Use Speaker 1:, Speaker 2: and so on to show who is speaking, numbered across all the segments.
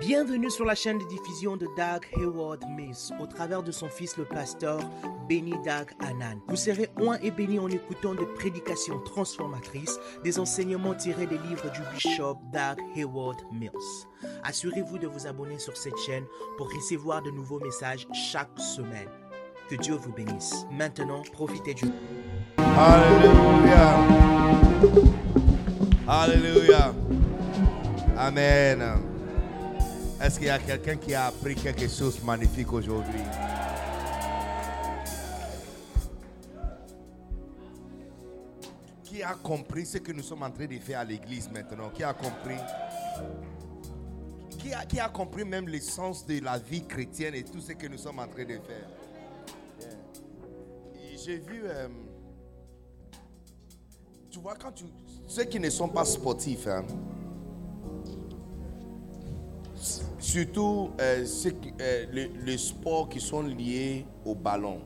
Speaker 1: Bienvenue sur la chaîne de diffusion de Doug Hayward Mills au travers de son fils le pasteur Benny Doug Anan. Vous serez oint et béni en écoutant des prédications transformatrices, des enseignements tirés des livres du bishop Doug Hayward Mills. Assurez-vous de vous abonner sur cette chaîne pour recevoir de nouveaux messages chaque semaine. Que Dieu vous bénisse. Maintenant, profitez du
Speaker 2: Alléluia. Alléluia. Amen. Est-ce qu'il y a quelqu'un qui a appris quelque chose de magnifique aujourd'hui? Qui a compris ce que nous sommes en train de faire à l'église maintenant? Qui a compris? Qui a, compris même l'essence de la vie chrétienne et tout ce que nous sommes en train de faire? J'ai vu. euh, tu vois, quand tu. Ceux qui ne sont pas sportifs, hein, surtout euh, euh, le- les sports qui sont liés au ballon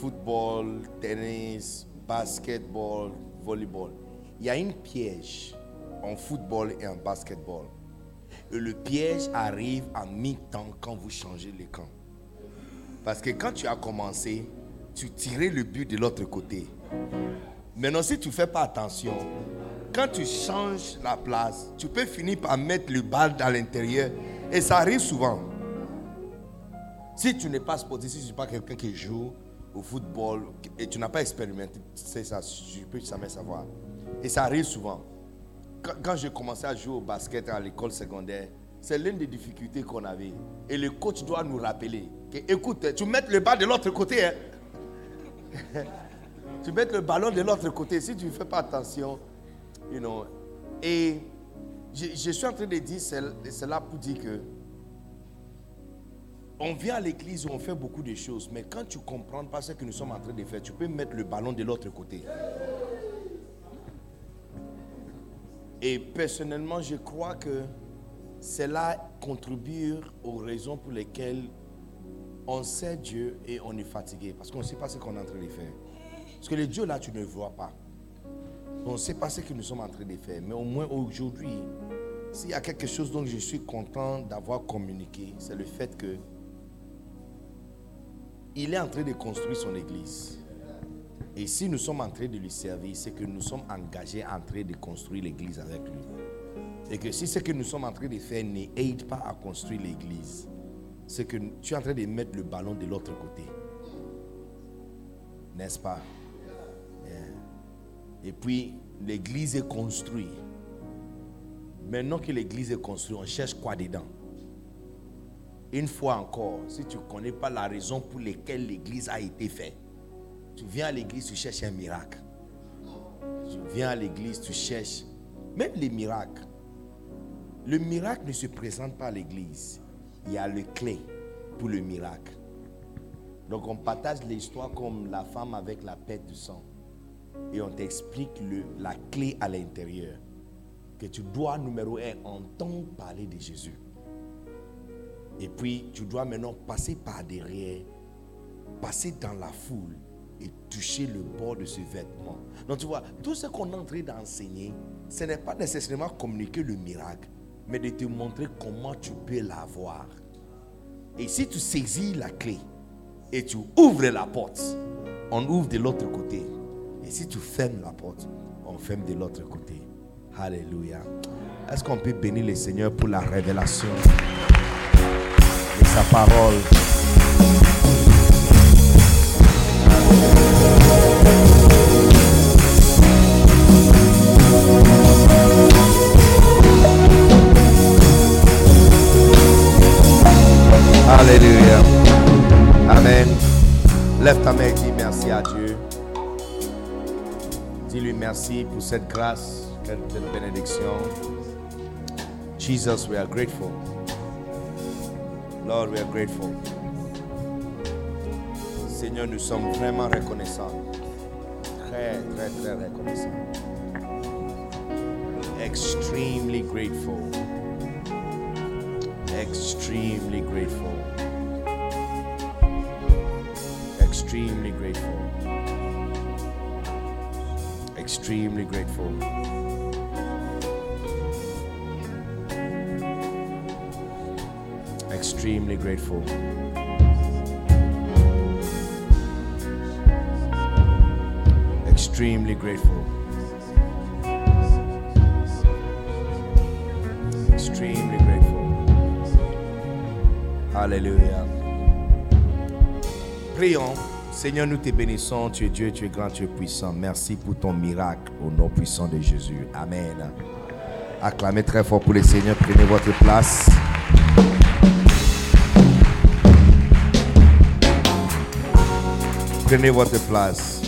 Speaker 2: football, tennis, basketball, volleyball. Il y a une piège en football et en basketball. Et le piège arrive à mi-temps quand vous changez les camps. Parce que quand tu as commencé, tu tirais le but de l'autre côté. Maintenant, si tu ne fais pas attention, quand tu changes la place, tu peux finir par mettre le bal dans l'intérieur. Et ça arrive souvent. Si tu n'es pas sportif, si tu n'es pas quelqu'un qui joue au football et tu n'as pas expérimenté, c'est ça, je peux jamais savoir. Et ça arrive souvent. Quand, quand j'ai commencé à jouer au basket à l'école secondaire, c'est l'une des difficultés qu'on avait. Et le coach doit nous rappeler que, écoute, tu mets le bal de l'autre côté. hein. tu mets le ballon de l'autre côté. Si tu ne fais pas attention, Et je, suis en train de dire cel- cela pour dire que on vient à l'église où on fait beaucoup de choses, mais quand tu comprends pas ce que nous sommes en train de faire, tu peux mettre le ballon de l'autre côté. Et personnellement, je crois que cela contribue aux raisons pour lesquelles on sait Dieu et on est fatigué. Parce qu'on ne sait pas ce qu'on est en train de faire. Parce que le Dieu là, tu ne vois pas. On ne sait pas ce que nous sommes en train de faire. Mais au moins aujourd'hui, s'il y a quelque chose dont je suis content d'avoir communiqué, c'est le fait que il est en train de construire son église. Et si nous sommes en train de lui servir, c'est que nous sommes engagés en train de construire l'église avec lui. Et que si ce que nous sommes en train de faire n'aide pas à construire l'église, c'est que tu es en train de mettre le ballon de l'autre côté. N'est-ce pas? Et puis, l'église est construite. Maintenant que l'église est construite, on cherche quoi dedans? Une fois encore, si tu ne connais pas la raison pour laquelle l'église a été faite, tu viens à l'église, tu cherches un miracle. Tu viens à l'église, tu cherches même les miracles. Le miracle ne se présente pas à l'église. Il y a le clé pour le miracle. Donc on partage l'histoire comme la femme avec la perte du sang. Et on t'explique le- la clé à l'intérieur. Que tu dois, numéro un, entendre parler de Jésus. Et puis, tu dois maintenant passer par derrière, passer dans la foule et toucher le bord de ce vêtement. Donc, tu vois, tout ce qu'on est en train d'enseigner, ce n'est pas nécessairement communiquer le miracle, mais de te montrer comment tu peux l'avoir. Et si tu saisis la clé et tu ouvres la porte, on ouvre de l'autre côté. Si tu fermes la porte, on ferme de l'autre côté. Alléluia. Est-ce qu'on peut bénir le Seigneur pour la révélation de sa parole? Alléluia. Amen. Lève ta main et dis merci à Dieu. Merci pour cette grâce, cette bénédiction. Jesus, we are grateful. Lord, we are grateful. Seigneur, nous sommes vraiment reconnaissants. Très, très, très reconnaissants. Extremely grateful. Extremely grateful. Extremely grateful. Extremely grateful. Extremely grateful. Extremely grateful. Extremely grateful. Alléluia. Prions. Seigneur, nous te bénissons. Tu es Dieu, tu es grand, tu es puissant. Merci pour ton miracle au nom puissant de Jésus. Amen. Acclamez très fort pour le Seigneur. Prenez votre place. Prenez votre place.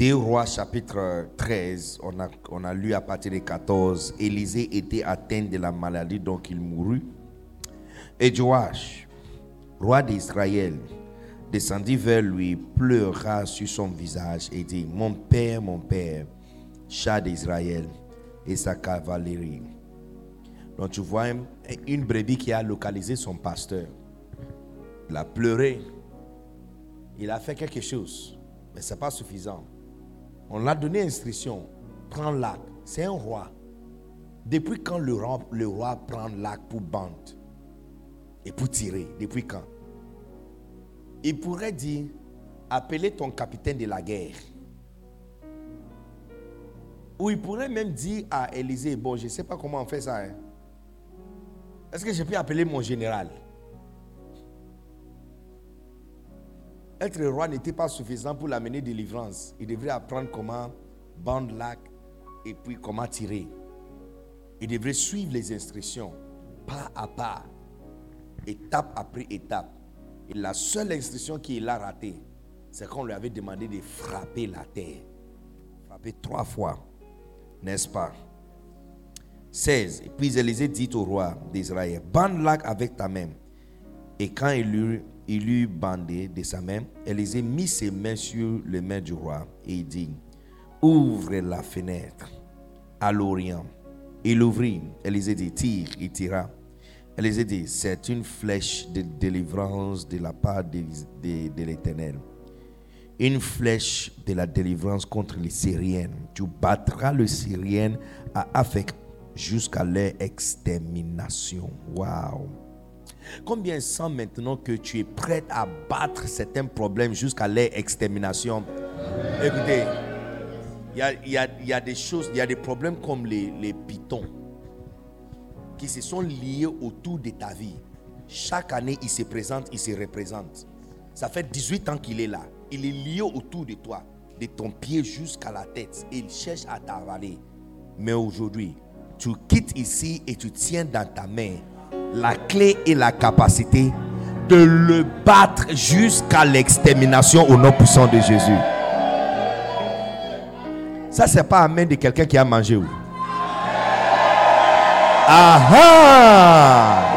Speaker 2: Deux rois chapitre 13, on a, on a lu à partir de 14. Élisée était atteint de la maladie, donc il mourut. Et Joach, roi d'Israël, descendit vers lui, pleura sur son visage et dit, Mon père, mon père, chat d'Israël et sa cavalerie. Donc tu vois une brebis qui a localisé son pasteur. Il a pleuré. Il a fait quelque chose. Mais ce n'est pas suffisant. On l'a donné instruction. Prends l'arc. C'est un roi. Depuis quand le roi, prend l'arc pour bande et pour tirer? Depuis quand? Il pourrait dire appelez ton capitaine de la guerre. Ou il pourrait même dire à Élisée bon, je ne sais pas comment on fait ça. Hein. Est-ce que je peux appeler mon général? Être roi n'était pas suffisant pour l'amener délivrance. Il devrait apprendre comment bande l'arc et puis comment tirer. Il devrait suivre les instructions pas à pas, étape après étape. Et la seule instruction qu'il a ratée, c'est qu'on lui avait demandé de frapper la terre. Frapper trois fois, n'est-ce pas? 16. Et puis Élisée dit au roi d'Israël, bande l'arc avec ta main. Et quand il eut il eut bandé de sa main. Élisée mit ses mains sur les mains du roi et il dit, ouvre la fenêtre à l'orient. Il ouvrit. Élisée dit, tire, il tira. Élisée dit, c'est une flèche de délivrance de la part de, l'Éternel. Une flèche de la délivrance contre les Syriens. Tu battras le Syrien à Afek jusqu'à leur extermination. Waouh! Combien sent maintenant que tu es prêt à battre certains problèmes jusqu'à leur extermination? Écoutez, il y a, des choses, il y a des problèmes comme les, les pitons qui se sont liés autour de ta vie. Chaque année, il se présente, il se représente. Ça fait 18 ans qu'il est là. Il est lié autour de toi, de ton pied jusqu'à la tête. Et il cherche à t'avaler. Mais aujourd'hui, tu quittes ici et tu tiens dans ta main la clé et la capacité de le battre jusqu'à l'extermination au nom puissant de Jésus. Ça, c'est pas main de quelqu'un qui a mangé. Ah ah!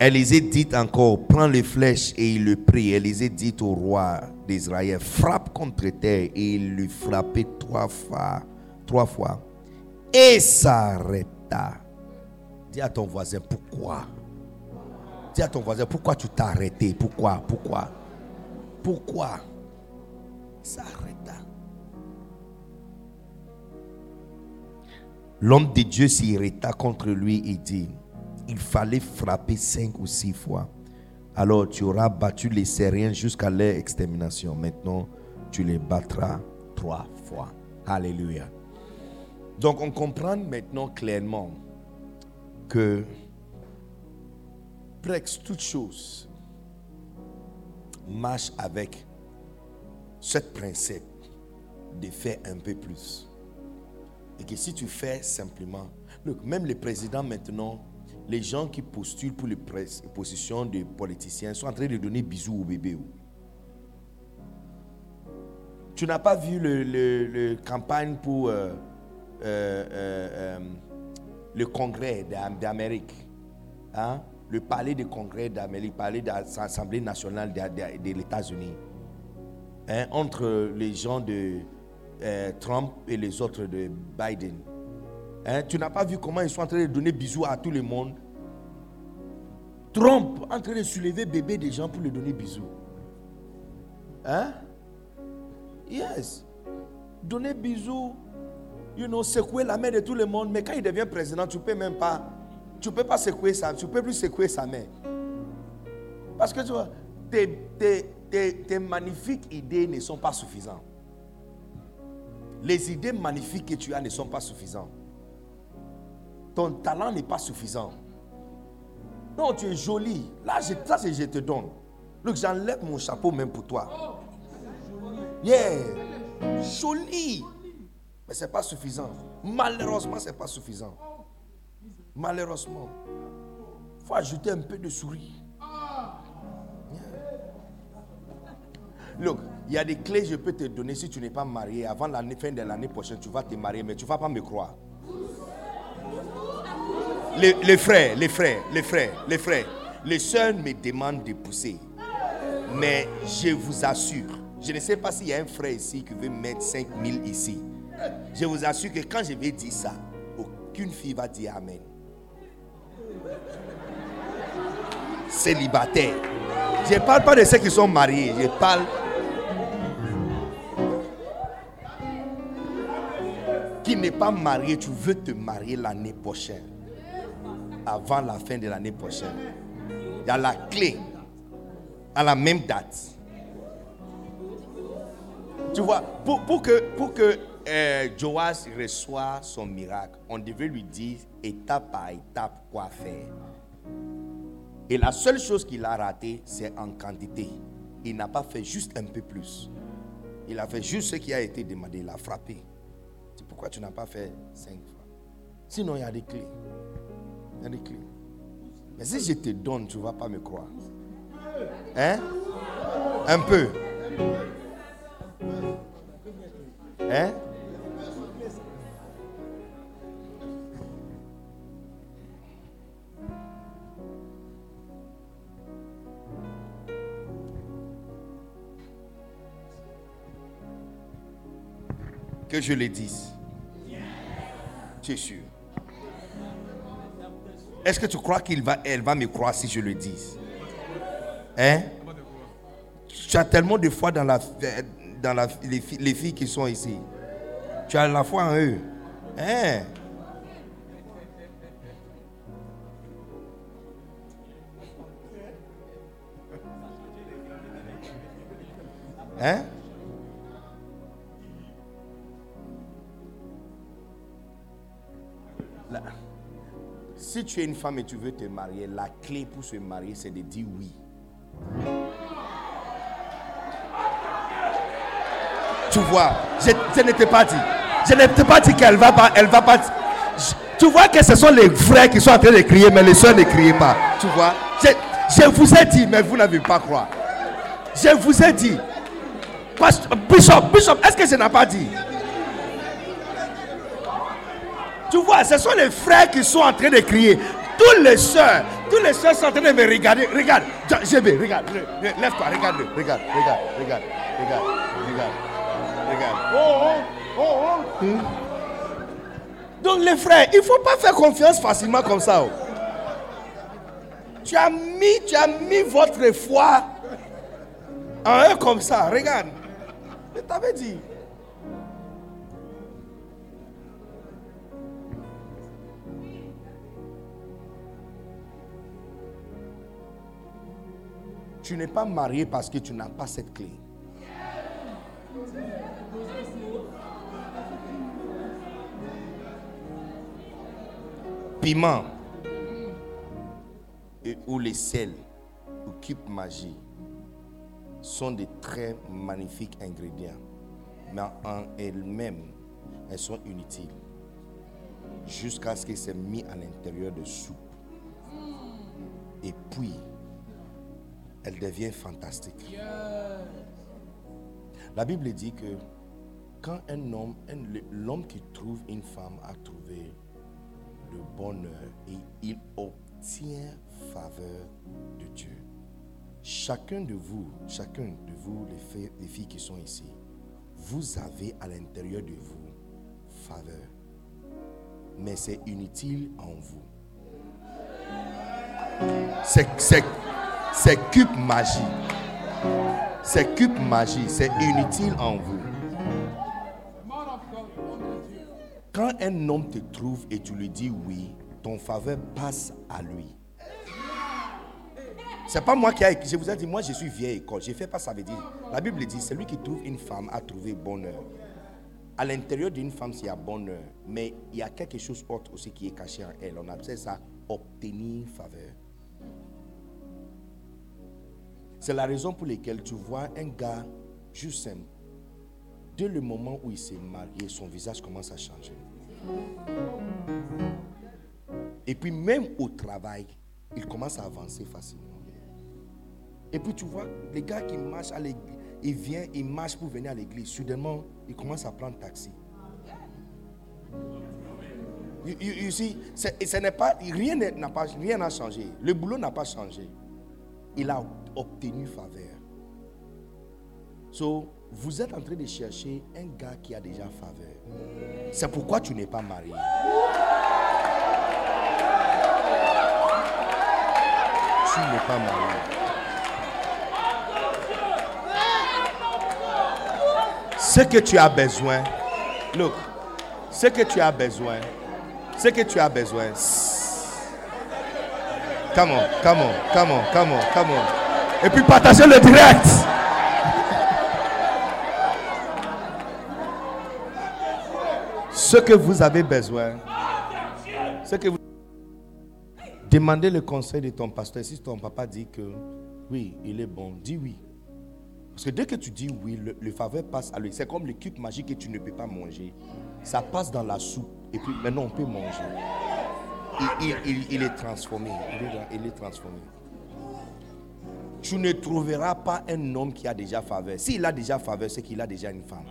Speaker 2: Élisée dit encore, prends les flèches et il le prit. Élisée dit au roi d'Israël, frappe contre terre et il lui frappait trois fois, trois fois et s'arrêta. Dis à ton voisin, pourquoi? Dis à ton voisin, pourquoi tu t'es arrêté? Pourquoi? Pourquoi? Pourquoi? S'arrêta. L'homme de Dieu s'irrita contre lui et dit, il fallait frapper cinq ou six fois. Alors tu auras battu les Syriens jusqu'à leur extermination. Maintenant, tu les battras trois fois. Alléluia. Donc on comprend maintenant clairement que presque toute chose marche avec cette principe de faire un peu plus. Et que si tu fais simplement, même les présidents maintenant les gens qui postulent pour les positions de politiciens sont en train de donner bisous au bébé. Tu n'as pas vu le, campagne pour euh, euh, euh, le congrès d'Amérique, hein? le palais de congrès d'Amérique, le palais de l'Assemblée nationale de, de, l'États-Unis, hein? entre les gens de Trump et les autres de Biden. Hein, tu n'as pas vu comment ils sont en train de donner bisous à tout le monde Trump en train de soulever bébé des gens pour lui donner bisous. Hein? Yes. Donner bisous, you know, secouer la main de tout le monde. Mais quand il devient président, tu ne peux même pas, tu peux pas secouer ça, tu peux plus secouer sa main. Parce que tu vois, tes, magnifiques idées ne sont pas suffisantes. Les idées magnifiques que tu as ne sont pas suffisantes. Ton talent n'est pas suffisant. Non, tu es joli. Là, je, ça, je te donne. Look, j'enlève mon chapeau même pour toi. Yeah. Joli. Mais ce n'est pas suffisant. Malheureusement, ce n'est pas suffisant. Malheureusement. Il faut ajouter un peu de souris. Look, il y a des clés que je peux te donner si tu n'es pas marié. Avant la fin de l'année prochaine, tu vas te marier, mais tu ne vas pas me croire. Les, frères, les frères, les frères, les frères, les soeurs me demandent de pousser. Mais je vous assure, je ne sais pas s'il y a un frère ici qui veut mettre 5000 ici. Je vous assure que quand je vais dire ça, aucune fille va dire Amen. Célibataire. Je ne parle pas de ceux qui sont mariés, je parle qui n'est pas marié, tu veux te marier l'année prochaine. Avant la fin de l'année prochaine. Il y a la clé à la même date. Tu vois, pour, pour que, pour que euh, Joas reçoive son miracle, on devait lui dire étape par étape quoi faire. Et la seule chose qu'il a raté, c'est en quantité. Il n'a pas fait juste un peu plus. Il a fait juste ce qui a été demandé. Il a frappé. C'est pourquoi tu n'as pas fait cinq fois. Sinon, il y a des clés. Mais si je te donne, tu ne vas pas me croire. Hein? Un peu. Hein? Que je le dise. Tu es sûr. Est-ce que tu crois qu'elle va, elle va me croire si je le dis? Hein? Tu as tellement de foi dans, la, dans la, les, les, filles qui sont ici. Tu as la foi en eux. Hein? Hein? Si tu es une femme et tu veux te marier, la clé pour se marier, c'est de dire oui. Tu vois, je, ne t'ai pas dit. Je ne t'ai pas dit qu'elle va pas. Elle va pas tu vois que ce sont les frères qui sont en train de crier, mais les soeurs ne crient pas. Tu vois, je, je vous ai dit, mais vous n'avez pas croire. Je vous ai dit. Bishop, Bishop, est-ce que je n'ai pas dit? Tu vois, ce sont les frères qui sont en train de crier. Tous les soeurs, tous les soeurs sont en train de me regarder. Regarde, GB, regarde, lève-toi, regarde, regarde, regarde, regarde, regarde, regarde, regarde. Oh, oh, oh, oh. Hmm? Donc les frères, il ne faut pas faire confiance facilement comme ça. Oh. Tu as mis, tu as mis votre foi en eux comme ça. Regarde. Je t'avais dit. Tu n'es pas marié parce que tu n'as pas cette clé. Piment et ou les sels ou magie sont des très magnifiques ingrédients. Mais en elles-mêmes, elles sont inutiles. Jusqu'à ce que c'est mis à l'intérieur de soupe. Et puis, elle devient fantastique. La Bible dit que quand un homme, l'homme qui trouve une femme a trouvé le bonheur et il obtient faveur de Dieu. Chacun de vous, chacun de vous, les filles, les filles qui sont ici, vous avez à l'intérieur de vous faveur. mais c'est inutile en vous. C'est, cube magie. C'est cube magie, c'est inutile en vous. Quand un homme te trouve et tu lui dis oui, ton faveur passe à lui. C'est pas moi qui ai Je vous ai dit, moi je suis vieille école. J'ai fait pas ça. La Bible dit, celui qui trouve une femme a trouvé bonheur. À l'intérieur d'une femme, il y a bonheur. Mais il y a quelque chose d'autre aussi qui est caché en elle. On appelle ça obtenir faveur. C'est la raison pour laquelle tu vois un gars juste simple. Dès le moment où il s'est marié, son visage commence à changer. Et puis même au travail, il commence à avancer facilement. Et puis tu vois, les gars qui marchent à l'église, ils viennent, ils marchent pour venir à l'église. Soudainement, ils commencent à prendre taxi. You, ce n'est pas, rien n'a pas, rien n'a changé. Le boulot n'a pas changé. Il a obtenu faveur. So, vous êtes en train de chercher un gars qui a déjà faveur. C'est pourquoi tu n'es pas marié. Tu n'es pas marié. Ce que tu as besoin, look, ce que tu as besoin, ce que tu as besoin. Come on, come on, come on, come on, come on. Et puis partagez le direct. Ce que vous avez besoin, ce que vous demandez le conseil de ton pasteur. Si ton papa dit que oui, il est bon, dis oui. Parce que dès que tu dis oui, le, faveur passe à lui. C'est comme le cube magique que tu ne peux pas manger. Ça passe dans la soupe. Et puis maintenant, on peut manger. Il, est transformé. Il est, transformé. Tu ne trouveras pas un homme qui a déjà faveur. S'il a déjà faveur, c'est qu'il a déjà une femme.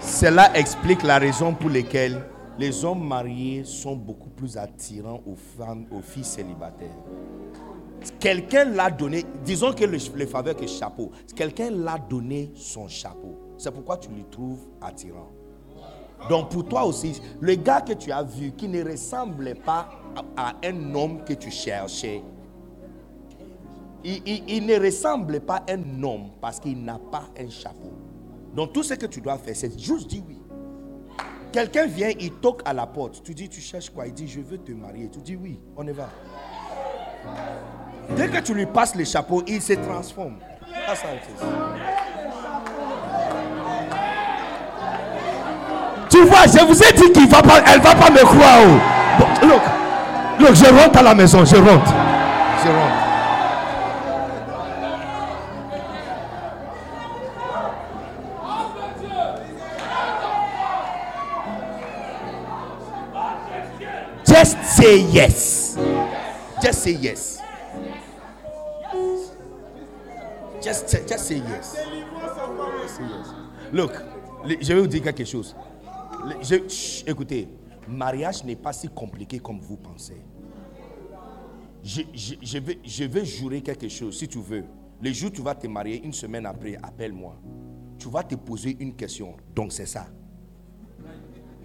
Speaker 2: Cela explique la raison pour laquelle les hommes mariés sont beaucoup plus attirants aux femmes, aux filles célibataires. Quelqu'un l'a donné, disons que le, le faveur que chapeau, quelqu'un l'a donné son chapeau. C'est pourquoi tu le trouves attirant. Donc pour toi aussi, le gars que tu as vu qui ne ressemblait pas à, un homme que tu cherchais, il, ne ressemble pas à un homme parce qu'il n'a pas un chapeau. Donc tout ce que tu dois faire, c'est juste dire oui. Quelqu'un vient, il toque à la porte. Tu dis, tu cherches quoi? Il dit, je veux te marier. Tu dis, oui, on y va. Dès que tu lui passes le chapeau, il se transforme. Tu vois, je vous ai dit qu'il va pas, elle va pas me croire. Oh. look, look, je rentre à la maison, je rentre. Je rentre. Just say yes. Just say yes. Just, just say yes. Look, je vais vous dire quelque chose. Écoutez, mariage n'est pas si compliqué comme vous pensez. Je, je, vais, je vais jurer quelque chose, si tu veux. Le jour où tu vas te marier, une semaine après, appelle-moi. Tu vas te poser une question. Donc c'est ça.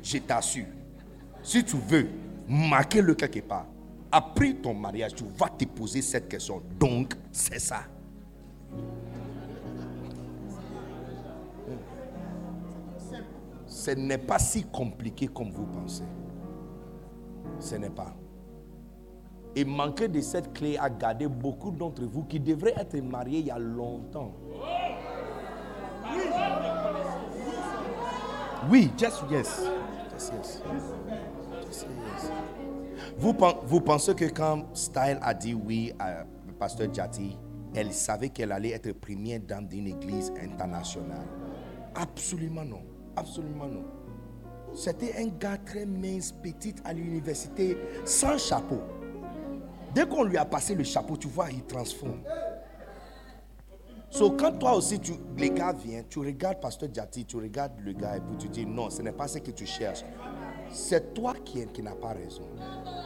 Speaker 2: Je t'assure. Si tu veux, marquez-le quelque part. Après ton mariage, tu vas te poser cette question. Donc, c'est ça. Ce n'est pas si compliqué comme vous pensez. Ce n'est pas. Et manquer de cette clé a gardé beaucoup d'entre vous qui devraient être mariés il y a longtemps. Oui, just yes. Just yes. Vous, vous pensez que quand Style a dit oui à Pasteur Jati, elle savait qu'elle allait être première dame d'une église internationale? Absolument non. Absolument non. C'était un gars très mince, petit à l'université, sans chapeau. Dès qu'on lui a passé le chapeau, tu vois, il transforme. So, quand toi aussi, tu, les gars viennent, tu regardes Pasteur Jati, tu regardes le gars et puis tu dis non, ce n'est pas ce que tu cherches c'est toi qui, qui n'as pas raison.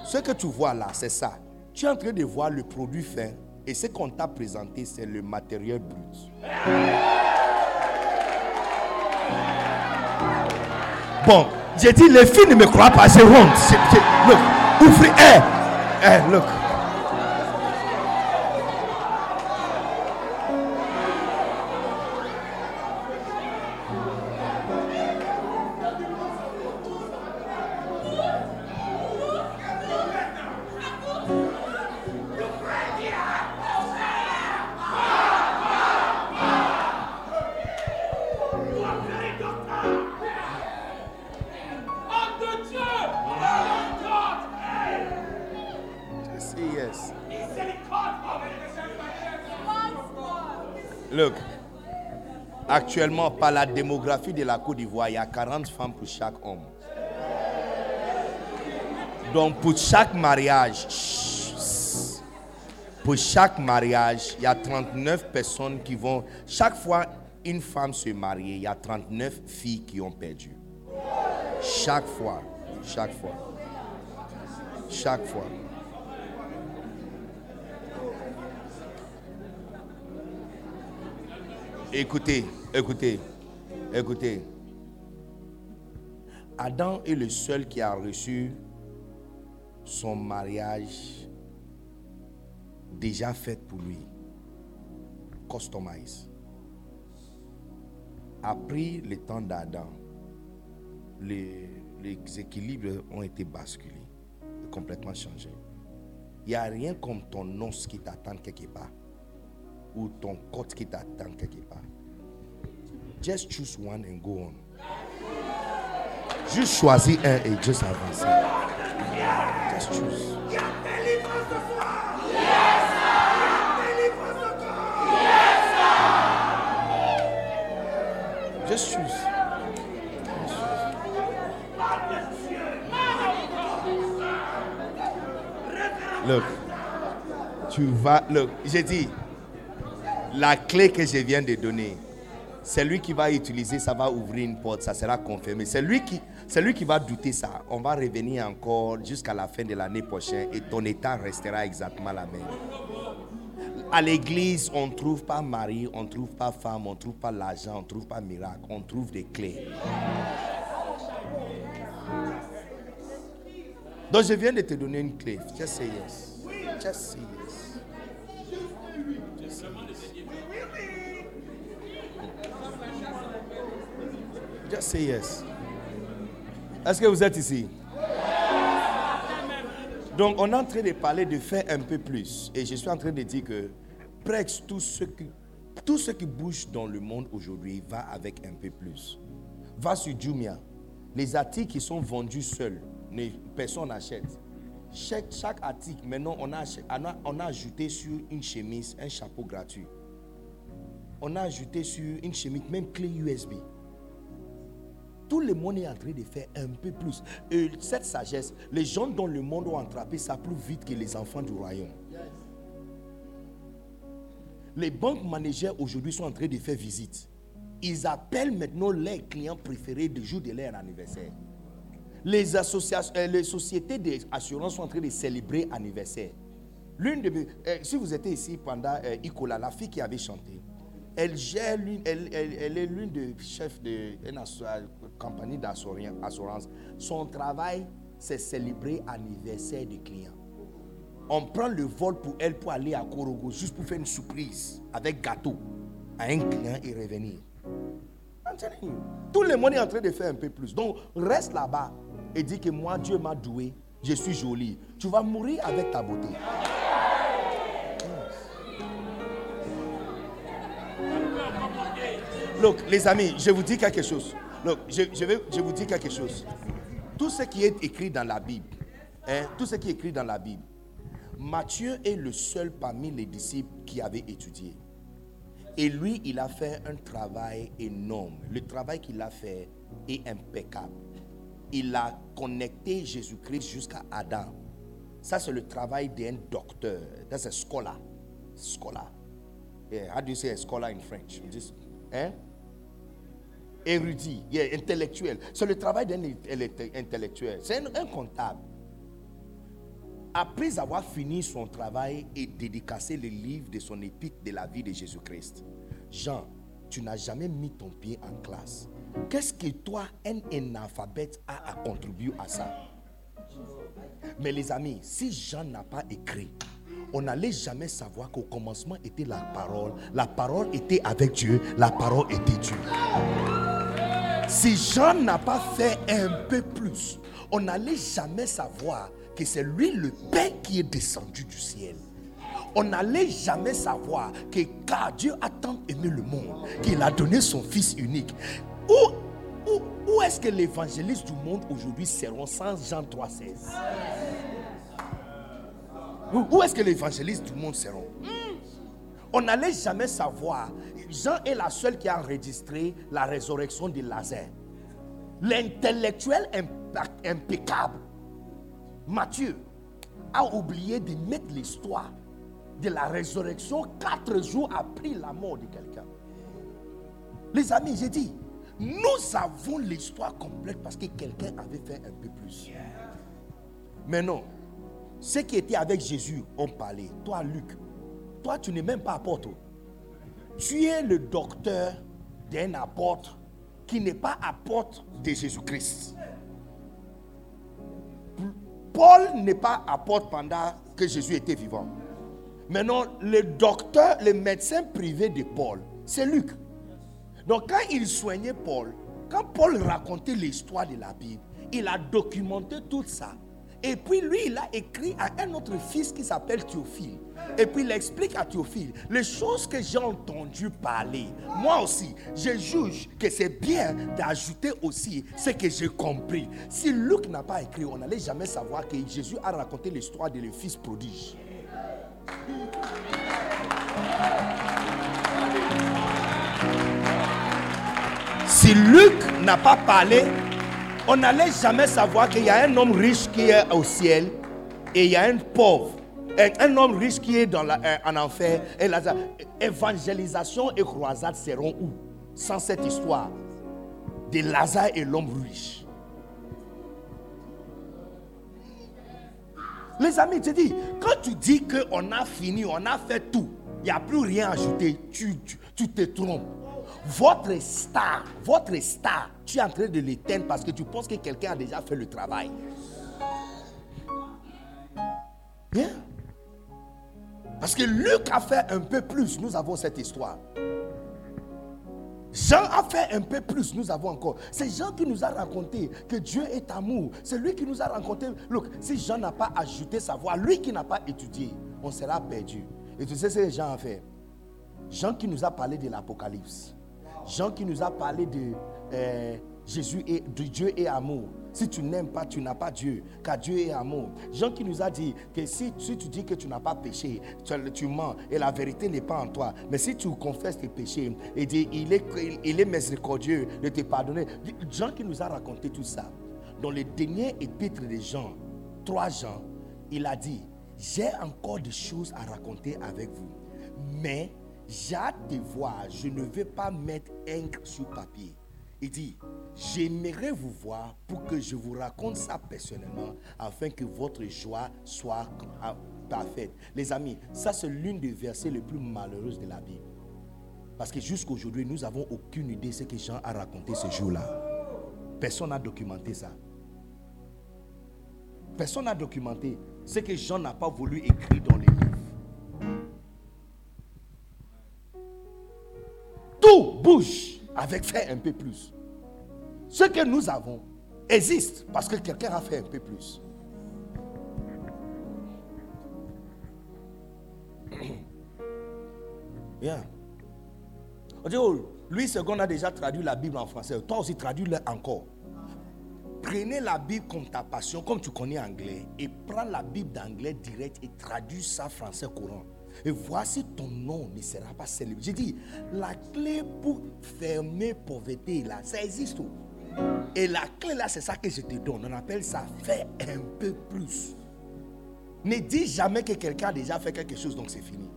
Speaker 2: Ce que tu vois là, c'est ça. Tu es en train de voir le produit fin et ce qu'on t'a présenté, c'est le matériel brut. Bon, j'ai dit, les filles ne me croient pas, c'est honte. Look, ouvrez, eh, eh, look. Actuellement, par la démographie de la Côte d'Ivoire, il y a 40 femmes pour chaque homme. Donc pour chaque mariage, pour chaque mariage, il y a 39 personnes qui vont... Chaque fois une femme se marie, il y a 39 filles qui ont perdu. Chaque fois, chaque fois, chaque fois. Écoutez, écoutez, écoutez. Adam est le seul qui a reçu son mariage déjà fait pour lui. Customize. Après le temps d'Adam, les, les, équilibres ont été basculés, complètement changés. Il n'y a rien comme ton os qui t'attend quelque part ou ton côte qui t'attend quelque part. Just choose one and go on. Juste choisis un et juste avancer. Just choose. Just choose. Look, tu vas, look, j'ai dit, la clé que je viens de donner, c'est lui qui va utiliser, ça va ouvrir une porte, ça sera confirmé. C'est lui qui, va douter ça. On va revenir encore jusqu'à la fin de l'année prochaine et ton état restera exactement la même. À l'église, on ne trouve pas mari, on ne trouve pas femme, on ne trouve pas l'argent, on ne trouve pas miracle, on trouve des clés. Donc je viens de te donner une clé. Just say yes. Just say yes. Just say yes. Est-ce que vous êtes ici? Donc, on est en train de parler de faire un peu plus. Et je suis en train de dire que presque tout ce qui, tout ce qui bouge dans le monde aujourd'hui va avec un peu plus. Va sur Jumia. Les articles qui sont vendus seuls, personne n'achète. Chaque, article, maintenant, on on a ajouté sur une chemise un chapeau gratuit. On a ajouté sur une chemise même clé USB. Tout le monde est en train de faire un peu plus. Et cette sagesse, les gens dont le monde ont attrapé ça plus vite que les enfants du royaume. Les banques managers aujourd'hui sont en train de faire visite. Ils appellent maintenant leurs clients préférés du jour de leur anniversaire. Les, euh, sociétés d'assurance sont en train de célébrer anniversaire. L'une de euh, si vous étiez ici pendant euh, Icola, la fille qui avait chanté, elle gère elle, elle, est l'une des chefs de compagnie d'assurance. Son travail, c'est célébrer l'anniversaire des clients. On prend le vol pour elle pour aller à Korogo, juste pour faire une surprise avec gâteau à un client et revenir. Tout le monde est en train de faire un peu plus. Donc, reste là-bas et dis que moi, Dieu m'a doué, je suis jolie. Tu vas mourir avec ta beauté. Look, les amis, je vous dis quelque chose. Look, je, vais, je vous dis quelque chose. Tout ce qui est écrit dans la Bible, hein, tout ce qui est écrit dans la Bible, Matthieu est le seul parmi les disciples qui avait étudié. Et lui, il a fait un travail énorme. Le travail qu'il a fait est impeccable. Il a connecté Jésus-Christ jusqu'à Adam. Ça, c'est le travail d'un docteur. That's a scholar. Scholar. Yeah, how do you say a scholar in French? Hein? Érudit, intellectuel. C'est le travail d'un intellectuel. C'est un, comptable. Après avoir fini son travail et dédicacé le livre de son épître de la vie de Jésus-Christ, Jean, tu n'as jamais mis ton pied en classe. Qu'est-ce que toi, un analphabète, a à contribuer à ça? Mais les amis, si Jean n'a pas écrit, on n'allait jamais savoir qu'au commencement était la parole. La parole était avec Dieu, la parole était Dieu. Si Jean n'a pas fait un peu plus, on n'allait jamais savoir que c'est lui le Père qui est descendu du ciel. On n'allait jamais savoir que car Dieu a tant aimé le monde qu'il a donné son Fils unique. Où, est-ce que l'évangéliste du monde aujourd'hui seront sans Jean 3,16 Où est-ce que l'évangéliste du monde seront? On n'allait jamais savoir. Jean est la seule qui a enregistré la résurrection de Lazare. L'intellectuel impeccable, Matthieu, a oublié de mettre l'histoire de la résurrection quatre jours après la mort de quelqu'un. Les amis, j'ai dit, nous avons l'histoire complète parce que quelqu'un avait fait un peu plus. Mais non, ceux qui étaient avec Jésus ont parlé. Toi, Luc, toi, tu n'es même pas apôtre. Tu es le docteur d'un apôtre qui n'est pas apôtre de Jésus-Christ. Paul n'est pas apôtre pendant que Jésus était vivant. Maintenant, le docteur, le médecin privé de Paul, c'est Luc. Donc quand il soignait Paul, quand Paul racontait l'histoire de la Bible, il a documenté tout ça. Et puis lui, il a écrit à un autre fils qui s'appelle Théophile. Et puis il explique à Théophile les choses que j'ai entendu parler. Moi aussi, je juge que c'est bien d'ajouter aussi ce que j'ai compris. Si Luc n'a pas écrit, on n'allait jamais savoir que Jésus a raconté l'histoire de le fils prodige. Si Luc n'a pas parlé, on n'allait jamais savoir qu'il y a un homme riche qui est au ciel et il y a un pauvre. Un homme riche qui est dans la, euh, en enfer. Et évangélisation et croisade seront où? Sans cette histoire de Lazare et l'homme riche. Les amis, tu dis, quand tu dis qu'on a fini, on a fait tout, il n'y a plus rien à ajouter, tu, tu te trompes. Votre star, votre star, tu es en train de l'éteindre parce que tu penses que quelqu'un a déjà fait le travail. Bien. Parce que Luc a fait un peu plus, nous avons cette histoire. Jean a fait un peu plus, nous avons encore. C'est Jean qui nous a raconté que Dieu est amour. C'est lui qui nous a raconté. Look, si Jean n'a pas ajouté sa voix, lui qui n'a pas étudié, on sera perdu. Et tu sais ce que Jean a fait? Jean qui nous a parlé de l'Apocalypse. Jean qui nous a parlé de euh, Jésus et de Dieu est amour. Si tu n'aimes pas, tu n'as pas Dieu, car Dieu est amour. Jean qui nous a dit que si, tu dis que tu n'as pas péché, tu, mens et la vérité n'est pas en toi. Mais si tu confesses tes péchés il est, miséricordieux de te pardonner. Jean qui nous a raconté tout ça. Dans le dernier épître de Jean, 3 Jean, il a dit J'ai encore des choses à raconter avec vous. Mais j'ai hâte de voir, je ne vais pas mettre encre sur papier. Il dit, j'aimerais vous voir pour que je vous raconte ça personnellement, afin que votre joie soit parfaite. Les amis, ça c'est l'une des versets les plus malheureuses de la Bible. Parce que jusqu'à aujourd'hui, nous n'avons aucune idée de ce que Jean a raconté ce jour-là. Personne n'a documenté ça. Personne n'a documenté ce que Jean n'a pas voulu écrire dans les livres. Tout bouge avec fait un peu plus. Ce que nous avons existe parce que quelqu'un a fait un peu plus. Bien. On dit, oh, lui, second a déjà traduit la Bible en français. Toi aussi, traduis-le encore. Prenez la Bible comme ta passion, comme tu connais anglais, et prends la Bible d'anglais direct et traduis ça français courant. Et voici ton nom ne sera pas célébré. J'ai dit, la clé pour fermer pauvreté, là, ça existe. Et la clé, là, c'est ça que je te donne. On appelle ça faire un peu plus. Ne dis jamais que quelqu'un a déjà fait quelque chose, donc c'est fini.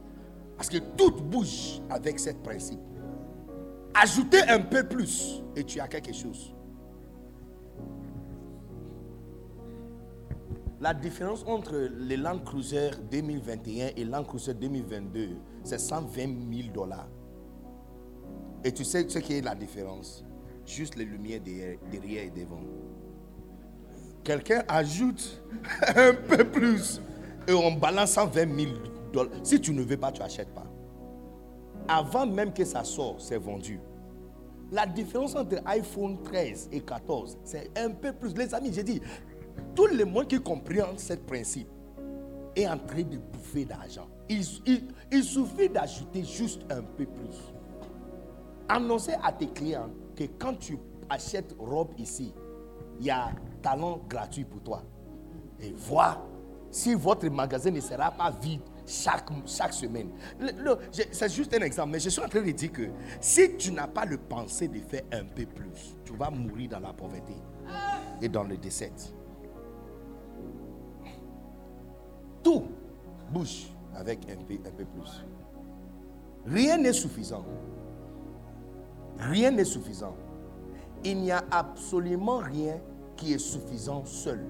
Speaker 2: Parce que tout bouge avec ce principe. Ajoutez un peu plus et tu as quelque chose. La différence entre les Land Cruiser 2021 et Land Cruiser 2022, c'est 120 000 dollars. Et tu sais ce qui est la différence? Juste les lumières derrière et devant. Quelqu'un ajoute un peu plus et on balance 120 000 dollars. Si tu ne veux pas, tu n'achètes pas. Avant même que ça sorte, c'est vendu. La différence entre iPhone 13 et 14, c'est un peu plus. Les amis, j'ai dit, tout le monde qui comprend ce principe est en train de bouffer d'argent. Il, suffit d'ajouter juste un peu plus. Annoncer à tes clients que quand tu achètes robe ici, il y a talent gratuit pour toi. Et vois si votre magasin ne sera pas vide chaque, chaque semaine. C'est juste un exemple, mais je suis en train de dire que si tu n'as pas le pensée de faire un peu plus, tu vas mourir dans la pauvreté et dans le décès. Tout bouge avec un peu, un peu plus. Rien n'est suffisant. Rien n'est suffisant. Il n'y a absolument rien qui est suffisant seul.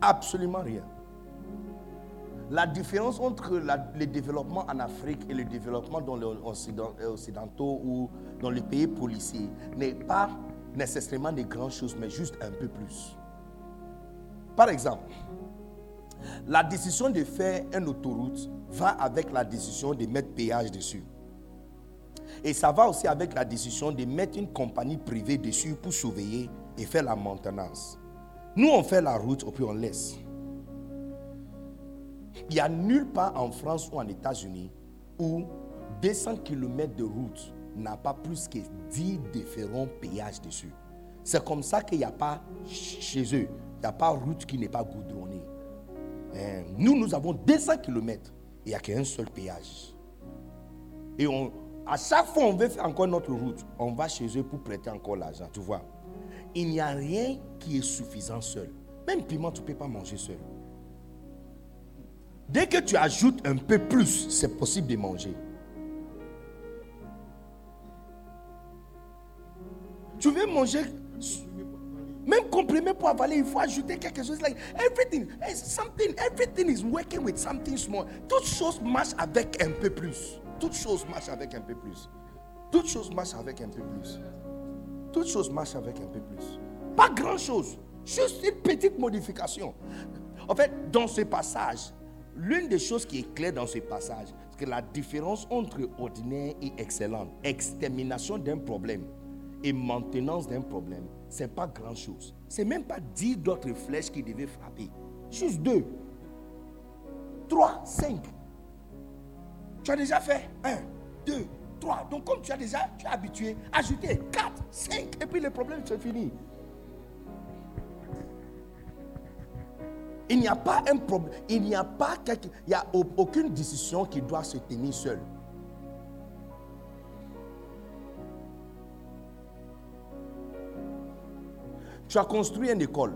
Speaker 2: Absolument rien. La différence entre le développement en Afrique et le développement dans les occidentaux ou dans les pays policiers n'est pas nécessairement des grandes choses, mais juste un peu plus. Par exemple, la décision de faire une autoroute va avec la décision de mettre péage dessus. Et ça va aussi avec la décision de mettre une compagnie privée dessus pour surveiller et faire la maintenance. Nous, on fait la route et puis on laisse. Il n'y a nulle part en France ou en États-Unis où 200 km de route n'a pas plus que 10 différents péages dessus. C'est comme ça qu'il n'y a pas chez eux, il n'y a pas route qui n'est pas goudronnée. Hein, nous, nous avons 200 km il n'y a qu'un seul péage. Et on, à chaque fois on veut faire encore notre route, on va chez eux pour prêter encore l'argent, tu vois. Il n'y a rien qui est suffisant seul. Même piment, tu ne peux pas manger seul. Dès que tu ajoutes un peu plus, c'est possible de manger. Tu veux manger même comprimé pour avaler, il faut ajouter quelque chose. Like everything, something, everything is working with something small. Toutes choses marchent avec un peu plus. Toutes choses marchent avec un peu plus. Toutes choses marchent avec un peu plus. Toutes choses marchent avec un peu plus. Pas grand chose. Juste une petite modification. En fait, dans ce passage, l'une des choses qui est claire dans ce passage, c'est que la différence entre ordinaire et excellent, extermination d'un problème et maintenance d'un problème, c'est pas grand chose. C'est même pas dix d'autres flèches qui devaient frapper. Juste deux. Trois, cinq. Tu as déjà fait un, deux, trois. Donc comme tu as déjà, tu es habitué, ajouter quatre, cinq, et puis le problème c'est fini. Il n'y a pas un problème, il n'y a pas quelque, il n'y a aucune décision qui doit se tenir seule. Tu as construit une école.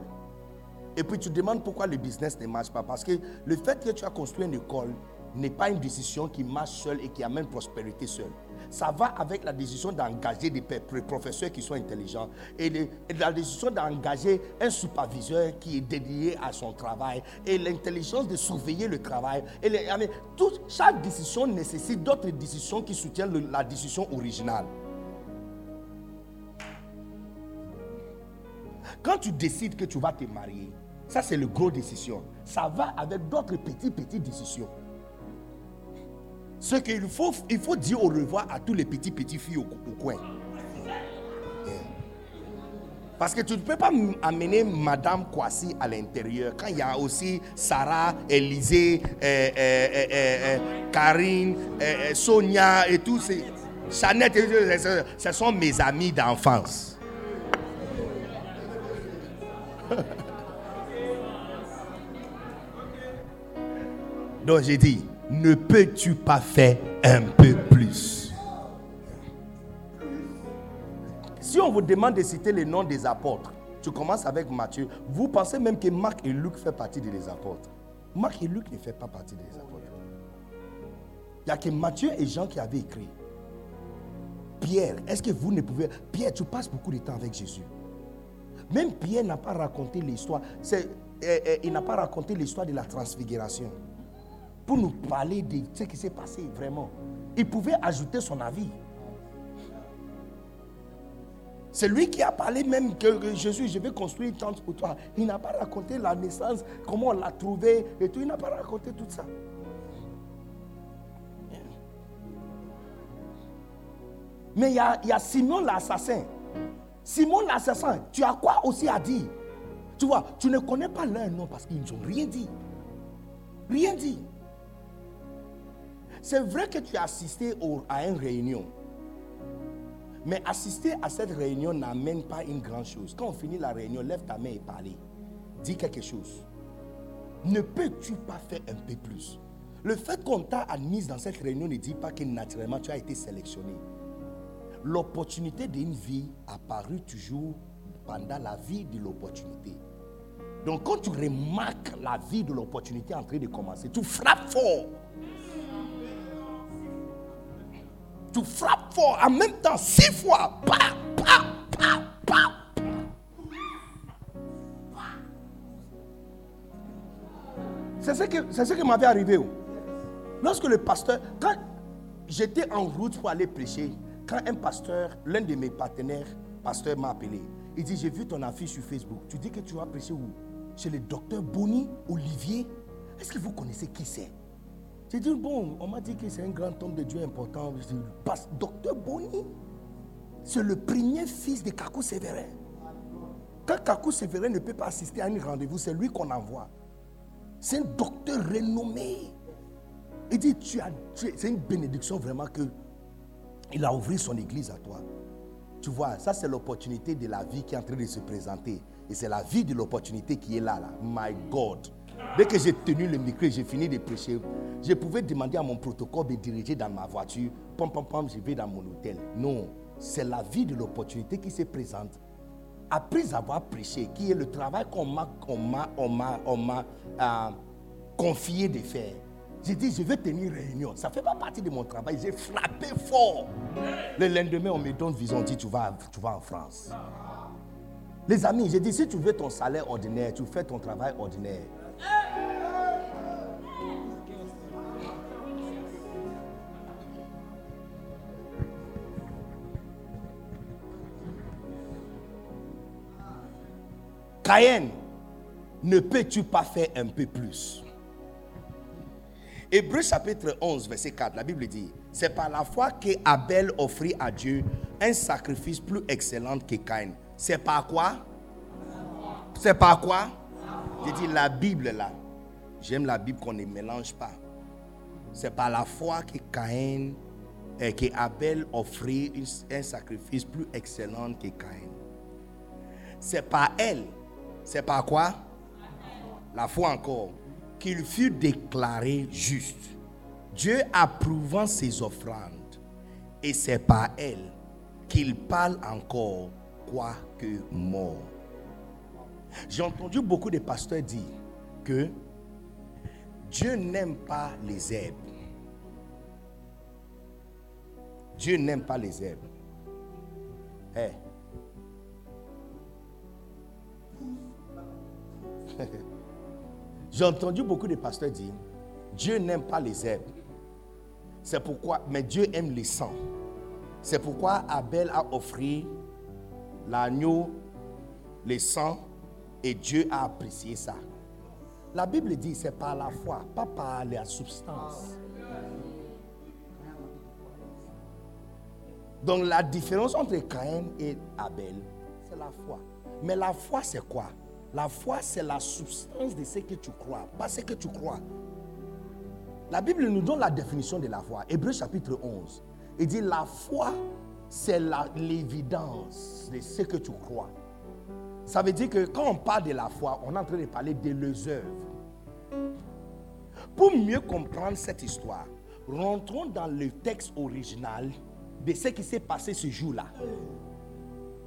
Speaker 2: Et puis tu demandes pourquoi le business ne marche pas. Parce que le fait que tu as construit une école n'est pas une décision qui marche seule et qui amène prospérité seule. Ça va avec la décision d'engager des professeurs qui sont intelligents et, la décision d'engager un superviseur qui est dédié à son travail et l'intelligence de surveiller le travail. Et chaque décision nécessite d'autres décisions qui soutiennent la décision originale. Quand tu décides que tu vas te marier, ça c'est le gros décision. Ça va avec d'autres petites, petites décisions. Ce qu'il faut, il faut dire au revoir à tous les petits, petits filles au, coin. Parce que tu ne peux pas amener Madame Kwasi à l'intérieur quand il y a aussi Sarah, Élisée, euh, euh, euh, Karine, Sonia et tous ces. Chanette, ce sont mes amis d'enfance. Donc j'ai dit, ne peux-tu pas faire un peu plus? Si on vous demande de citer les noms des apôtres, tu commences avec Matthieu, vous pensez même que Marc et Luc font partie des apôtres. Marc et Luc ne font pas partie des apôtres. Il n'y a que Matthieu et Jean qui avaient écrit. Pierre, est-ce que vous ne pouvez... Pierre, tu passes beaucoup de temps avec Jésus. Même Pierre n'a pas raconté l'histoire. Eh, eh, il n'a pas raconté l'histoire de la transfiguration. Pour nous parler de ce qui s'est passé vraiment. il pouvait ajouter son avis. C'est lui qui a parlé même que, Jésus, je vais construire une tente pour toi. Il n'a pas raconté la naissance, comment on l'a trouvé et tout. Il n'a pas raconté tout ça. Mais il y a, il y a Simon l'assassin. Simon l'assassin, tu as quoi aussi à dire? Tu vois, tu ne connais pas leur nom parce qu'ils n'ont rien dit. Rien dit. C'est vrai que tu as assisté à une réunion. Mais assister à cette réunion n'amène pas une grande chose. Quand on finit la réunion, lève ta main et parle. Dis quelque chose. Ne peux-tu pas faire un peu plus? Le fait qu'on t'a admise dans cette réunion ne dit pas que naturellement tu as été sélectionné. L'opportunité d'une vie apparue toujours pendant la vie de l'opportunité. Donc quand tu remarques la vie de l'opportunité en train de commencer, tu frappes fort. tu frappes fort en même temps six fois. C'est ce que, c'est ce qui m'avait arrivé. Oh. Lorsque le pasteur, quand j'étais en route pour aller prêcher, quand un pasteur, l'un de mes partenaires, pasteur m'a appelé, il dit, j'ai vu ton affiche sur Facebook. Tu dis que tu vas prêcher où? Chez le docteur Bonnie Olivier. Est-ce que vous connaissez qui c'est? J'ai dit, bon, on m'a dit que c'est un grand homme de Dieu important. Je dis, docteur Boni, c'est le premier fils de Kakou Sévérin. Quand Kakou Sévérin ne peut pas assister à un rendez-vous, c'est lui qu'on envoie. C'est un docteur renommé. Il dit, tu as, c'est une bénédiction vraiment que il a ouvert son église à toi. Tu vois, ça c'est l'opportunité de la vie qui est en train de se présenter. Et c'est la vie de l'opportunité qui est là, là. My God. Dès que j'ai tenu le micro et j'ai fini de prêcher, je pouvais demander à mon protocole de diriger dans ma voiture. Pom, pom, pom, je vais dans mon hôtel. Non, c'est la vie de l'opportunité qui se présente. Après avoir prêché, qui est le travail qu'on m'a, on m'a, on euh, confié de faire. J'ai dit, je vais tenir réunion. Ça ne fait pas partie de mon travail. J'ai frappé fort. Le lendemain, on me donne vision. On dit, tu vas, tu vas en France. Les amis, j'ai dit, si tu veux ton salaire ordinaire, tu fais ton travail ordinaire. Caïn, ne peux-tu pas faire un peu plus? Hébreu chapitre 11, verset 4, la Bible dit, c'est par la foi que Abel offrit à Dieu un sacrifice plus excellent que Caïn. C'est par quoi? C'est par quoi? J'ai dit la Bible là. J'aime la Bible qu'on ne mélange pas. C'est par la foi que Caïn et que Abel offrit un sacrifice plus excellent que Caïn. C'est par elle c'est par quoi? La foi encore. Qu'il fut déclaré juste. Dieu approuvant ses offrandes. Et c'est par elle qu'il parle encore, quoique mort. J'ai entendu beaucoup de pasteurs dire que Dieu n'aime pas les herbes. Dieu n'aime pas les herbes. Eh, J'ai entendu beaucoup de pasteurs dire Dieu n'aime pas les herbes. C'est pourquoi, mais Dieu aime les sangs. C'est pourquoi Abel a offert l'agneau, les sangs, et Dieu a apprécié ça. La Bible dit c'est par la foi, pas par la substance. Donc la différence entre Caïn et Abel, c'est la foi. Mais la foi, c'est quoi? La foi, c'est la substance de ce que tu crois, pas ce que tu crois. La Bible nous donne la définition de la foi. Hébreu chapitre 11. Il dit la foi, c'est l'évidence de ce que tu crois. Ça veut dire que quand on parle de la foi, on est en train de parler de œuvres. Pour mieux comprendre cette histoire, rentrons dans le texte original de ce qui s'est passé ce jour-là.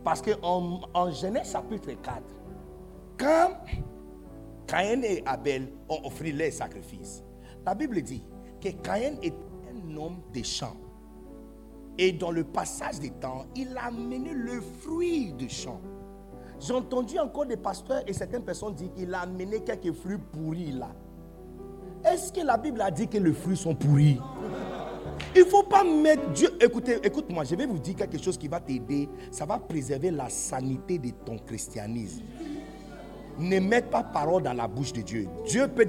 Speaker 2: Parce qu'en en Genèse chapitre 4, quand Caïn et Abel ont offert les sacrifices, la Bible dit que Caïn est un homme des champs. Et dans le passage des temps, il a amené le fruit du champ. J'ai entendu encore des pasteurs et certaines personnes dire qu'il a amené quelques fruits pourris là. Est-ce que la Bible a dit que les fruits sont pourris? Il ne faut pas mettre Dieu. Écoutez, écoute-moi, je vais vous dire quelque chose qui va t'aider. Ça va préserver la sanité de ton christianisme. Ne mets pas parole dans la bouche de Dieu. Dieu peut,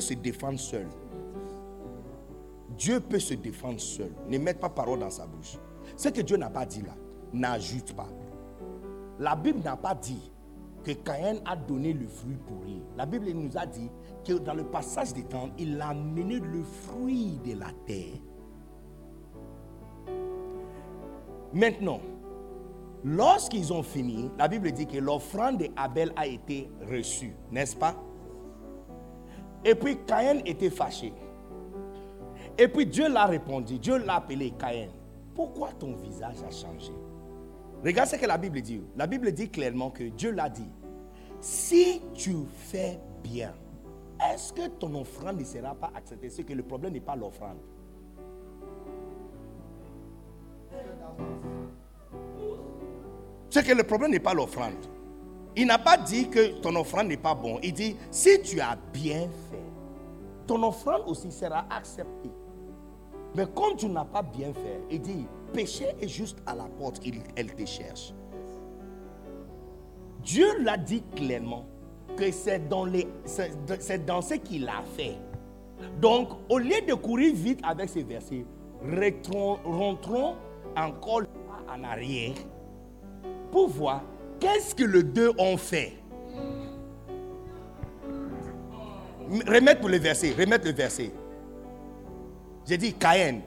Speaker 2: se défendre seul. Dieu peut se défendre seul. Ne mets pas parole dans sa bouche. Ce que Dieu n'a pas dit là, n'ajoute pas. La Bible n'a pas dit que Caïn a donné le fruit pourri. La Bible nous a dit que dans le passage des temps, il a mené le fruit de la terre. Maintenant, lorsqu'ils ont fini, la Bible dit que l'offrande d'Abel a été reçue, n'est-ce pas? Et puis Caïn était fâché. Et puis Dieu l'a répondu, Dieu l'a appelé Caïn. Pourquoi ton visage a changé? Regarde ce que la Bible dit. La Bible dit clairement que Dieu l'a dit. Si tu fais bien, est-ce que ton offrande ne sera pas acceptée? C'est que le problème n'est pas l'offrande. C'est que le problème n'est pas l'offrande. Il n'a pas dit que ton offrande n'est pas bon. Il dit, si tu as bien fait, ton offrande aussi sera acceptée. Mais comme tu n'as pas bien fait, il dit, péché est juste à la porte, elle te cherche. Dieu l'a dit clairement que c'est dans, les, c'est dans ce qu'il a fait. Donc, au lieu de courir vite avec ces versets, rentrons encore en arrière pour voir qu'est-ce que les deux ont fait. Remettre pour le verset, remettre le verset. J'ai dit, Caïn,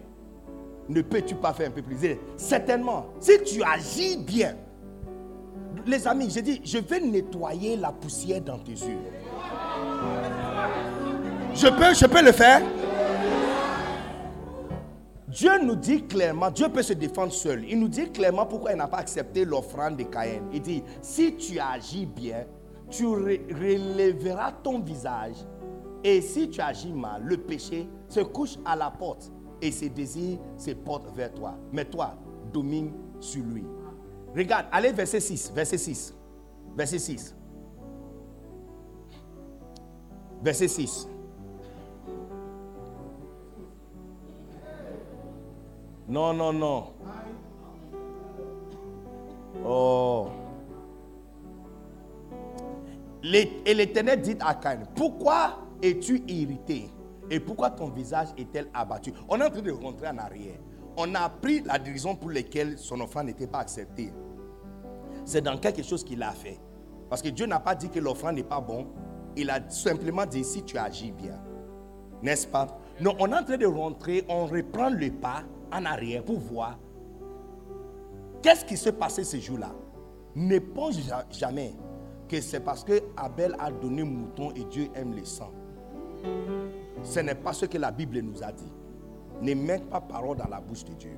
Speaker 2: ne peux-tu pas faire un peu plus? Certainement, si tu agis bien, les amis, j'ai dit, je vais nettoyer la poussière dans tes yeux. Je peux, je peux le faire? Dieu nous dit clairement, Dieu peut se défendre seul. Il nous dit clairement pourquoi il n'a pas accepté l'offrande de Caïn. Il dit, si tu agis bien, tu relèveras ton visage. Et si tu agis mal, le péché se couche à la porte et ses désirs se portent vers toi. Mais toi, domine sur lui. Regarde, allez verset 6, verset 6. Verset 6. Verset 6. Non, non, non. Oh. Et l'Éternel dit à Cain, pourquoi es-tu irrité? Et pourquoi ton visage est-elle abattu? On est en train de rentrer en arrière. On a appris la raison pour laquelle son offrande n'était pas acceptée. C'est dans quelque chose qu'il a fait. Parce que Dieu n'a pas dit que l'offrande n'est pas bon. Il a simplement dit si tu agis bien. N'est-ce pas? Non, on est en train de rentrer, on reprend le pas en arrière pour voir qu'est-ce qui s'est passé ce jour-là? Ne pense jamais que c'est parce que Abel a donné mouton et Dieu aime le sang. Ce n'est pas ce que la Bible nous a dit. Ne mets pas parole dans la bouche de Dieu.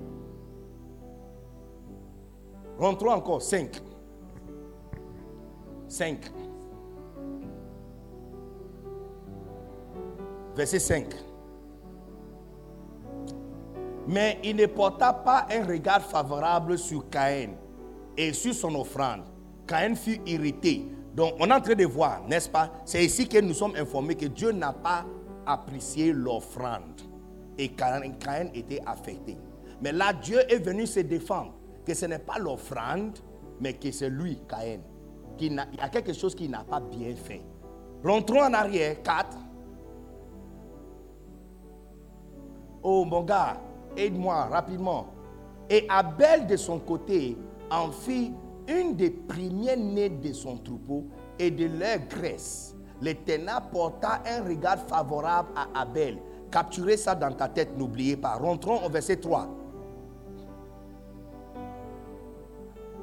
Speaker 2: Rentrons encore. 5. 5. Verset 5. Mais il ne porta pas un regard favorable sur Caïn et sur son offrande. Caïn fut irrité. Donc on est en train de voir, n'est-ce pas? C'est ici que nous sommes informés que Dieu n'a pas apprécié l'offrande. Et Caïn, était affecté. Mais là, Dieu est venu se défendre. Que ce n'est pas l'offrande, mais que c'est lui, Caïn. Qui il y a quelque chose qu'il n'a pas bien fait. Rentrons en arrière, 4. Oh mon gars, aide-moi rapidement. Et Abel de son côté en fit une des premières nées de son troupeau et de leur graisse. L'Éternel porta un regard favorable à Abel. Capturez ça dans ta tête, n'oubliez pas. Rentrons au verset 3.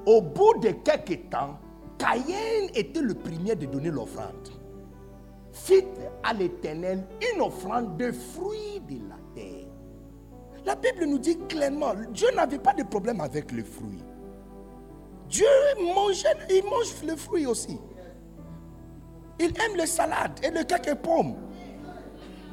Speaker 2: Au bout de quelques temps, Caïn était le premier de donner l'offrande. Fit à l'Éternel une offrande de fruits de la. La Bible nous dit clairement, Dieu n'avait pas de problème avec le fruit. Dieu mangeait, il mange le fruit aussi. Il aime les salades et le quelques pommes.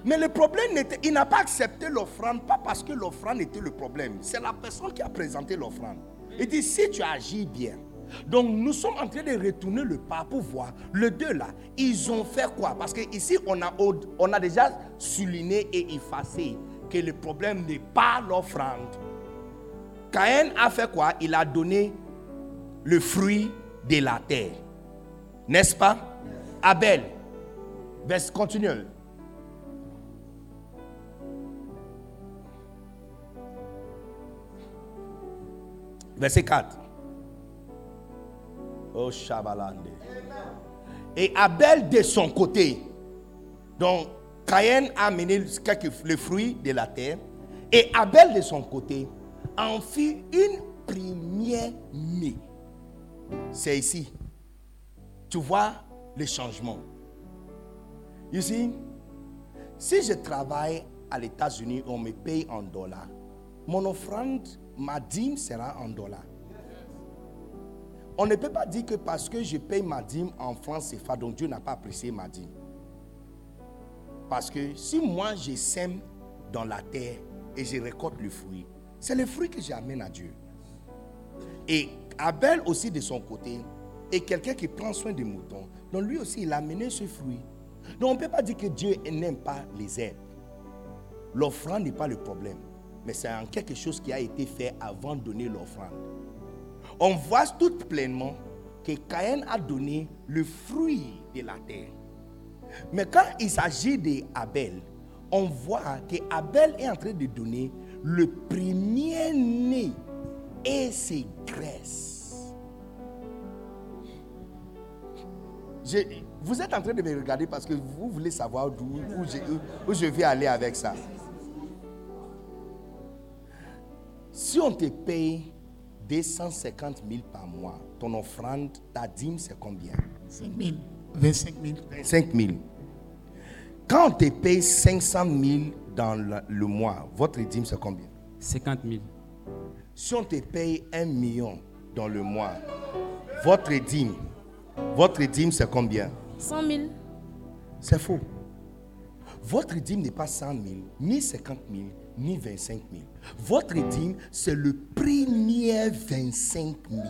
Speaker 2: Mais le problème n'était, il n'a pas accepté l'offrande, pas parce que l'offrande était le problème. C'est la personne qui a présenté l'offrande. Il dit, si tu agis bien. Donc nous sommes en train de retourner le pas pour voir. Les deux là, ils ont fait quoi? Parce que ici, on a, on a déjà souligné et effacé que le problème n'est pas l'offrande, Caïn a fait quoi? Il a donné le fruit de la terre. N'est-ce pas? Abel. Verset continue. Verset 4. Oh Shabalande. Et Abel de son côté. Donc, Caïn a amené quelques, le fruit de la terre. Et Abel de son côté en fit une première née. C'est ici. Tu vois le changement. You see, si je travaille à l'États-Unis, on me paye en dollars. Mon offrande, ma dîme sera en dollars. On ne peut pas dire que parce que je paye ma dîme en France CFA, donc Dieu n'a pas apprécié ma dîme. Parce que si moi je sème dans la terre et je récolte le fruit, c'est le fruit que j'amène à Dieu. Et Abel aussi de son côté est quelqu'un qui prend soin des moutons. Donc lui aussi, il a amené ce fruit. Donc on ne peut pas dire que Dieu n'aime pas les herbes. L'offrande n'est pas le problème. Mais c'est en quelque chose qui a été fait avant de donner l'offrande. On voit tout pleinement que Caïn a donné le fruit de la terre. Mais quand il s'agit d'Abel, on voit que Abel est en train de donner le premier-né et ses graisses. vous êtes en train de me regarder parce que vous voulez savoir d'où où je, où je vais aller avec ça. Si on te paye 250 000 par mois, ton offrande, ta dîme, c'est combien?
Speaker 3: 5 000. 25 000.
Speaker 2: 25 000. Quand on te paye 500 000 dans le, mois, votre dîme, c'est combien?
Speaker 4: 50 000.
Speaker 2: Si on te paye 1 million dans le mois, votre dîme, votre dîme, c'est combien?
Speaker 5: 100 000.
Speaker 2: C'est faux. Votre dîme n'est pas 100 000, ni 50 000, ni 25 000. Votre dîme, c'est le premier 25 000.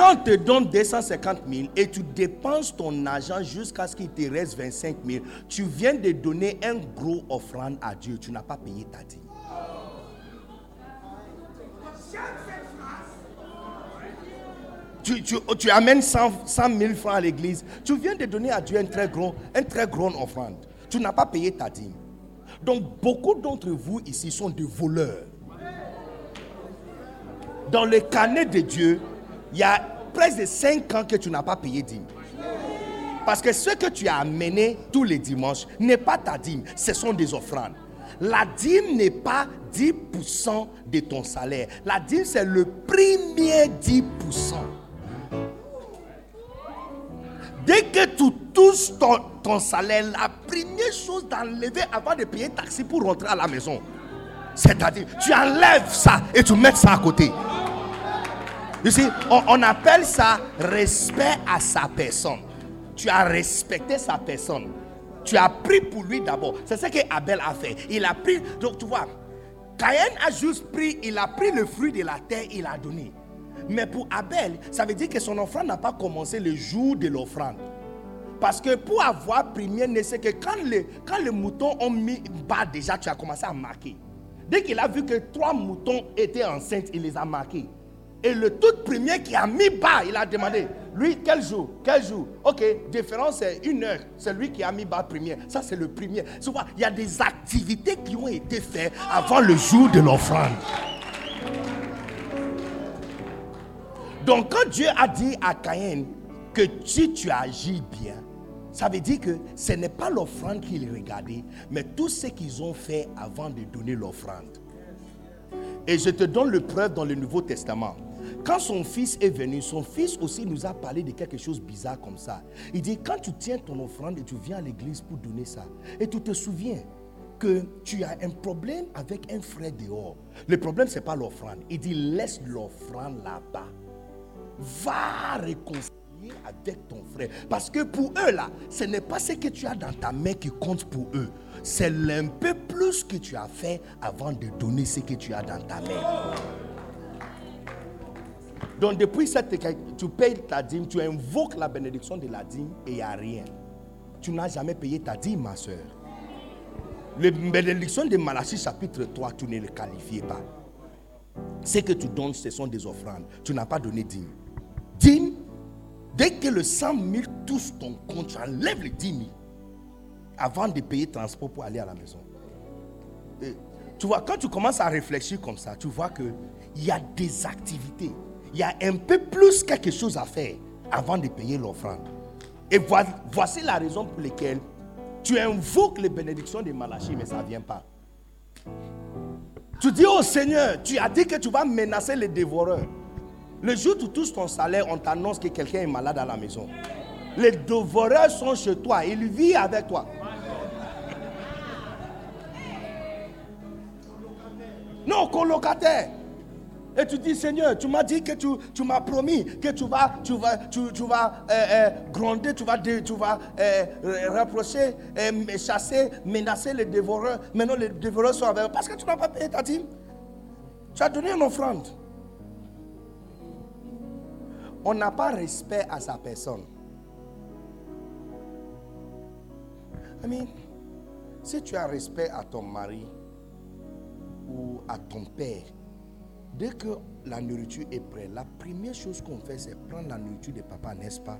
Speaker 2: Quand on te donne 250 000 et tu dépenses ton argent jusqu'à ce qu'il te reste 25 000, tu viens de donner un gros offrande à Dieu. Tu n'as pas payé ta dîme. Tu, amènes 100, 000 francs à l'église. Tu viens de donner à Dieu un très grand, un très offrande. Tu n'as pas payé ta dîme. Donc beaucoup d'entre vous ici sont des voleurs. Dans le canet de Dieu, il y a presque de 5 ans que tu n'as pas payé dîme. Parce que ce que tu as amené tous les dimanches n'est pas ta dîme, ce sont des offrandes. La dîme n'est pas 10% de ton salaire. La dîme, c'est le premier 10%. Dès que tu touches ton, ton salaire, la première chose d'enlever avant de payer taxi pour rentrer à la maison, c'est-à-dire, tu enlèves ça et tu mets ça à côté. Ici, on, on appelle ça respect à sa personne. Tu as respecté sa personne. Tu as pris pour lui d'abord. C'est ce que Abel a fait. Il a pris. Donc tu vois, Caïn a juste pris, il a pris le fruit de la terre, il a donné. Mais pour Abel, ça veut dire que son offrande n'a pas commencé le jour de l'offrande. Parce que pour avoir premier c'est que quand les, quand les moutons ont mis bas déjà, tu as commencé à marquer. Dès qu'il a vu que trois moutons étaient enceintes, il les a marqués. Et le tout premier qui a mis bas, il a demandé, lui, quel jour Quel jour? Ok, différence, c'est une heure. C'est lui qui a mis bas premier. Ça, c'est le premier. Souvent, il y a des activités qui ont été faites avant le jour de l'offrande. Donc, quand Dieu a dit à Caïn que si tu agis bien, ça veut dire que ce n'est pas l'offrande qu'il regardait, mais tout ce qu'ils ont fait avant de donner l'offrande. Et je te donne le preuve dans le Nouveau Testament. Quand son fils est venu, son fils aussi nous a parlé de quelque chose de bizarre comme ça. Il dit, quand tu tiens ton offrande et tu viens à l'église pour donner ça, et tu te souviens que tu as un problème avec un frère dehors. Le problème, ce n'est pas l'offrande. Il dit, laisse l'offrande là-bas. Va réconcilier avec ton frère. Parce que pour eux, là, ce n'est pas ce que tu as dans ta main qui compte pour eux. C'est un peu plus que tu as fait avant de donner ce que tu as dans ta main. Donc depuis cette tu payes ta dîme, tu invoques la bénédiction de la dîme et il n'y a rien. Tu n'as jamais payé ta dîme, ma soeur. La bénédiction de Malachie chapitre 3, tu ne le qualifies pas. Ce que tu donnes, ce sont des offrandes. Tu n'as pas donné dîme. Dîme, dès que le 100 000 touche ton compte, tu enlèves les 10 000 avant de payer transport pour aller à la maison. tu vois, quand tu commences à réfléchir comme ça, tu vois qu'il y a des activités. Il y a un peu plus quelque chose à faire avant de payer l'offrande. Et voici la raison pour laquelle tu invoques les bénédictions de Malachie, mais ça ne vient pas. Tu dis au Seigneur, tu as dit que tu vas menacer les dévoreurs. Le jour où tu touches ton salaire, on t'annonce que quelqu'un est malade à la maison. Les dévoreurs sont chez toi, ils vivent avec toi. Non, colocataire. Et tu dis, Seigneur, tu m'as dit que tu, tu m'as promis que tu vas, tu vas, tu, tu vas euh, euh, gronder, tu vas, tu vas euh, rapprocher, chasser, menacer les dévoreurs. Maintenant, les dévoreurs sont avec parce que tu n'as pas payé ta dîme. Tu as donné une offrande. On n'a pas respect à sa personne. I si tu as respect à ton mari ou à ton père, Dès que la nourriture est prête, la première chose qu'on fait, c'est prendre la nourriture de papa, n'est-ce pas?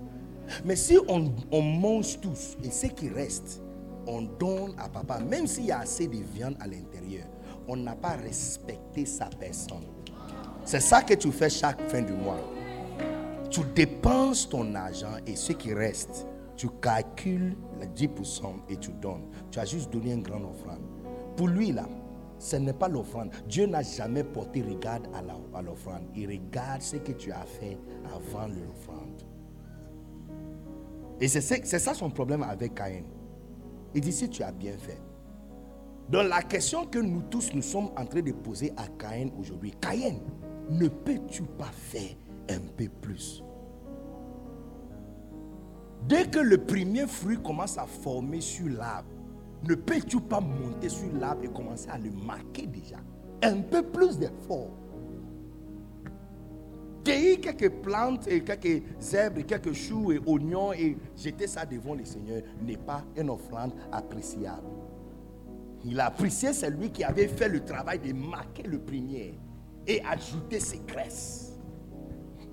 Speaker 2: Mais si on, mange tous et ce qui reste, on donne à papa, même s'il y a assez de viande à l'intérieur, on n'a pas respecté sa personne. C'est ça que tu fais chaque fin du mois. Tu dépenses ton argent et ce qui reste, tu calcules le 10% et tu donnes. Tu as juste donné une grande offrande. Pour lui, là, ce n'est pas l'offrande. Dieu n'a jamais porté regard à l'offrande. Il regarde ce que tu as fait avant l'offrande. Et c'est ça son problème avec Caïn. Il dit si tu as bien fait. Donc la question que nous tous nous sommes en train de poser à Caïn aujourd'hui, Caïn, ne peux-tu pas faire un peu plus? Dès que le premier fruit commence à former sur l'arbre, ne peux-tu pas monter sur l'arbre et commencer à le marquer déjà? Un peu plus d'effort. Cueillir quelques plantes et quelques herbes, quelques choux et oignons et jeter ça devant le Seigneur n'est pas une offrande appréciable. Il a apprécié celui qui avait fait le travail de marquer le premier et ajouter ses graisses.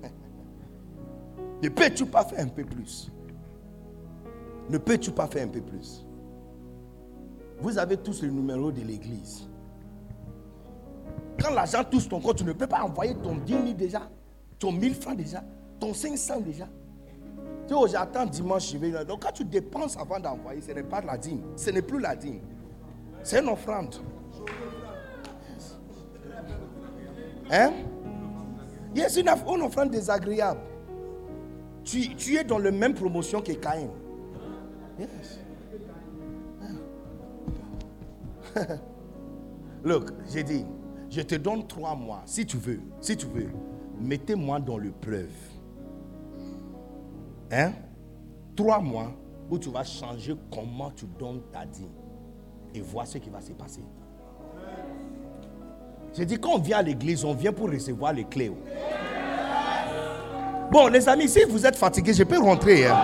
Speaker 2: ne peux-tu pas faire un peu plus? Ne peux-tu pas faire un peu plus? Vous avez tous le numéro de l'église. Quand l'argent touche ton compte, tu ne peux pas envoyer ton 10 000 déjà, ton 1000 francs déjà, ton 500 déjà. Tu vois, j'attends dimanche, je vais. Donc quand tu dépenses avant d'envoyer, ce n'est pas la dîme. Ce n'est plus la dîme. C'est une offrande. Hein? Yes, une, une offrande désagréable. Tu, tu es dans la même promotion que Caïn. Yes. Look, j'ai dit, je te donne trois mois, si tu veux, si tu veux, mettez-moi dans le preuve. Hein? Trois mois où tu vas changer comment tu donnes ta dîme et voir ce qui va se passer. J'ai dit, quand on vient à l'église, on vient pour recevoir les clés. Bon, les amis, si vous êtes fatigués, je peux rentrer. Hein?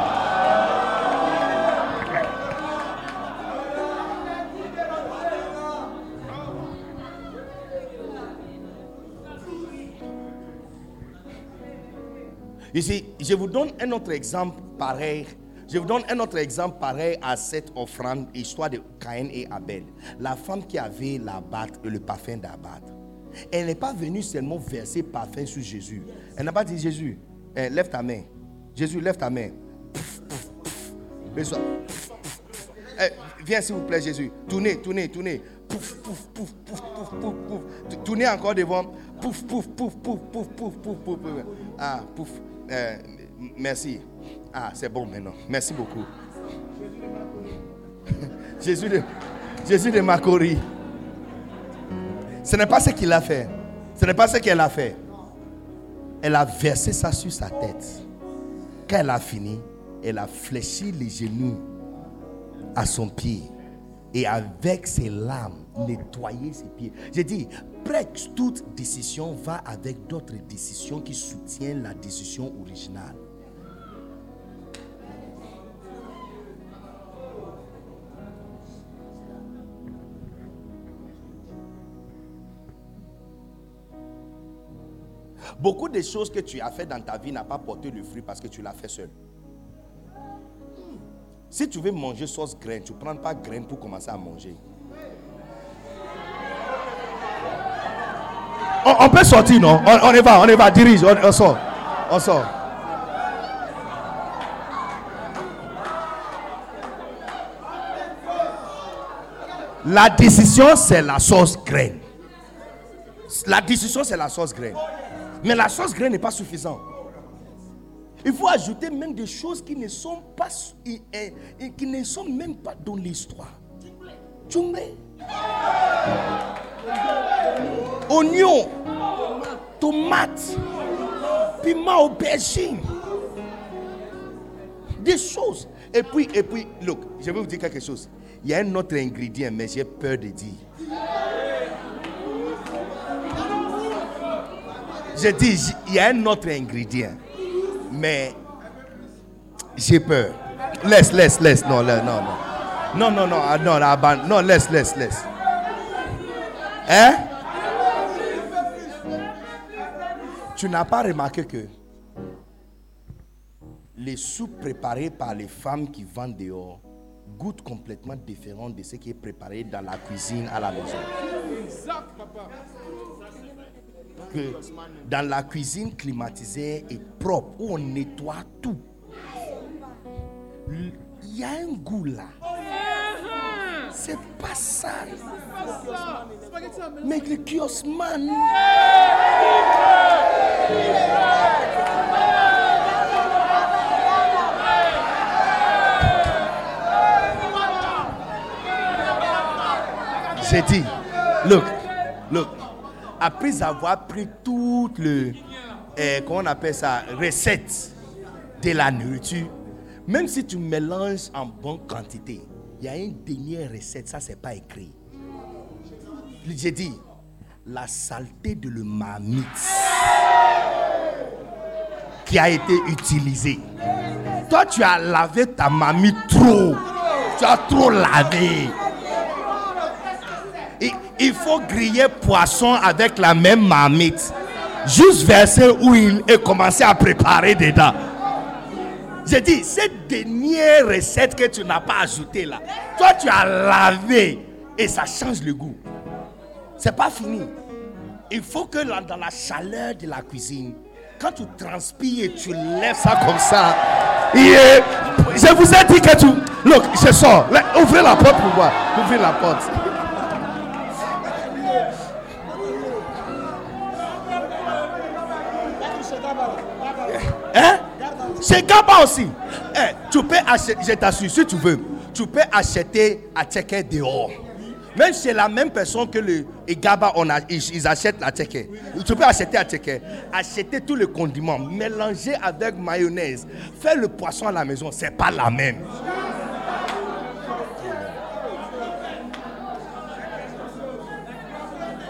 Speaker 2: Ici, je vous donne un autre exemple pareil. Je vous donne un autre exemple pareil à cette offrande, histoire de Caïn et Abel. La femme qui avait la batte le parfum d'abattre. Elle n'est pas venue seulement verser parfum sur Jésus. Elle n'a pas dit Jésus, eh, lève ta main. Jésus, lève ta main. Eh, viens s'il vous plaît, Jésus. Tournez, tournez, tournez. Pouf, pouf, pouf, pouf, pouf, pouf, pouf. Tournez encore devant. Pouf, pouf, pouf, pouf, pouf, pouf, pouf, pouf. Ah, pouf. Euh, merci. Ah, c'est bon maintenant. Merci beaucoup. Jésus de, Jésus de Macori. Ce n'est pas ce qu'il a fait. Ce n'est pas ce qu'elle a fait. Elle a versé ça sur sa tête. Quand elle a fini, elle a fléchi les genoux à son pied. Et avec ses larmes, nettoyé ses pieds. J'ai dit, Après, toute décision va avec d'autres décisions qui soutiennent la décision originale. Beaucoup de choses que tu as fait dans ta vie n'ont pas porté le fruit parce que tu l'as fait seul. Si tu veux manger sauce graine, tu ne prends pas graine pour commencer à manger. On, peut sortir, non? On, y va, on y va, dirige, on, sort. On sort. La décision, c'est la sauce graine. La décision, c'est la sauce graine. Mais la sauce graine n'est pas suffisante. Il faut ajouter même des choses qui ne sont pas, qui ne sont même pas dans l'histoire. Oignon, tomate, piment aubergine. Des choses. Et puis, et puis, look, je vais vous dire quelque chose. Il y a un autre ingrédient, mais j'ai peur de dire. Je dis, il y a un autre ingrédient. Mais j'ai peur. Laisse, laisse, laisse. Non, non, non. Non, non, non, ah, non, non, non, laisse, laisse, laisse. Hein? Tu n'as pas remarqué que les soupes préparées par les femmes qui vendent dehors goûtent complètement différent de ce qui est préparé dans la cuisine à la maison. Exact, papa dans la cuisine climatisée et propre, où on nettoie tout, il y a un goût là. C'est pas ça. Mais le kiosman. J'ai dit, look, look, après avoir pris toutes les, eh, comment on appelle ça, recettes de la nourriture, même si tu mélanges en bonne quantité, il y a une dernière recette, ça c'est pas écrit. J'ai dit, la saleté de le marmite qui a été utilisée. Toi, tu as lavé ta mamie trop. Tu as trop lavé il faut griller poisson avec la même marmite. Juste verser huile et commencer à préparer dedans. J'ai dit, cette dernière recette que tu n'as pas ajoutée là, toi tu as lavé et ça change le goût. C'est pas fini. Il faut que dans la chaleur de la cuisine, quand tu transpires et tu lèves ça comme ça, je vous ai dit que tu. Look, je sors. Ouvrez la porte pour moi. Ouvrez la porte. C'est Gaba aussi. Eh, tu peux acheter, je t'assure, si tu veux, tu peux acheter à Tchèque dehors. Même c'est la même personne que le Gaba, on a, ils, achètent la Tchèque. Tu peux acheter à Tchèque. Acheter tous les condiments, mélanger avec mayonnaise, faire le poisson à la maison, c'est pas la même.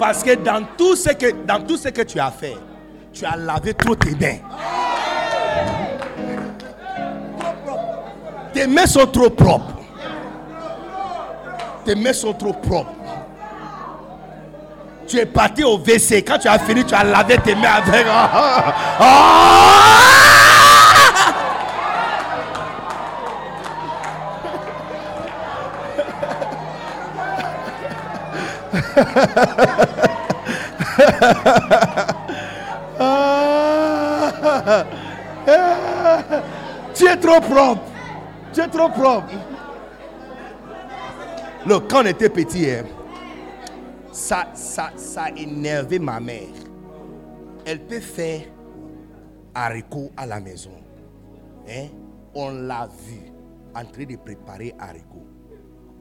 Speaker 2: Parce que dans tout ce que, dans tout ce que tu as fait, tu as lavé trop tes mains. Tes mains sont trop propres. Tes mains sont trop propres. Tu es parti au WC. Quand tu as fini, tu as lavé tes mains avec. tu es trop propre. Tu es trop propre. Le, quand on était petit, hein, ça, ça, ça a énervé ma mère. Elle peut faire haricots à la maison. Hein? On l'a vu en train de préparer haricots.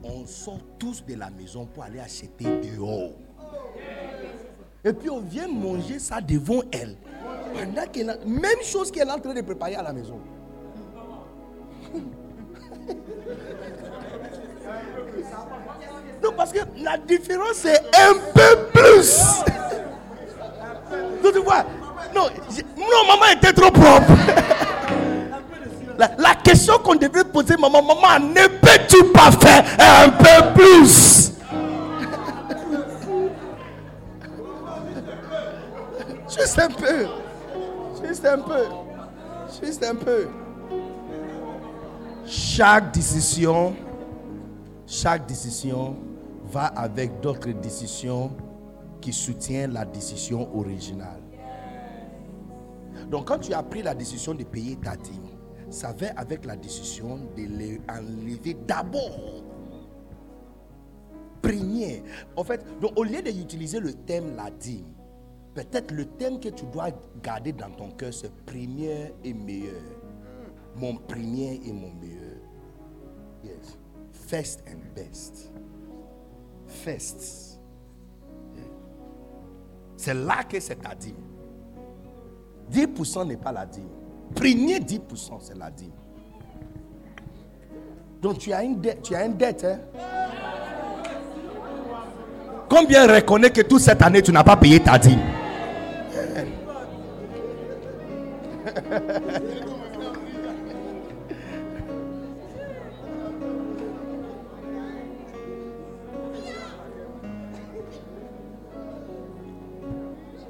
Speaker 2: On sort tous de la maison pour aller acheter dehors. Et puis on vient manger ça devant elle. même chose qu'elle est en train de préparer à la maison. Parce que la différence c'est un peu plus. Tu vois, non, maman était trop propre. La, la question qu'on devrait poser, maman, maman, ne peux-tu pas faire un peu plus? Juste un peu. Juste un peu. Juste un peu. Chaque décision, chaque décision va avec d'autres décisions qui soutiennent la décision originale. Donc quand tu as pris la décision de payer ta dîme, ça va avec la décision de l'enlever d'abord. Premier. En fait, donc au lieu d'utiliser le thème la dîme, Peut-être le thème que tu dois garder dans ton cœur, c'est premier et meilleur. Mon premier et mon meilleur. Yes. First and best. C'est là que c'est ta dîme. 10% n'est pas la dîme. Premier 10%, c'est la dîme. Donc tu as une dette, tu as une dette. Hein? Combien reconnaît que toute cette année tu n'as pas payé ta dîme?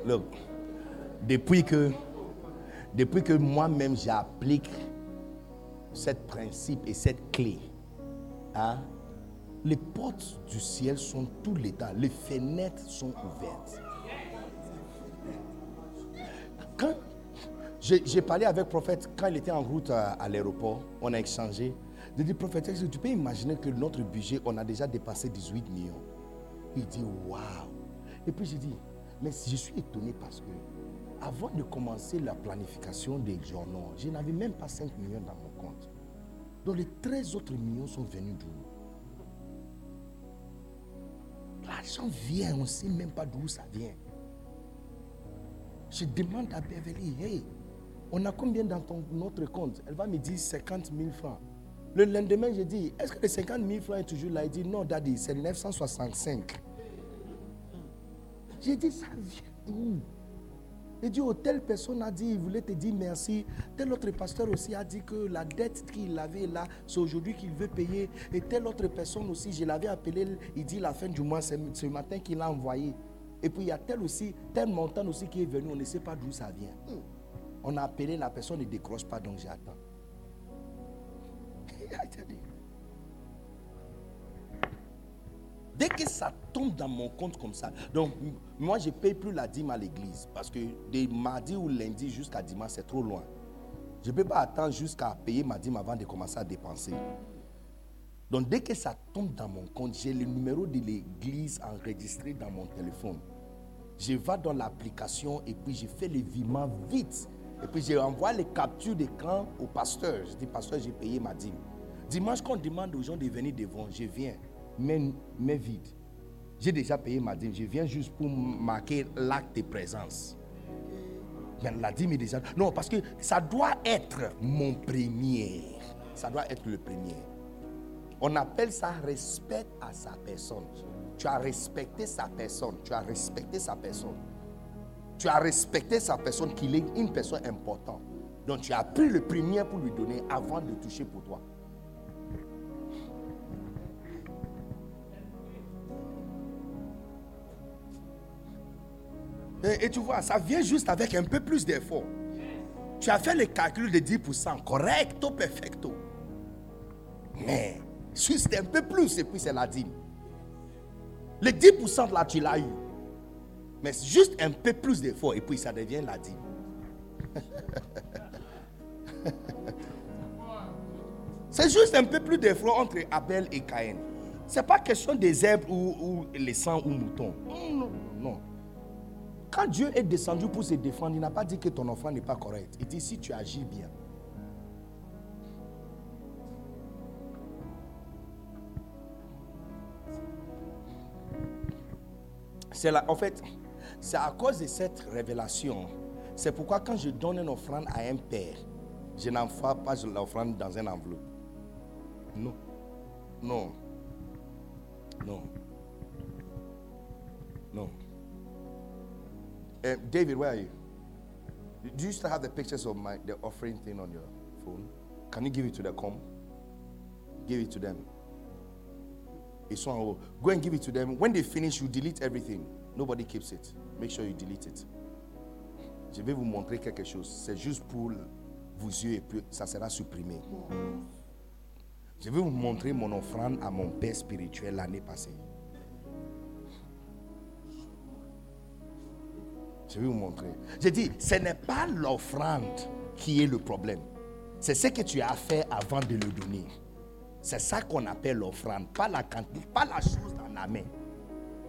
Speaker 2: Look, depuis que, depuis que moi-même j'applique ce principe et cette clé, hein, les portes du ciel sont tous les temps, les fenêtres sont ouvertes. Quand j'ai parlé avec le prophète quand il était en route à, l'aéroport, on a échangé. J'ai dit, prophète, tu peux imaginer que notre budget, on a déjà dépassé 18 millions. Il dit, waouh. Et puis j'ai dit, mais je suis étonné parce que avant de commencer la planification des journaux, je n'avais même pas 5 millions dans mon compte. Donc les 13 autres millions sont venus d'où? L'argent vient, on ne sait même pas d'où ça vient. Je demande à Beverly, hey, on a combien dans ton, notre compte? Elle va me dire 50 000 francs. Le lendemain, je dis, est-ce que les 50 000 francs est toujours là? Il dit, non, daddy, c'est 965. J'ai dit, ça vient d'où? Il dit, oh, telle personne a dit, il voulait te dire merci. Tel autre pasteur aussi a dit que la dette qu'il avait là, c'est aujourd'hui qu'il veut payer. Et telle autre personne aussi, je l'avais appelé, il dit la fin du mois, c'est ce matin qu'il a envoyé. Et puis il y a tel aussi, tel montant aussi qui est venu, on ne sait pas d'où ça vient. On a appelé la personne, ne décroche pas, donc j'attends. Dès que ça tombe dans mon compte comme ça, donc moi je ne paye plus la dîme à l'église parce que de mardi ou lundi jusqu'à dimanche c'est trop loin. Je ne peux pas attendre jusqu'à payer ma dîme avant de commencer à dépenser. Donc dès que ça tombe dans mon compte, j'ai le numéro de l'église enregistré dans mon téléphone. Je vais dans l'application et puis je fais le virement vite. Et puis j'envoie les captures d'écran au pasteur. Je dis, pasteur, j'ai payé ma dîme. Dimanche, quand on demande aux gens de venir devant, je viens, mais, vide. J'ai déjà payé ma dîme. Je viens juste pour marquer l'acte de présence. Mais la dîme est déjà. Non, parce que ça doit être mon premier. Ça doit être le premier. On appelle ça respect à sa personne. Tu as respecté sa personne. Tu as respecté sa personne. Tu as respecté sa personne, qu'il est une personne importante. Donc tu as pris le premier pour lui donner avant de toucher pour toi. Et, tu vois, ça vient juste avec un peu plus d'effort. Tu as fait le calcul de 10%, correcto, perfecto. Mais, juste un peu plus, et puis c'est la dîme. Les 10% là, tu l'as eu. Mais juste un peu plus d'effort et puis ça devient la dîme. C'est juste un peu plus d'effort entre Abel et Caïn. Ce n'est pas question des herbes ou, les sangs ou moutons. Non, non. Quand Dieu est descendu pour se défendre, il n'a pas dit que ton enfant n'est pas correct. Il dit si tu agis bien. C'est là, en fait, c'est à cause de cette révélation. C'est pourquoi quand je donne une offrande à un père, je n'envoie pas l'offrande dans un enveloppe. Non. Non. Non. No. Uh, David, where are you? Do you still have the pictures of my the offering thing on your phone? Can you give it to the com? Give it to them. It's one. Go and give it to them. When they finish, you delete everything. Nobody keeps it. Make sure you delete it. Je vais vous montrer quelque chose. C'est juste pour vos yeux et puis ça sera supprimé. Je vais vous montrer mon offrande à mon père spirituel l'année passée. Je vais vous montrer. J'ai dit, ce n'est pas l'offrande qui est le problème. C'est ce que tu as fait avant de le donner. C'est ça qu'on appelle l'offrande, pas la quantité, pas la chose dans la main.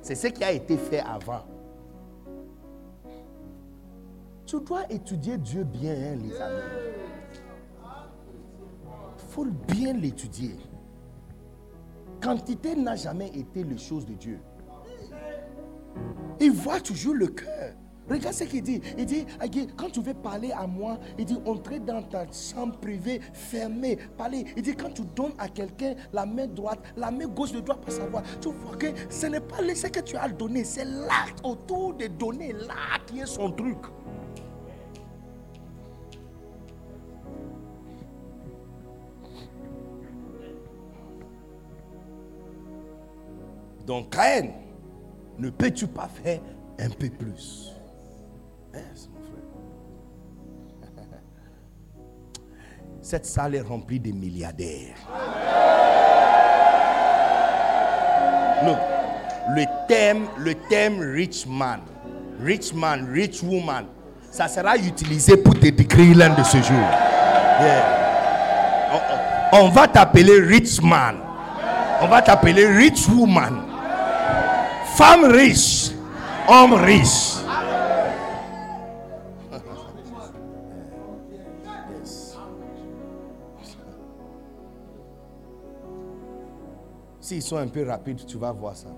Speaker 2: C'est ce qui a été fait avant. Tu dois étudier Dieu bien, hein, les amis. Il faut bien l'étudier. Quantité n'a jamais été les choses de Dieu. Il voit toujours le cœur. Regarde ce qu'il dit. Il dit, quand tu veux parler à moi, il dit, entrez dans ta chambre privée, fermée, parlez. Il dit, quand tu donnes à quelqu'un la main droite, la main gauche ne doit pas savoir. Tu vois que ce n'est pas ce que tu as donné, c'est l'acte autour de donner, là qui est son truc. Donc, Caïn, ne peux-tu pas faire un peu plus? Cette salle est remplie de milliardaires. le thème, le thème rich man, rich man, rich woman, ça sera utilisé pour te décrire l'un de ce jours. On, va t'appeler rich man. On va t'appeler rich woman. Femme riche. Homme riche. S'ils sont un peu rapides, tu vas voir ça.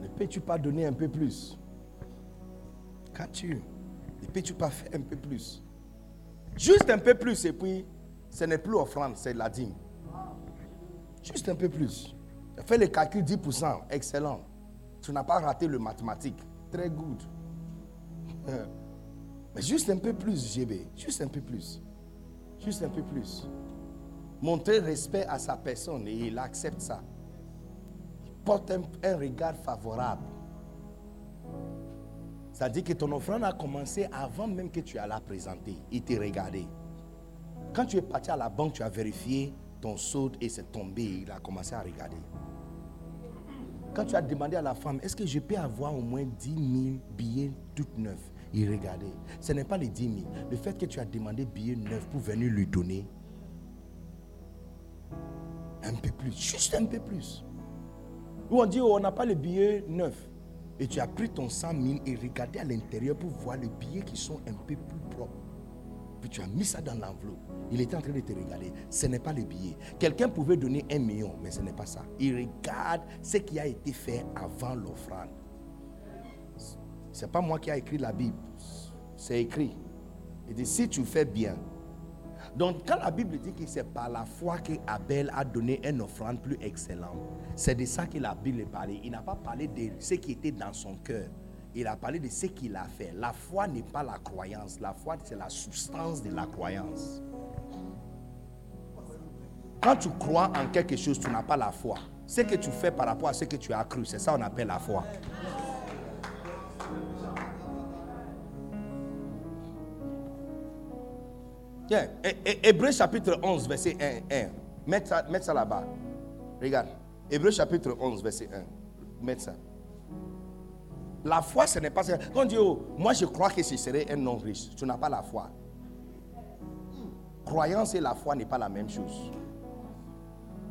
Speaker 2: Ne peux-tu pas donner un peu plus? Qu'as-tu? Ne peux-tu pas faire un peu plus? Juste un peu plus et puis ce n'est plus offrande, c'est la dîme. Juste un peu plus. Fais le calcul 10%, excellent. Tu n'as pas raté le mathématique. Très good. Mais juste un peu plus, GB. Juste un peu plus. Juste un peu plus montrer respect à sa personne et il accepte ça. Il porte un, regard favorable. Ça dit que ton offrande a commencé avant même que tu aies la présenter. Il t'a regardé. Quand tu es parti à la banque, tu as vérifié ton solde et c'est tombé. Il a commencé à regarder. Quand tu as demandé à la femme, est-ce que je peux avoir au moins 10 000 billets tout neufs Il regardait. Ce n'est pas les 10 000. Le fait que tu as demandé billets neufs pour venir lui donner, un peu plus, juste un peu plus. Ou on dit, oh, on n'a pas le billet neuf. Et tu as pris ton 100 000 et regardé à l'intérieur pour voir les billets qui sont un peu plus propres. Puis tu as mis ça dans l'enveloppe. Il était en train de te regarder. Ce n'est pas le billet. Quelqu'un pouvait donner un million, mais ce n'est pas ça. Il regarde ce qui a été fait avant l'offrande. Ce n'est pas moi qui ai écrit la Bible. C'est écrit. Il dit, si tu fais bien, donc, quand la Bible dit que c'est par la foi que Abel a donné une offrande plus excellente, c'est de ça que la Bible parlé. Il n'a pas parlé de ce qui était dans son cœur. Il a parlé de ce qu'il a fait. La foi n'est pas la croyance. La foi, c'est la substance de la croyance. Quand tu crois en quelque chose, tu n'as pas la foi. Ce que tu fais par rapport à ce que tu as cru, c'est ça qu'on appelle la foi. Tiens, Hébreu chapitre 11, verset 1. 1. Mets ça, là-bas. Regarde. Hébreu chapitre 11, verset 1. Mets ça. La foi, ce n'est pas. Quand Dieu, oh, moi je crois que ce serait un homme riche. Tu n'as pas la foi. Croyance et la foi n'est pas la même chose.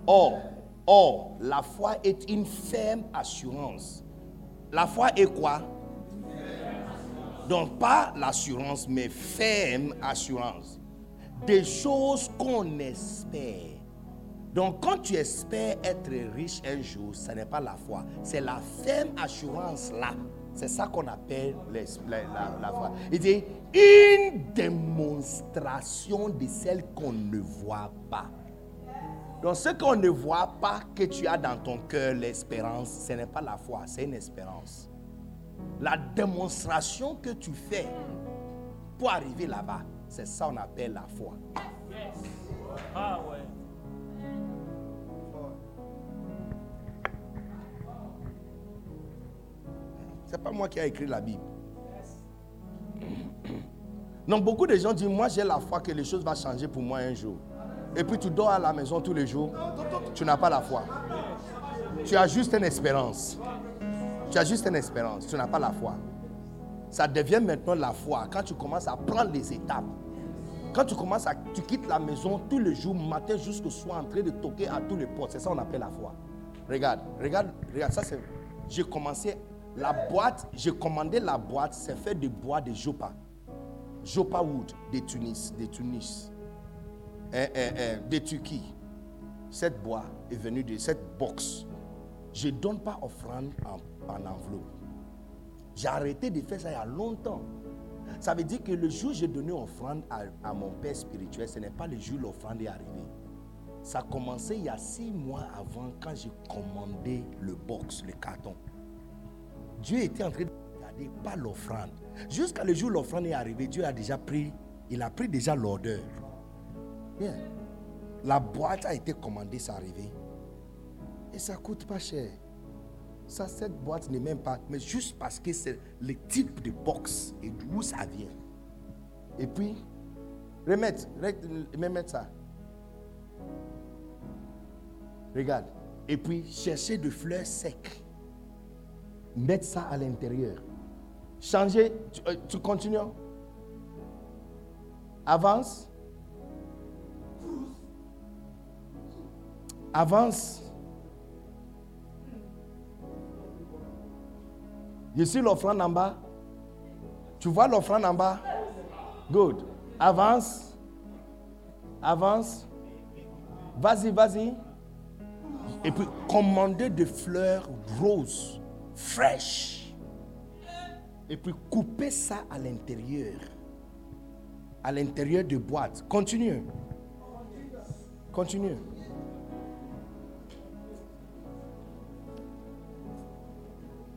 Speaker 2: Or, or, la foi est une ferme assurance. La foi est quoi? Donc pas l'assurance, mais ferme assurance des choses qu'on espère. Donc quand tu espères être riche un jour, ce n'est pas la foi, c'est la ferme assurance là. C'est ça qu'on appelle la, foi. Il dit une démonstration de celle qu'on ne voit pas. Donc ce qu'on ne voit pas que tu as dans ton cœur, l'espérance, ce n'est pas la foi, c'est une espérance. La démonstration que tu fais pour arriver là-bas, c'est ça qu'on appelle la foi. Ah ouais. C'est pas moi qui ai écrit la Bible. Donc beaucoup de gens disent, moi j'ai la foi que les choses vont changer pour moi un jour. Et puis tu dors à la maison tous les jours, tu n'as pas la foi. Tu as juste une espérance. Tu as juste une espérance, tu n'as pas la foi. Ça devient maintenant la foi quand tu commences à prendre les étapes. Quand tu commences à, tu quittes la maison tous les jours, matin jusqu'au soir, en train de toquer à tous les portes. C'est ça qu'on appelle la foi. Regarde, regarde, regarde, ça c'est. J'ai commencé la boîte, j'ai commandé la boîte, c'est fait de bois de Jopa. Jopa Wood de Tunis, de Tunis, eh, eh, eh, de Turquie. Cette bois est venue de cette box. Je ne donne pas offrande en, enveloppe. J'ai arrêté de faire ça il y a longtemps. Ça veut dire que le jour où j'ai donné offrande à, mon père spirituel, ce n'est pas le jour où l'offrande est arrivée. Ça a commencé il y a six mois avant quand j'ai commandé le box, le carton. Dieu était en train de regarder pas l'offrande. Jusqu'à le jour où l'offrande est arrivée, Dieu a déjà pris, il a pris déjà l'odeur. Bien. La boîte a été commandée, ça arrivé. Et ça coûte pas cher. Ça, cette boîte n'est même pas, mais juste parce que c'est le type de box et d'où ça vient. Et puis, remettre, remettre ça. Regarde. Et puis, chercher de fleurs secs mettre ça à l'intérieur. Changer, tu, euh, continues. Avance. Avance. Suis l'offrande en bas? Tu vois l'offrande en bas? Good. Avance. Avance. Vas-y, vas-y. Et puis, commander des fleurs roses fraîche. Et puis couper ça à l'intérieur. À l'intérieur de boîte. Continue. Continue.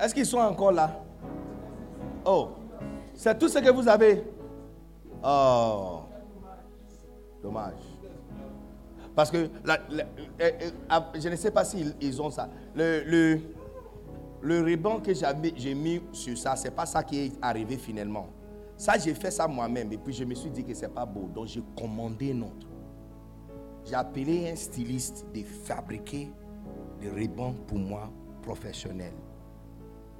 Speaker 2: Est-ce qu'ils sont encore là? Oh, c'est tout ce que vous avez? Oh, dommage. Parce que eh, eh, ah, je ne sais pas s'ils ils ont ça. Le, le, le ruban que j'ai mis sur ça, ce n'est pas ça qui est arrivé finalement. Ça, j'ai fait ça moi-même. Et puis, je me suis dit que ce n'est pas beau. Donc, j'ai commandé un autre. J'ai appelé un styliste de fabriquer des rubans pour moi professionnels.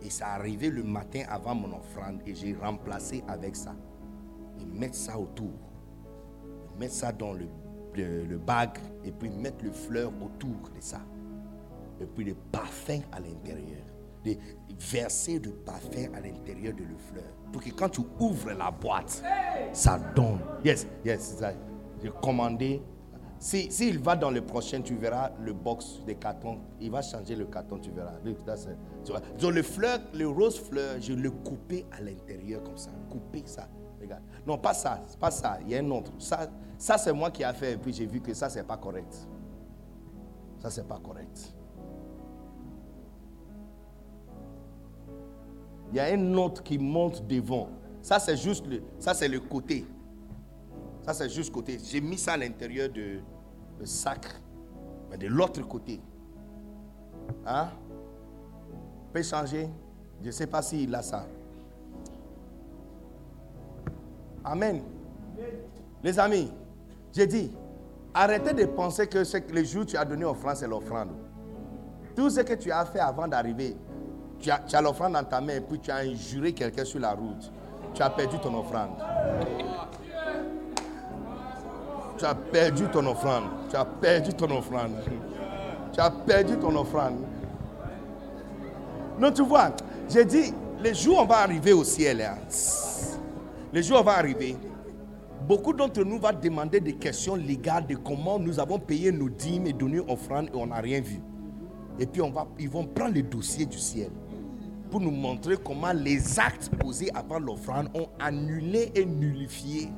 Speaker 2: Et ça arrivé le matin avant mon offrande. Et j'ai remplacé avec ça. Et mettre ça autour. mettre ça dans le, le, le bague. Et puis mettre le fleur autour de ça. Et puis le parfum à l'intérieur de verser de parfum à l'intérieur de le fleur. Pour que quand tu ouvres la boîte, ça donne. Yes, yes, j'ai commandé. S'il si, va dans le prochain, tu verras le box de carton. Il va changer le carton, tu verras. Donc le fleur, le rose fleur, je le coupé à l'intérieur comme ça. Couper ça. Regarde. Non, pas ça, pas ça. Il y a un autre. Ça, ça c'est moi qui a fait. Et puis j'ai vu que ça, c'est pas correct. Ça, c'est pas correct. Il y a un autre qui monte devant. Ça, c'est juste le, ça, c'est le côté. Ça, c'est juste côté. J'ai mis ça à l'intérieur de le sac, mais de l'autre côté. Hein? Peut changer. Je ne sais pas s'il a ça. Amen. Les amis, j'ai dit, arrêtez de penser que, ce que le jour où tu as donné offrande, c'est l'offrande. Tout ce que tu as fait avant d'arriver, tu as, l'offrande dans ta main puis tu as injuré quelqu'un sur la route. Tu as perdu ton offrande. Tu as perdu ton offrande. Tu as perdu ton offrande. Tu as perdu ton offrande. Non, tu vois, j'ai dit, les jours on va arriver au ciel. Hein. Les jours on va arriver. Beaucoup d'entre nous vont demander des questions légales de comment nous avons payé nos dîmes et donné offrande et on n'a rien vu. Et puis on va, ils vont prendre le dossier du ciel pour nous montrer comment les actes posés avant l'offrande ont annulé et nullifié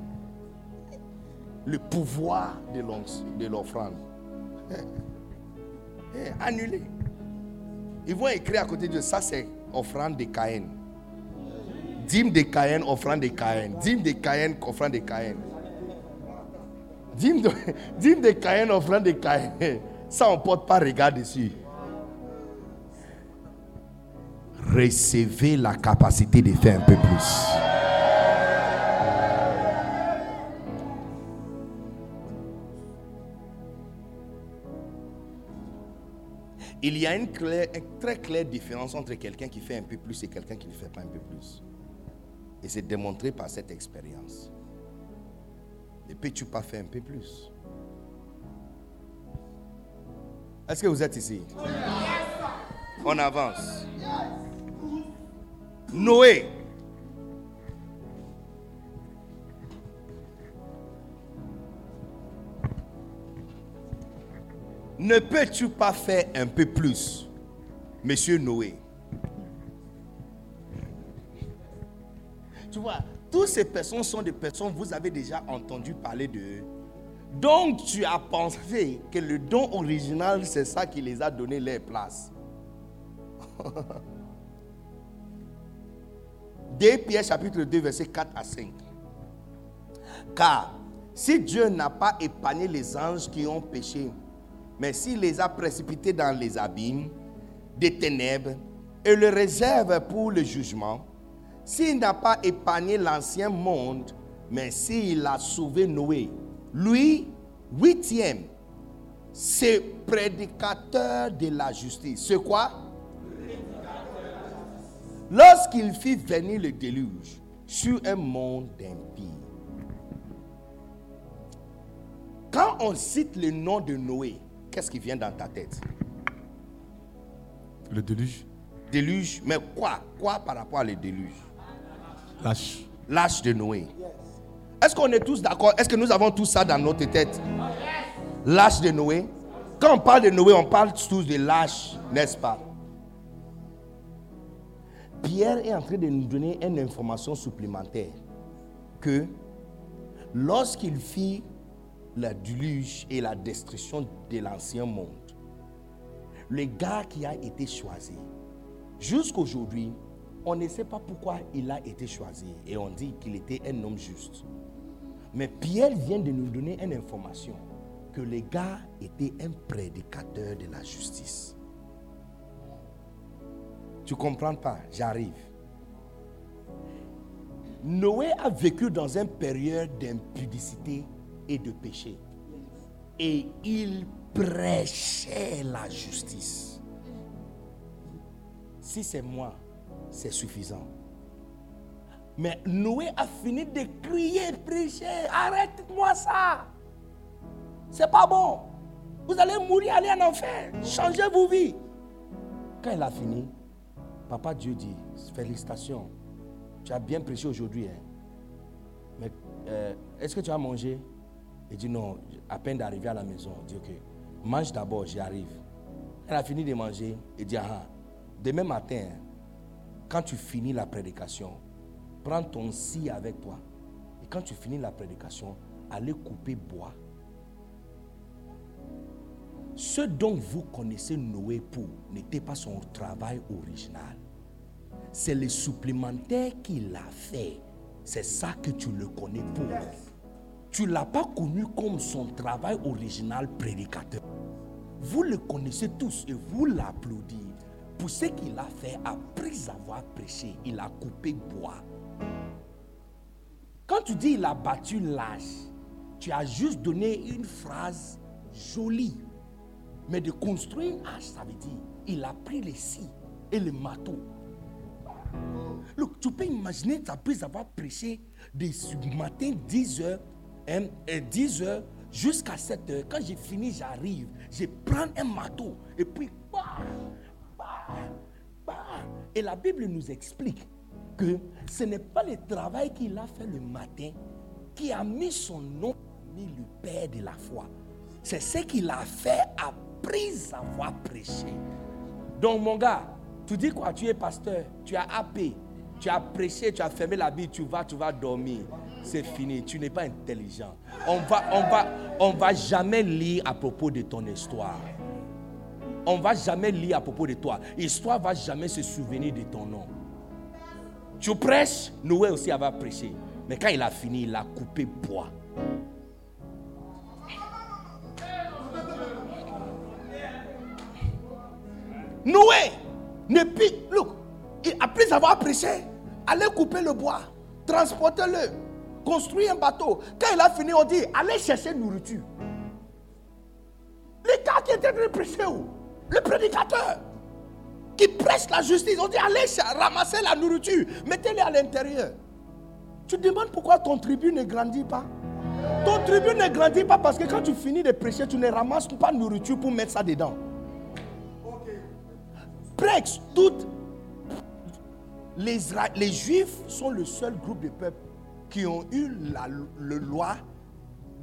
Speaker 2: le pouvoir de l'offrande. Eh, annulé. Ils vont écrire à côté de ça, c'est offrande de Caïn. Dîme de Caïn, offrande de Caïn. Dîme de Caïn, offrande de Caïn. Dîme de, dîme Caïn, offrande de Caïn. Ça, on ne porte pas regard dessus. Recevez la capacité de faire un peu plus. Il y a une, très claire différence entre quelqu'un qui fait un peu plus et quelqu'un qui ne fait pas un peu plus. Et c'est démontré par cette expérience. Ne peux-tu pas faire un peu plus? Est-ce que vous êtes ici? On avance. Noé. Ne peux-tu pas faire un peu plus, monsieur Noé? Tu vois, toutes ces personnes sont des personnes, vous avez déjà entendu parler d'eux. Donc tu as pensé que le don original, c'est ça qui les a donné leur place. 2 Pierre chapitre 2 verset 4 à 5. Car si Dieu n'a pas épargné les anges qui ont péché, mais s'il les a précipités dans les abîmes des ténèbres et le réserve pour le jugement, s'il n'a pas épargné l'ancien monde, mais s'il a sauvé Noé, lui, huitième, c'est prédicateur de la justice. C'est quoi? Lorsqu'il fit venir le déluge sur un monde d'impie. Quand on cite le nom de Noé, qu'est-ce qui vient dans ta tête?
Speaker 3: Le déluge.
Speaker 2: Déluge, mais quoi? Quoi par rapport à le déluge?
Speaker 3: Lâche.
Speaker 2: Lâche de Noé. Est-ce qu'on est tous d'accord? Est-ce que nous avons tout ça dans notre tête? Lâche de Noé. Quand on parle de Noé, on parle tous de lâche, n'est-ce pas? Pierre est en train de nous donner une information supplémentaire que lorsqu'il fit la déluge et la destruction de l'ancien monde, le gars qui a été choisi, jusqu'aujourd'hui, on ne sait pas pourquoi il a été choisi et on dit qu'il était un homme juste. Mais Pierre vient de nous donner une information que le gars était un prédicateur de la justice. Tu comprends pas? J'arrive. Noé a vécu dans une période d'impudicité et de péché. Et il prêchait la justice. Si c'est moi, c'est suffisant. Mais Noé a fini de crier, prêcher, arrête-moi ça. C'est pas bon. Vous allez mourir, aller en enfer. Changez vos vies. Quand il a fini, Papa Dieu dit, félicitations. Tu as bien prêché aujourd'hui. Hein. Mais euh, est-ce que tu as mangé? Il dit non, à peine d'arriver à la maison. Dit ok, mange d'abord, j'y arrive. Elle a fini de manger. Il dit ah, demain matin, quand tu finis la prédication, prends ton scie avec toi. Et quand tu finis la prédication, allez couper bois. Ce dont vous connaissez Noé pour n'était pas son travail original. C'est le supplémentaire qu'il a fait. C'est ça que tu le connais pour. Tu ne l'as pas connu comme son travail original prédicateur. Vous le connaissez tous et vous l'applaudissez pour ce qu'il a fait après avoir prêché. Il a coupé bois. Quand tu dis il a battu l'âge, tu as juste donné une phrase jolie. Mais de construire une hache, ça veut dire il a pris les scies et le marteau Look, tu peux imaginer, après avoir prêché du matin 10h, 10h hein, jusqu'à 7h. Quand j'ai fini, j'arrive, je prends un marteau et puis, bah, bah, bah. Et la Bible nous explique que ce n'est pas le travail qu'il a fait le matin qui a mis son nom, mis le Père de la foi. C'est ce qu'il a fait après avoir prêché. Donc, mon gars, tu dis quoi? Tu es pasteur, tu as AP. Tu as prêché, tu as fermé la Bible, tu vas, tu vas dormir. C'est fini. Tu n'es pas intelligent. On va, on va, on va jamais lire à propos de ton histoire. On va jamais lire à propos de toi. L'histoire va jamais se souvenir de ton nom. Tu prêches, Noé aussi avait prêché. Mais quand il a fini, il a coupé bois. Noé, ne pique, look, après avoir prêché, allez couper le bois, transportez-le, construire un bateau. Quand il a fini, on dit, allez chercher nourriture. Les gars qui étaient de prêcher, le prédicateur, qui prêche la justice, on dit, allez ramasser la nourriture, mettez-les à l'intérieur. Tu te demandes pourquoi ton tribu ne grandit pas? Ton tribu ne grandit pas parce que quand tu finis de prêcher, tu ne ramasses pas de nourriture pour mettre ça dedans. Les, les Juifs sont le seul groupe de peuples qui ont eu la loi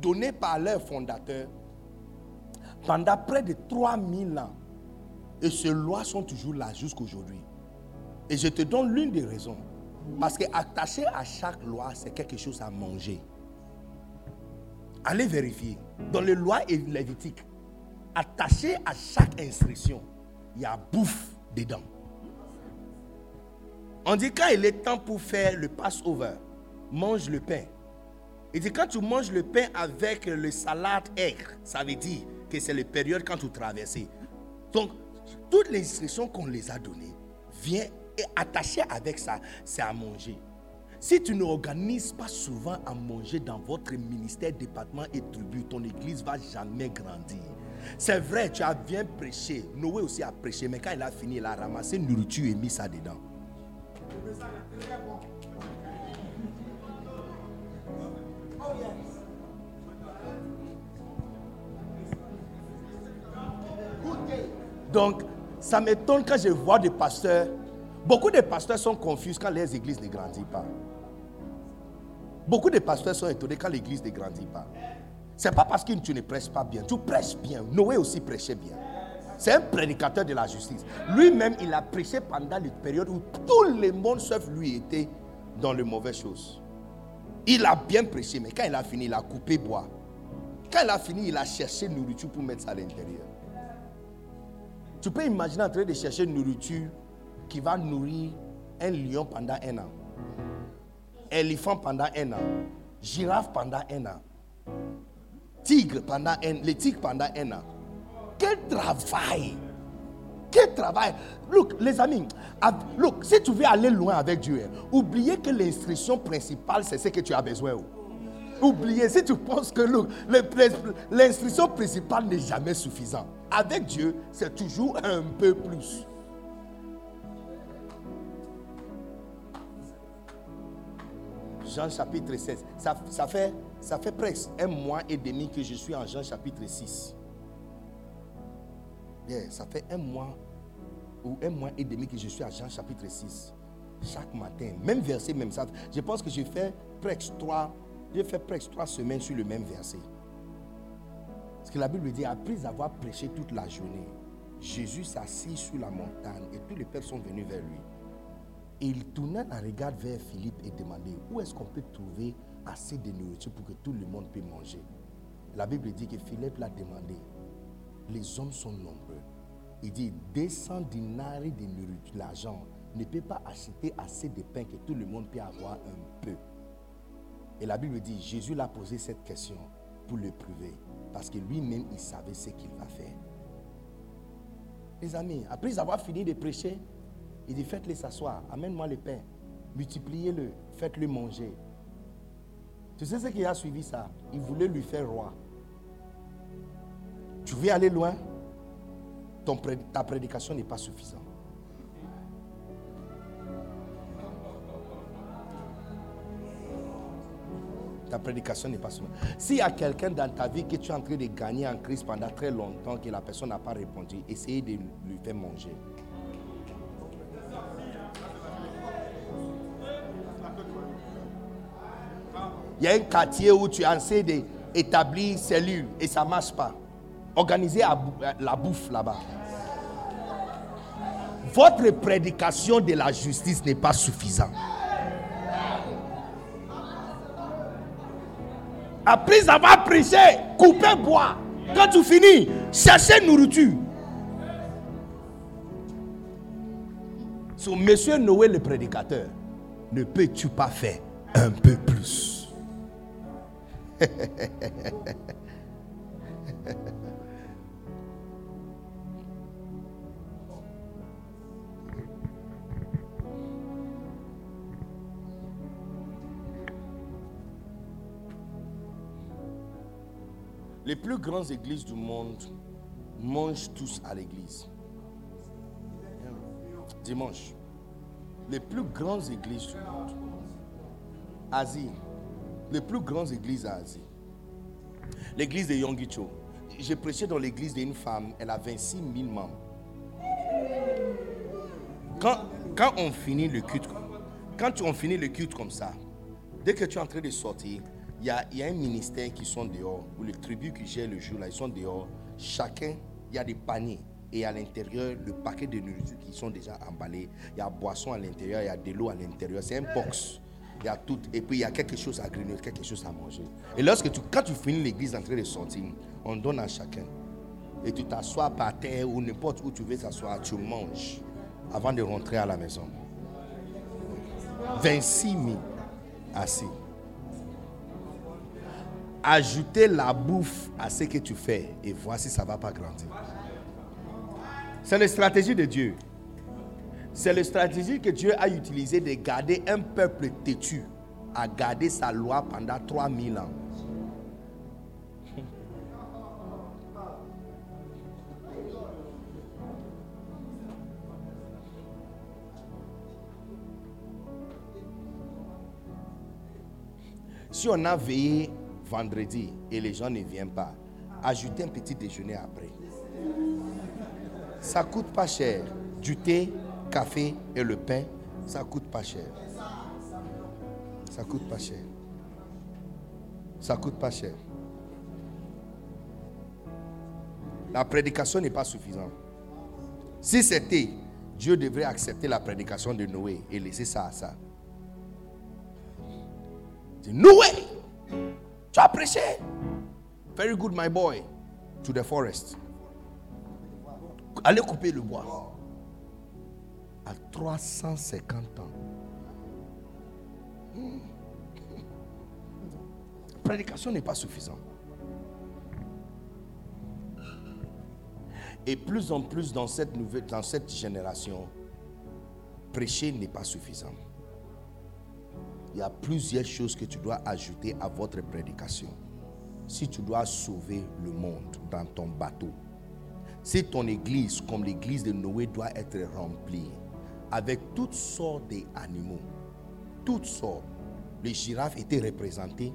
Speaker 2: donnée par leur fondateur pendant près de 3000 ans. Et ces lois sont toujours là jusqu'aujourd'hui. Et je te donne l'une des raisons. Parce que attaché à chaque loi, c'est quelque chose à manger. Allez vérifier. Dans les lois lévitiques, attaché à chaque instruction, il y a bouffe dedans. On dit quand il est temps pour faire le Passover, mange le pain. Il dit quand tu manges le pain avec le salade aigre, ça veut dire que c'est la période quand tu traverses. Donc, toutes les instructions qu'on les a données, viennent et attaché avec ça, c'est à manger. Si tu ne organises pas souvent à manger dans votre ministère, département et tribu, ton église va jamais grandir. C'est vrai, tu as bien prêché. Noé aussi a prêché, mais quand il a fini, il a ramassé nourriture et mis ça dedans. Donc, ça m'étonne quand je vois des pasteurs. Beaucoup de pasteurs sont confus quand les églises ne grandissent pas. Beaucoup de pasteurs sont étonnés quand l'église ne grandit pas. Ce n'est pas parce que tu ne prêches pas bien. Tu prêches bien. Noé aussi prêchait bien. C'est un prédicateur de la justice. Lui-même, il a prêché pendant une période où tout le monde sauf lui était dans les mauvaises choses. Il a bien prêché, mais quand il a fini, il a coupé bois. Quand il a fini, il a cherché nourriture pour mettre ça à l'intérieur. Tu peux imaginer en train de chercher nourriture qui va nourrir un lion pendant un an, éléphant pendant un an, girafe pendant un an, tigre pendant un, les tigres pendant un an. Quel travail! Quel travail! Look, les amis, look, si tu veux aller loin avec Dieu, oubliez que l'instruction principale, c'est ce que tu as besoin. Oubliez, si tu penses que l'instruction principale n'est jamais suffisante, avec Dieu, c'est toujours un peu plus. Jean chapitre 16. Ça, ça, fait, ça fait presque un mois et demi que je suis en Jean chapitre 6. Ça fait un mois ou un mois et demi que je suis à Jean chapitre 6. Chaque matin, même verset, même ça. Je pense que j'ai fait presque trois j'ai fait presque trois semaines sur le même verset. Parce que la Bible dit, après avoir prêché toute la journée, Jésus s'assit sur la montagne et tous les pères sont venus vers lui. Il tournait un regard vers Philippe et demandait, où est-ce qu'on peut trouver assez de nourriture pour que tout le monde puisse manger? La Bible dit que Philippe l'a demandé. Les hommes sont nombreux. Il dit, 200 dinars de l'argent, ne peut pas acheter assez de pain que tout le monde puisse avoir un peu. Et la Bible dit, Jésus l'a posé cette question pour le prouver. Parce que lui-même, il savait ce qu'il va faire. Les amis, après avoir fini de prêcher, il dit, faites-les s'asseoir, amène-moi le pain, multipliez-le, faites-le manger. Tu sais ce qui a suivi ça? Il voulait lui faire roi. Tu veux aller loin Ta prédication n'est pas suffisante. Ta prédication n'est pas seulement. S'il y a quelqu'un dans ta vie que tu es en train de gagner en crise pendant très longtemps, que la personne n'a pas répondu, essayez de lui faire manger. Il y a un quartier où tu essaies d'établir cellules et ça ne marche pas. Organisez la bouffe là-bas. votre prédication de la justice n'est pas suffisante. Après avoir prêché, coupez bois. Quand tu finis, cherchez nourriture. Monsieur Noé le prédicateur, ne peux-tu pas faire un peu plus? Les plus grandes églises du monde mangent tous à l'église. Dimanche. Les plus grandes églises du monde. Asie. Les plus grandes églises à Asie. L'église de Yongicho. J'ai prêché dans l'église d'une femme, elle a 26 000 membres. Quand, quand on finit le culte, quand on finit le culte comme ça, dès que tu es en train de sortir, il y a, un ministère qui sont dehors, ou les tribus qui gèrent le jour là, ils sont dehors. Chacun, il y a des paniers. Et à l'intérieur, le paquet de nourriture qui sont déjà emballés. Il y a boisson à l'intérieur, il y a de l'eau à l'intérieur. C'est un box. Il y a tout. Et puis il y a quelque chose à grignoter, quelque chose à manger. Et lorsque quand tu finis l'église en train de sortir, on donne à chacun. Et tu t'assois par terre ou n'importe où tu veux t'asseoir, tu manges avant de rentrer à la maison. 26 000 assis. Ajoutez la bouffe à ce que tu fais et vois si ça ne va pas grandir. C'est la stratégie de Dieu. C'est la stratégie que Dieu a utilisée de garder un peuple têtu à garder sa loi pendant 3000 ans. Si on a veillé vendredi et les gens ne viennent pas, ajoutez un petit déjeuner après. Ça coûte pas cher. Du thé, café et le pain, ça coûte pas cher. Ça coûte pas cher. Ça coûte pas cher. La prédication n'est pas suffisante. Si c'était, Dieu devrait accepter la prédication de Noé et laisser ça à ça. Noé, tu as prêché. Very good, my boy. To the forest. Allez couper le bois. À 350 ans. Hmm. Prédication n'est pas suffisante. Et plus en plus dans cette nouvelle, dans cette génération, prêcher n'est pas suffisant. Il y a plusieurs choses que tu dois ajouter à votre prédication. Si tu dois sauver le monde dans ton bateau, si ton église, comme l'église de Noé, doit être remplie avec toutes sortes d'animaux, toutes sortes, les girafes étaient représentées.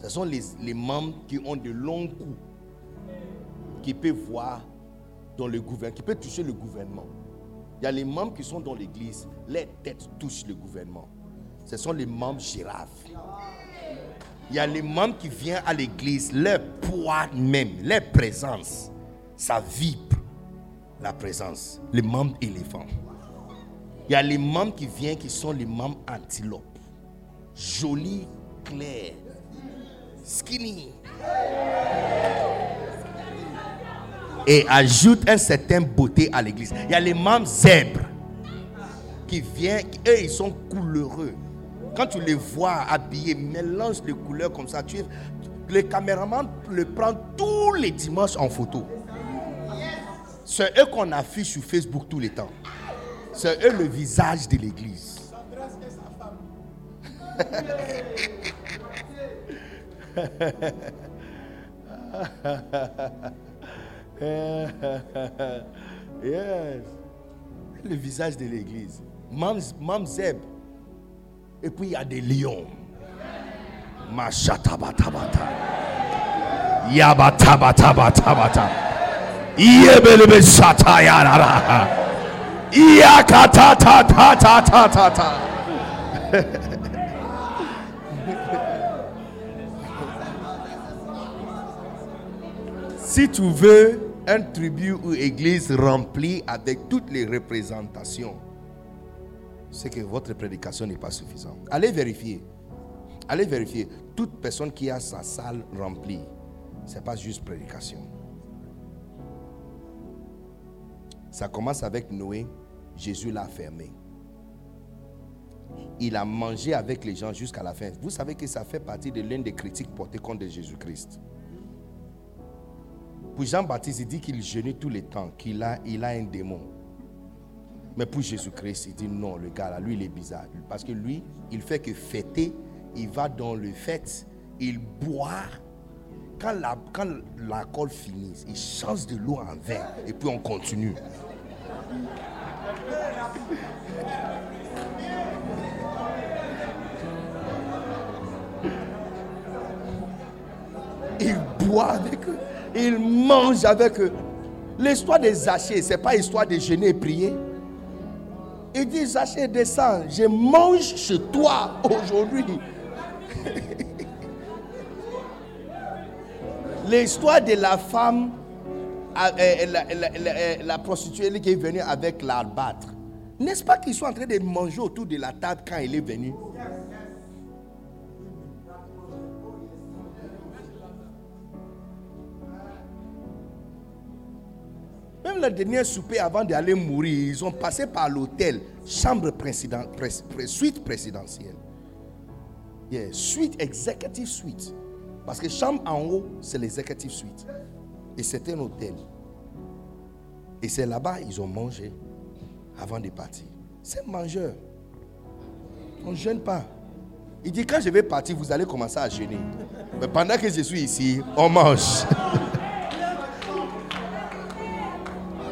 Speaker 2: Ce sont les, membres qui ont de longs coups, qui peuvent voir dans le gouvernement, qui peuvent toucher le gouvernement. Il y a les membres qui sont dans l'église, les têtes touchent le gouvernement. Ce sont les membres girafes. Il y a les membres qui viennent à l'église, leur poids même, leur présence, ça vibre la présence. Les membres éléphants. Il y a les membres qui viennent qui sont les membres antilopes. Jolis, clairs, skinny. Et ajoute un certain beauté à l'église. Il y a les membres zèbres qui viennent, eux ils sont couleureux. Quand tu les vois habillés, mélange les couleurs comme ça, le caméraman le prend tous les dimanches en photo. C'est eux qu'on affiche sur Facebook tous les temps. C'est eux le visage de l'église. yes. Le visage de l'église. Mam, Mam Zeb. Et puis il y a des lions. Machatabatabata. Yabatabatabatabata. Yebelebe satayarara. Yakatatatatata. Si tu veux un tribut ou église remplie avec toutes les représentations, c'est que votre prédication n'est pas suffisante. Allez vérifier. Allez vérifier. Toute personne qui a sa salle remplie, ce n'est pas juste prédication. Ça commence avec Noé. Jésus l'a fermé. Il a mangé avec les gens jusqu'à la fin. Vous savez que ça fait partie de l'une des critiques portées contre Jésus-Christ. Pour Jean-Baptiste, il dit qu'il jeûnait tous les temps, qu'il a, il a un démon. Mais pour Jésus-Christ, il dit non, le gars là, lui, il est bizarre. Parce que lui, il fait que fêter, il va dans le fête, il boit. Quand la, quand l'alcool finit, il change de l'eau en vin et puis on continue. Il boit avec eux, il mange avec eux. L'histoire des Zachée, ce n'est pas histoire de jeûner et prier. Il dit Zachée, descends, je mange chez toi aujourd'hui. L'histoire de la femme, euh, euh, la, euh, la, prostituée qui est venue avec l'albâtre. N'est-ce pas qu'ils sont en train de manger autour de la table quand il est venu Même le dernier souper avant d'aller mourir, ils ont passé par l'hôtel, chambre président, suite présidentielle. Suite, executive suite. Parce que chambre en haut, c'est l'executive suite. Et c'est un hôtel. Et c'est là-bas ils ont mangé avant de partir. C'est mangeur. On ne jeûne pas. Il dit quand je vais partir, vous allez commencer à jeûner. Mais pendant que je suis ici, on mange.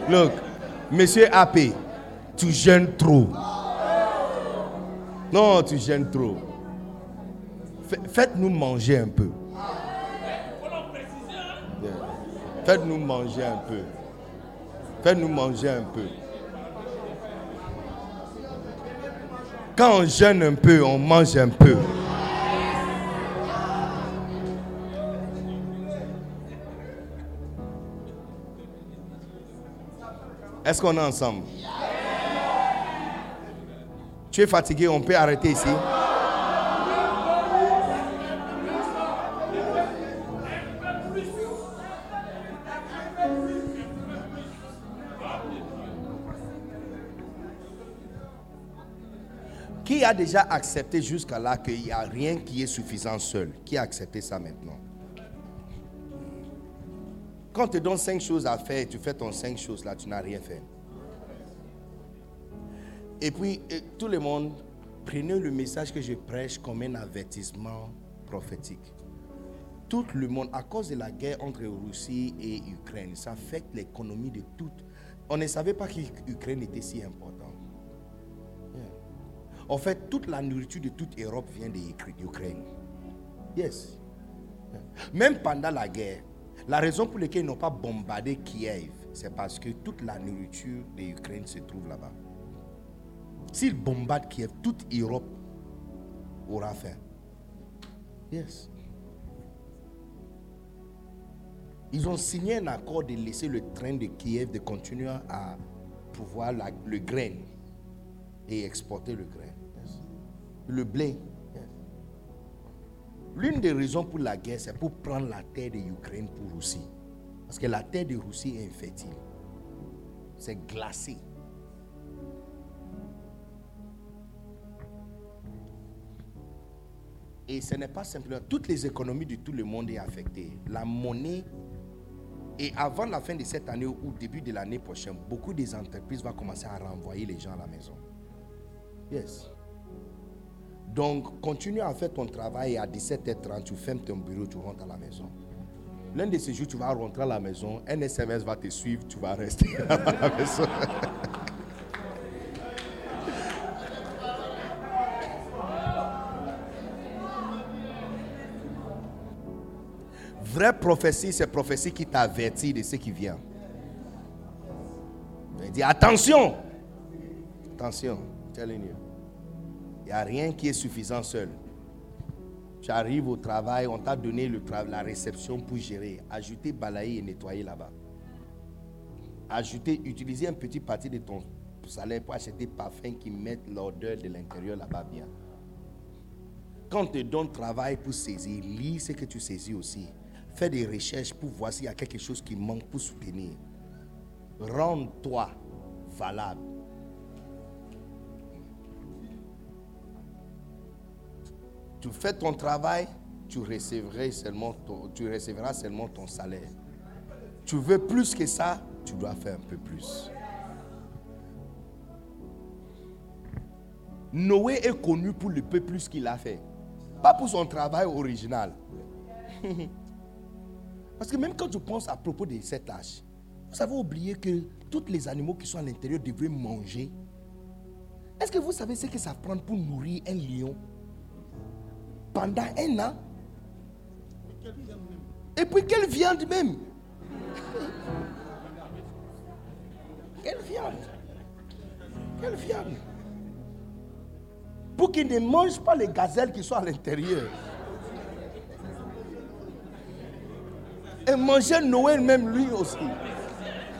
Speaker 2: Look, monsieur AP, tu jeûnes trop. Non, tu jeûnes trop. Faites-nous manger un peu. Faites-nous manger un peu. Faites-nous manger un peu. Quand on jeûne un peu, on mange un peu. Est-ce qu'on est ensemble? Tu es fatigué, on peut arrêter ici. Qui a déjà accepté jusqu'à là qu'il n'y a rien qui est suffisant seul? Qui a accepté ça maintenant? Quand on te donne cinq choses à faire tu fais ton cinq choses là, tu n'as rien fait. Et puis, tout le monde, prenez le message que je prêche comme un avertissement prophétique. Tout le monde, à cause de la guerre entre Russie et Ukraine, ça affecte l'économie de toutes. On ne savait pas que l'Ukraine était si important. En fait, toute la nourriture de toute Europe vient de l'Ukraine. Yes. Même pendant la guerre, la raison pour laquelle ils n'ont pas bombardé Kiev, c'est parce que toute la nourriture de l'Ukraine se trouve là-bas. S'ils bombardent Kiev, toute Europe aura faim. Yes. Ils ont signé un accord de laisser le train de Kiev de continuer à pouvoir le grain et exporter le grain. Le blé. L'une des raisons pour la guerre, c'est pour prendre la terre de l'Ukraine pour Russie. Parce que la terre de Russie est infertile. C'est glacé. Et ce n'est pas simplement. Toutes les économies de tout le monde sont affectées. La monnaie. Et avant la fin de cette année ou début de l'année prochaine, beaucoup des entreprises vont commencer à renvoyer les gens à la maison. Yes. Donc, continue à faire ton travail à 17h30, tu fermes ton bureau, tu rentres à la maison. L'un de ces jours, tu vas rentrer à la maison, un SMS va te suivre, tu vas rester à la maison. Vraie prophétie, c'est prophétie qui t'avertit de ce qui vient. Il dit attention, attention, telling you. Il n'y a rien qui est suffisant seul. Tu arrives au travail, on t'a donné le la réception pour gérer. Ajouter, balayer et nettoyer là-bas. ajouter, utiliser un petit parti de ton salaire pour acheter parfums qui mettent l'odeur de l'intérieur là-bas bien. Quand on te donne travail pour saisir, lis ce que tu saisis aussi. Fais des recherches pour voir s'il y a quelque chose qui manque pour soutenir. Rends-toi valable. Tu fais ton travail, tu recevras seulement ton, tu recevras seulement ton salaire. Tu veux plus que ça, tu dois faire un peu plus. Noé est connu pour le peu plus qu'il a fait. Pas pour son travail original. Parce que même quand je pense à propos de cet âge, vous avez oublié que tous les animaux qui sont à l'intérieur devraient manger. Est-ce que vous savez ce que ça prend pour nourrir un lion? Pendant un an Et puis quelle viande même Quelle viande Quelle viande Pour qu'il ne mange pas les gazelles qui sont à l'intérieur. Et manger Noël même lui aussi.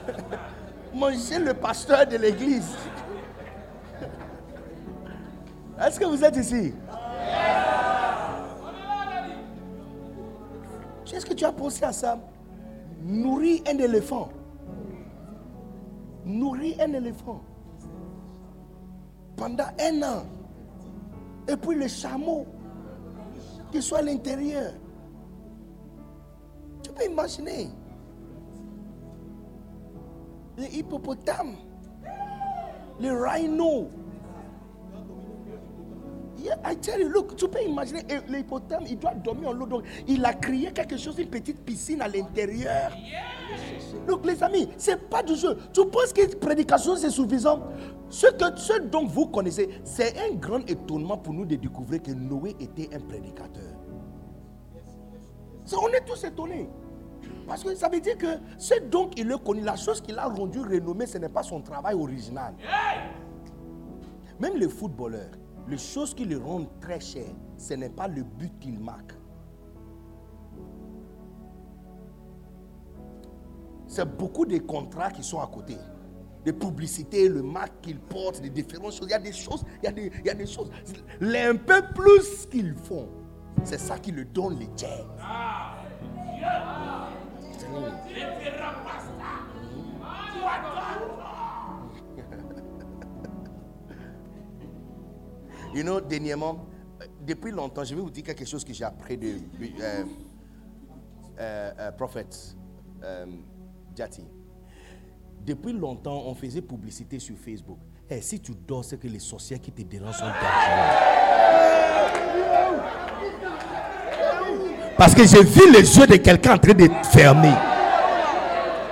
Speaker 2: manger le pasteur de l'église. Est-ce que vous êtes ici? Est-ce que tu as pensé à ça? Nourrir un éléphant. Nourrir un éléphant. Pendant un an. Et puis les chameaux qui sont à l'intérieur. Tu peux imaginer. Les hippopotames. Les rhinos. Yeah, I tell you, look, tu peux imaginer l'hippopotame, il doit dormir en l'eau. Donc, il a créé quelque chose, une petite piscine à l'intérieur. Donc, les amis, c'est pas du jeu. Tu penses que prédication, c'est suffisant? Ce, que, ce dont vous connaissez, c'est un grand étonnement pour nous de découvrir que Noé était un prédicateur. On est tous étonnés. Parce que ça veut dire que ce dont il le connu, la chose qui l'a rendu renommé, ce n'est pas son travail original. Même les footballeurs, les choses qui le rendent très cher, ce n'est pas le but qu'il marque. C'est beaucoup de contrats qui sont à côté. Des publicités, le marque qu'il porte, des différentes choses. Il y a des choses, il y a des, il y a des choses. Un peu plus qu'ils font, c'est ça qui le donne les jazz. You know, dernièrement, depuis longtemps, je vais vous dire quelque chose que j'ai appris de euh, euh, euh, prophète Jati. Depuis longtemps, on faisait publicité sur Facebook. Et si tu dors, c'est que les sorcières qui te dérangent sont Parce que j'ai vu les yeux de quelqu'un en train de fermer.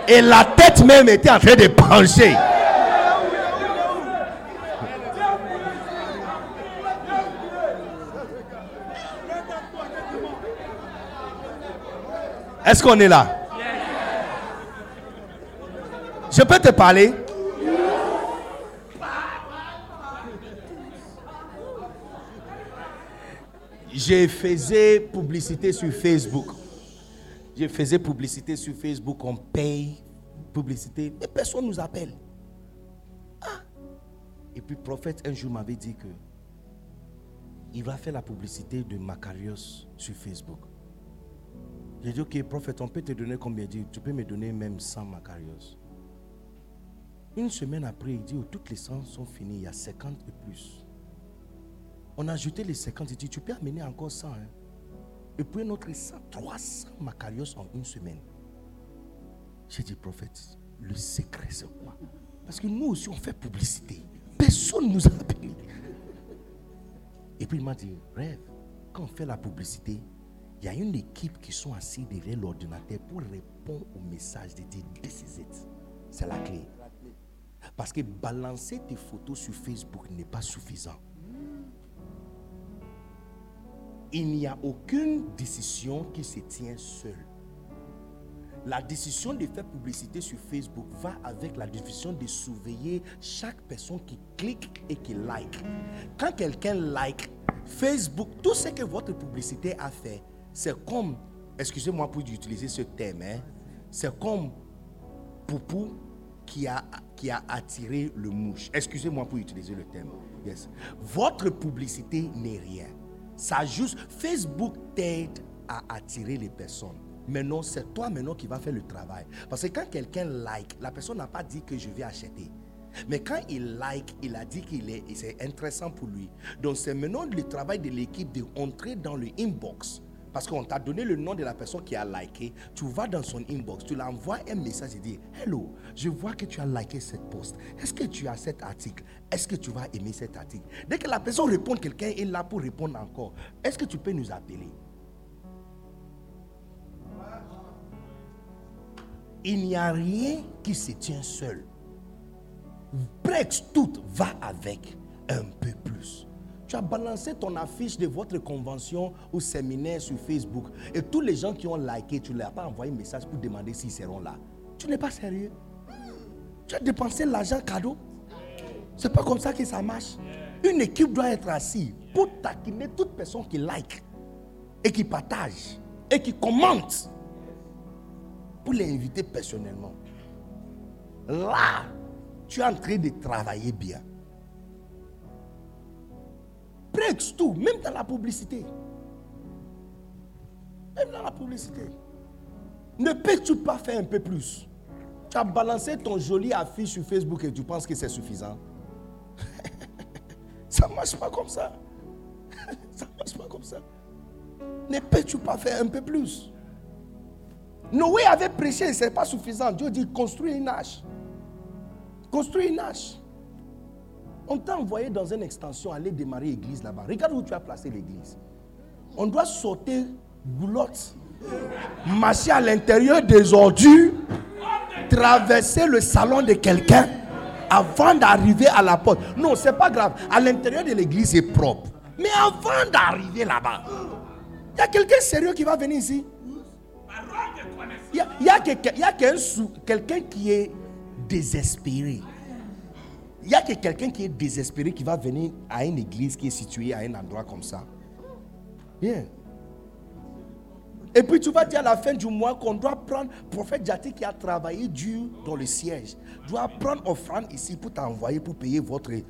Speaker 2: Et la tête même était en train de pencher. Est-ce qu'on est là? Je peux te parler? Je faisais publicité sur Facebook. Je faisais publicité sur Facebook, on paye publicité, et personne ne nous appelle. Ah. Et puis prophète un jour m'avait dit que il va faire la publicité de Macarios sur Facebook. J'ai dit, ok, prophète, on peut te donner combien? Dit, Tu peux me donner même 100 Macarios. Une semaine après, il dit, oh, toutes les 100 sont finies, il y a 50 et plus. On a ajouté les 50, il dit, tu peux amener encore 100. Hein? Et puis notre 100, 300 Macarios en une semaine. J'ai dit, prophète, le secret c'est quoi? Parce que nous aussi, on fait publicité. Personne ne nous appelle. Et puis il m'a dit, rêve, quand on fait la publicité, il y a une équipe qui sont assis derrière l'ordinateur pour répondre au message de dire This is it. C'est la clé. Parce que balancer tes photos sur Facebook n'est pas suffisant. Il n'y a aucune décision qui se tient seule. La décision de faire publicité sur Facebook va avec la décision de surveiller chaque personne qui clique et qui like. Quand quelqu'un like, Facebook, tout ce que votre publicité a fait, c'est comme, excusez-moi pour utiliser ce thème, hein, c'est comme Poupou qui a, qui a attiré le mouche. Excusez-moi pour utiliser le terme. Yes. Votre publicité n'est rien. Ça juste, Facebook t'aide à attirer les personnes. Mais non, c'est toi maintenant qui va faire le travail. Parce que quand quelqu'un like, la personne n'a pas dit que je vais acheter. Mais quand il like, il a dit qu'il est, c'est intéressant pour lui. Donc c'est maintenant le travail de l'équipe de entrer dans le inbox. Parce qu'on t'a donné le nom de la personne qui a liké. Tu vas dans son inbox, tu l'envoies un message et dis Hello, je vois que tu as liké cette post. Est-ce que tu as cet article? Est-ce que tu vas aimer cet article? Dès que la personne répond, quelqu'un est là pour répondre encore. Est-ce que tu peux nous appeler? Il n'y a rien qui se tient seul. Breaks tout va avec un peu plus. Tu as balancé ton affiche de votre convention ou séminaire sur Facebook et tous les gens qui ont liké, tu ne leur as pas envoyé un message pour demander s'ils seront là. Tu n'es pas sérieux. Tu as dépensé l'argent cadeau. C'est pas comme ça que ça marche. Une équipe doit être assise pour taquiner toute personne qui like et qui partage et qui commente pour les inviter personnellement. Là, tu es en train de travailler bien. Breaks tout, même dans la publicité. Même dans la publicité. Ne peux-tu pas faire un peu plus? Tu as balancé ton joli affiche sur Facebook et tu penses que c'est suffisant. ça ne marche pas comme ça. ça ne marche pas comme ça. Ne peux-tu pas faire un peu plus? Noé avait prêché, ce n'est pas suffisant. Dieu dit construis une hache. Construis une hache. On t'a envoyé dans une extension aller démarrer l'église là-bas. Regarde où tu as placé l'église. On doit sauter boulotte, marcher à l'intérieur des ordures, traverser le salon de quelqu'un avant d'arriver à la porte. Non, c'est pas grave. À l'intérieur de l'église, c'est propre. Mais avant d'arriver là-bas, il y a quelqu'un sérieux qui va venir ici. Il y a, quelqu'un qui est désespéré. Il y a quelqu'un qui est désespéré qui va venir à une église qui est située à un endroit comme ça. Bien. Et puis tu vas dire à la fin du mois qu'on doit prendre, prophète Jati qui a travaillé dur dans le siège, doit prendre offrande ici pour t'envoyer pour payer votre euh,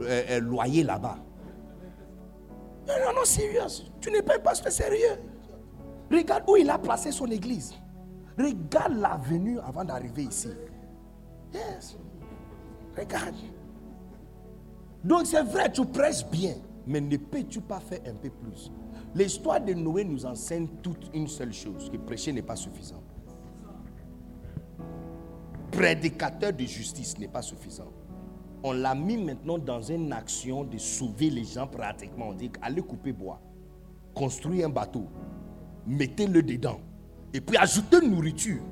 Speaker 2: euh, loyer là-bas. Non, non, non, sérieux. Tu n'es pas un pasteur sérieux. Regarde où il a placé son église. Regarde l'avenue avant d'arriver ici. Yes. Regarde. Donc c'est vrai, tu prêches bien, mais ne peux-tu pas faire un peu plus? L'histoire de Noé nous enseigne toute une seule chose, que prêcher n'est pas suffisant. Prédicateur de justice n'est pas suffisant. On l'a mis maintenant dans une action de sauver les gens pratiquement. On dit allez couper bois, construire un bateau, mettez-le dedans, et puis ajoutez nourriture.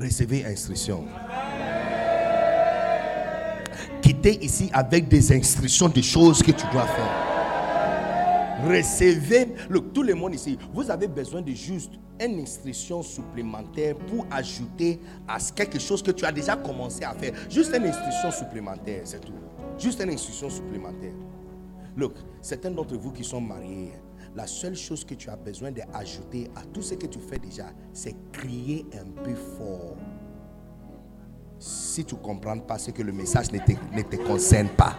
Speaker 2: Recevez instruction. Quittez ici avec des instructions de choses que tu dois faire. Recevez, le, tout le monde ici, vous avez besoin de juste une instruction supplémentaire pour ajouter à quelque chose que tu as déjà commencé à faire. Juste une instruction supplémentaire, c'est tout. Juste une instruction supplémentaire. Look, certains d'entre vous qui sont mariés, la seule chose que tu as besoin d'ajouter à tout ce que tu fais déjà, c'est crier un peu fort. Si tu ne comprends pas, c'est que le message ne te, concerne pas.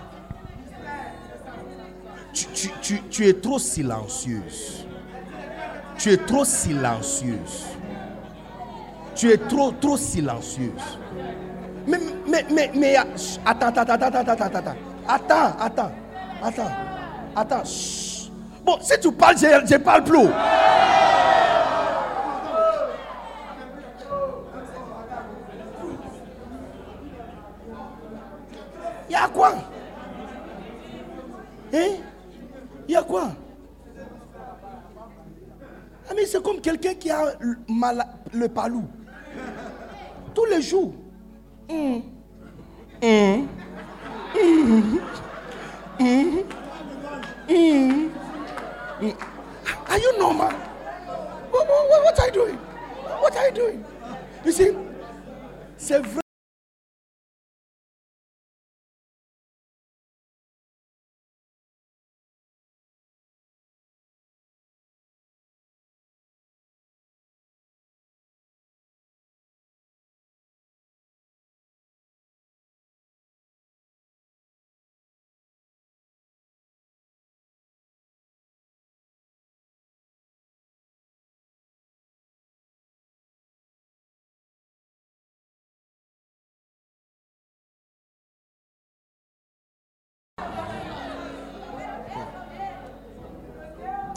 Speaker 2: Tu, es trop silencieuse. Tu es trop silencieuse. Tu es trop, trop silencieuse. Mais, mais, mais, mais, attends, attends, attends, attends, attends, attends, attends, attends. Attends. Attends. Bon, si tu parles, je parle plus. Il y a quoi? Hein? Il y a quoi? Ah, mais c'est comme quelqu'un qui a mal, le palou. Tous les jours. Hum. Hum. Hum. Are you normal? What, what, what are you doing? What are you doing? You see, c'est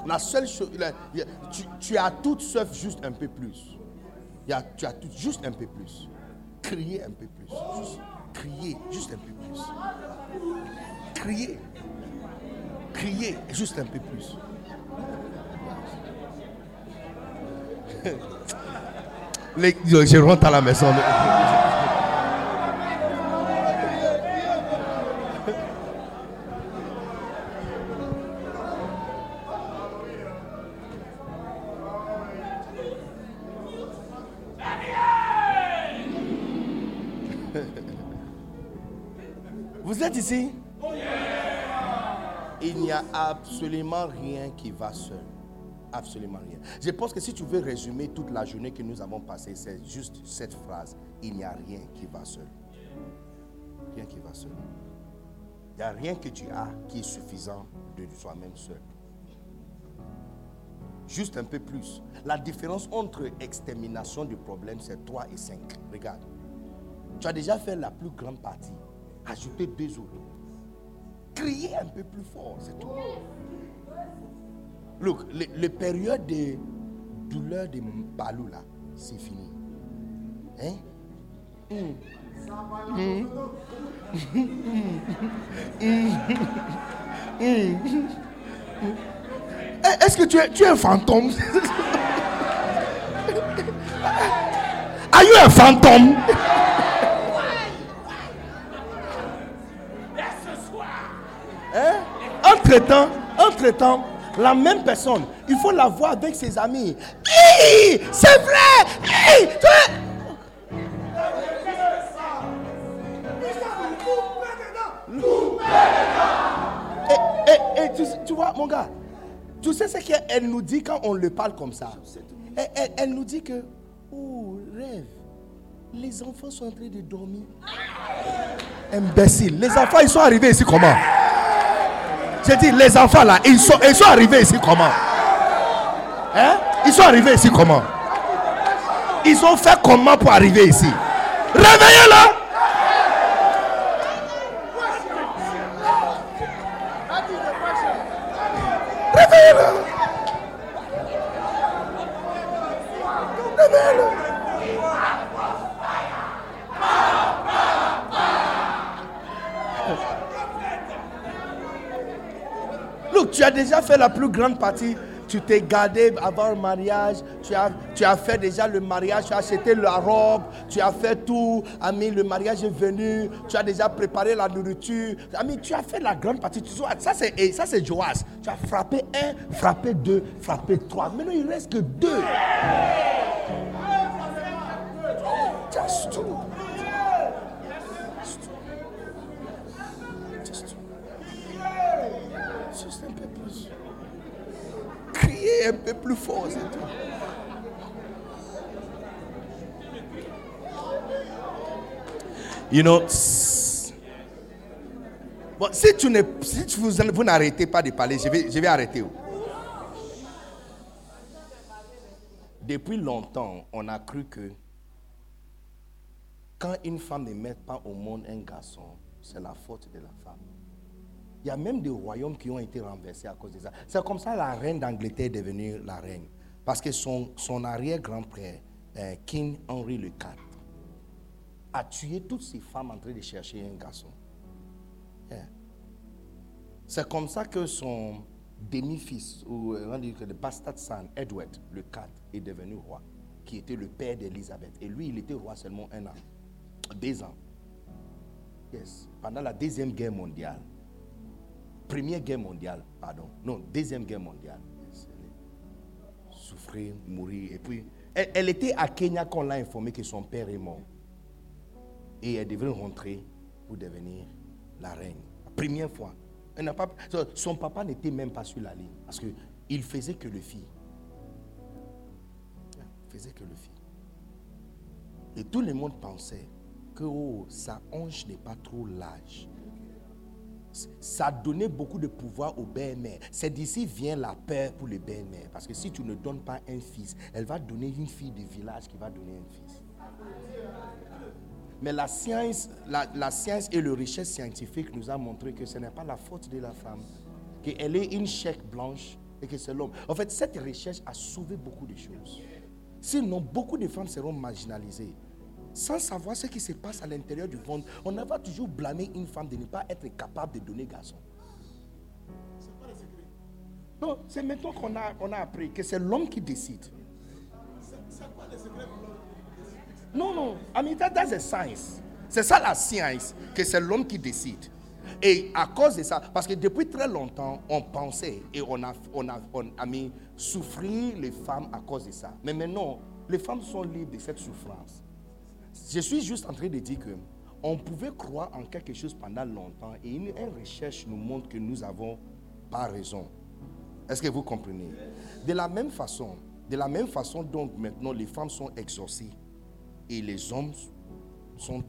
Speaker 2: La seule chose, tu, as tout sauf juste un peu plus. Il a- tu as tout juste un peu plus. Crier un peu plus. Crier juste un peu plus. Crier. Crier juste un peu plus. Les- je rentre à la maison. Ici Il n'y a absolument rien qui va seul. Absolument rien. Je pense que si tu veux résumer toute la journée que nous avons passée, c'est juste cette phrase. Il n'y a rien qui va seul. Rien qui va seul. Il n'y a rien que tu as qui est suffisant de soi-même seul. Juste un peu plus. La différence entre extermination du problème, c'est 3 et 5. Regarde. Tu as déjà fait la plus grande partie. Ajouter deux autres. Crier un peu plus fort, c'est tout. Look, le, le période de douleur de Balou là, c'est fini. Hein? Eh, Est-ce que tu es, tu es un fantôme? Are you a fantôme? Entre-temps, entre-temps, la même personne, il faut la voir avec ses amis. C'est vrai! Et, tu, vois, mon gars, tu sais ce qu'elle nous dit quand on le parle comme ça? Elle, elle- elle nous dit que, oh, rêve, les enfants sont en train de dormir. Imbécile, les enfants, ils sont arrivés ici comment? J'ai dit, les enfants là, ils sont, ils sont arrivés ici comment? Hein? Ils sont arrivés ici comment? Ils ont fait comment pour arriver ici? Réveillez-le! Réveillez-le tu as déjà fait la plus grande partie. Tu t'es gardé avant le mariage. Tu as, tu as fait déjà le mariage. Tu as acheté la robe. Tu as fait tout. Ami, le mariage est venu. Tu as déjà préparé la nourriture. Ami, tu as fait la grande partie. Tu ça, c'est, et ça, c'est Joas. Tu as frappé un, frappé deux, frappé trois. Maintenant, il ne reste que deux. Just two. Just Un peu plus. Criez un peu plus fort, c'est tout. You know, bon, si tu ne, si vous, vous n'arrêtez pas de parler, je vais, je vais arrêter. Depuis longtemps, on a cru que quand une femme ne met pas au monde un garçon, c'est la faute de la femme. Il y a même des royaumes qui ont été renversés à cause de ça. C'est comme ça la reine d'Angleterre est devenue la reine. Parce que son, son arrière-grand-père, euh, King Henry IV, a tué toutes ces femmes en train de chercher un garçon. Yeah. C'est comme ça que son demi-fils, ou euh, on dit que le bastard son, Edward le IV, est devenu roi, qui était le père d'Élisabeth. Et lui, il était roi seulement un an, deux ans. Yes. Pendant la Deuxième Guerre mondiale, Première Guerre mondiale, pardon. Non, Deuxième Guerre mondiale. Souffrir, mourir. Et puis, elle, était à Kenya quand on l'a informé que son père est mort. Et elle devait rentrer pour devenir la reine. Première fois. Elle pas, son papa n'était même pas sur la ligne. Parce qu'il faisait que le fille. Il faisait que le fille. Et tout le monde pensait que oh, sa hanche n'est pas trop large ça donnait beaucoup de pouvoir au belle-mère. C'est d'ici vient la peur pour les belles-mères. Parce que si tu ne donnes pas un fils, elle va donner une fille du village qui va donner un fils. Mais la science, la, la science et le richesse scientifique nous a montré que ce n'est pas la faute de la femme. Qu'elle est une chèque blanche et que c'est l'homme. En fait, cette recherche a sauvé beaucoup de choses. Sinon, beaucoup de femmes seront marginalisées. Sans savoir ce qui se passe à l'intérieur du monde, on va toujours blâmer une femme de ne pas être capable de donner garçon. Non, c'est maintenant qu'on a, on a appris que c'est l'homme qui décide. Non, non. I mean, that, that's a science. C'est ça la science, que c'est l'homme qui décide. Et à cause de ça, parce que depuis très longtemps, on pensait et on a, on a, on a mis souffrir les femmes à cause de ça. Mais maintenant, les femmes sont libres de cette souffrance. Je suis juste en train de dire que on pouvait croire en quelque chose pendant longtemps et une, recherche nous montre que nous avons pas raison. Est-ce que vous comprenez? De la même façon, de la même façon donc maintenant les femmes sont exorcées et les hommes sont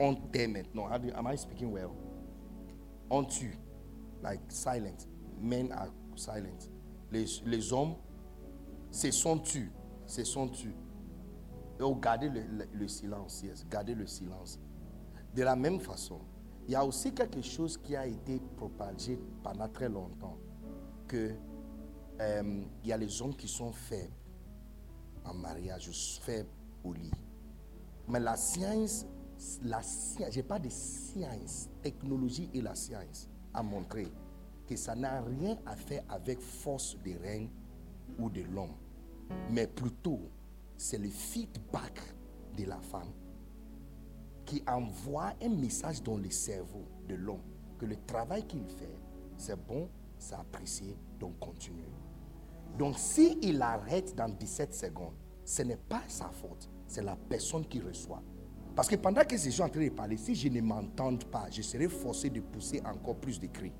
Speaker 2: on maintenant. Am I speaking well? On tue, like silent. Men are silent. Les, les hommes se sont tués, se sont tués. Et gardez le, le, le silence, yes, gardez le silence. De la même façon, il y a aussi quelque chose qui a été propagé pendant très longtemps, que euh, il y a les hommes qui sont faibles en mariage, faibles au lit. Mais la science, la science, j'ai pas de science, technologie et la science a montré que ça n'a rien à faire avec force de reine ou de l'homme, mais plutôt c'est le feedback de la femme qui envoie un message dans le cerveau de l'homme que le travail qu'il fait, c'est bon, c'est apprécié, donc continue. Donc s'il il arrête dans 17 secondes, ce n'est pas sa faute, c'est la personne qui reçoit. Parce que pendant que je suis en train de parler, si je ne m'entende pas, je serai forcé de pousser encore plus de cris.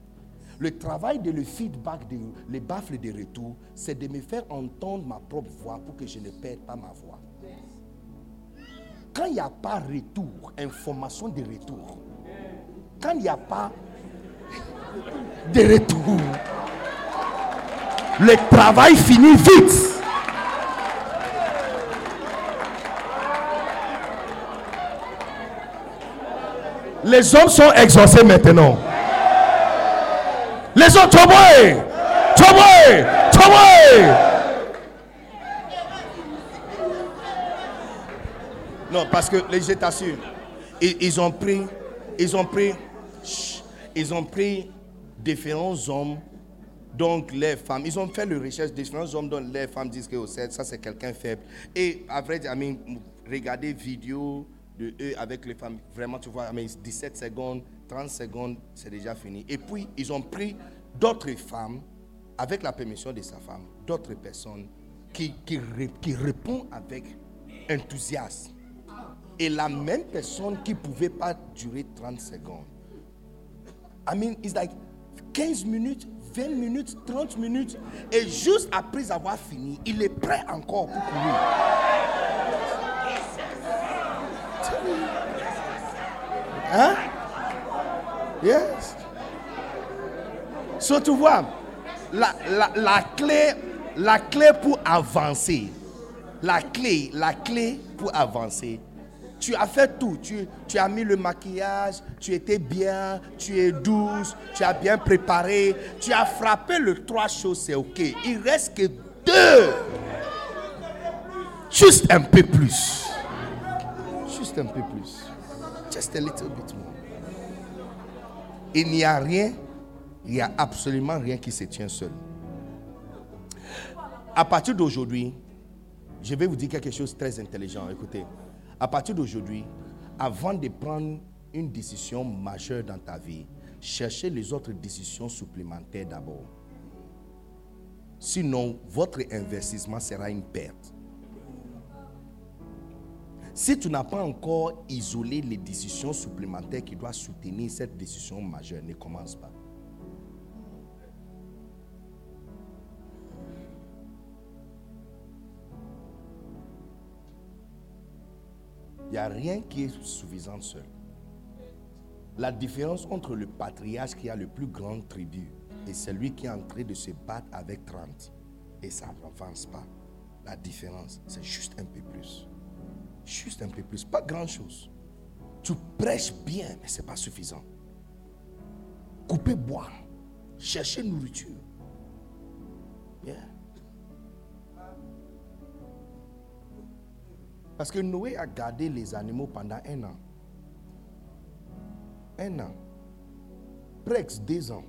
Speaker 2: Le travail de le feedback, de, les baffles de retour, c'est de me faire entendre ma propre voix pour que je ne perde pas ma voix. Quand il n'y a pas retour, information de retour, quand il n'y a pas de retour, le travail finit vite. Les hommes sont exaucés maintenant. Les hommes, Toboé, Toboé, Toboé. Non, parce que les t'assure, ils, ils ont pris, ils ont pris, ils ont pris différents hommes. Donc les femmes, ils ont fait le recherche différents hommes. Dont les femmes disent que oh, ça c'est quelqu'un faible. Et après, regardez vidéo de eux avec les femmes, vraiment tu vois, 17 secondes, 30 secondes, c'est déjà fini. Et puis ils ont pris d'autres femmes, avec la permission de sa femme, d'autres personnes qui, répondent avec enthousiasme. Et la même personne qui ne pouvait pas durer 30 secondes. I mean, it's like 15 minutes, 20 minutes, 30 minutes. Et juste après avoir fini, il est prêt encore pour courir. Hein? Yes. So tu vois, la, la, la, clé, la clé pour avancer, la clé, la clé pour avancer, tu as fait tout. Tu, tu, as mis le maquillage, tu étais bien, tu es douce, tu as bien préparé, tu as frappé le trois choses, c'est ok. Il reste que deux. Juste un peu plus. Juste un peu plus. Just a little bit. Il n'y a rien, il n'y a absolument rien qui se tient seul. À partir d'aujourd'hui, je vais vous dire quelque chose de très intelligent. Écoutez, à partir d'aujourd'hui, avant de prendre une décision majeure dans ta vie, cherchez les autres décisions supplémentaires d'abord. Sinon, votre investissement sera une perte. Si tu n'as pas encore isolé les décisions supplémentaires qui doivent soutenir cette décision majeure, ne commence pas. Il n'y a rien qui est suffisant seul. La différence entre le patriarche qui a le plus grand tribu et celui qui est en train de se battre avec 30 et ça n'avance pas. La différence, c'est juste un peu plus. Juste un peu plus, pas grand-chose. Tu prêches bien, mais ce n'est pas suffisant. Couper bois, chercher nourriture. Yeah. Parce que Noé a gardé les animaux pendant un an. Un an. Presque deux ans.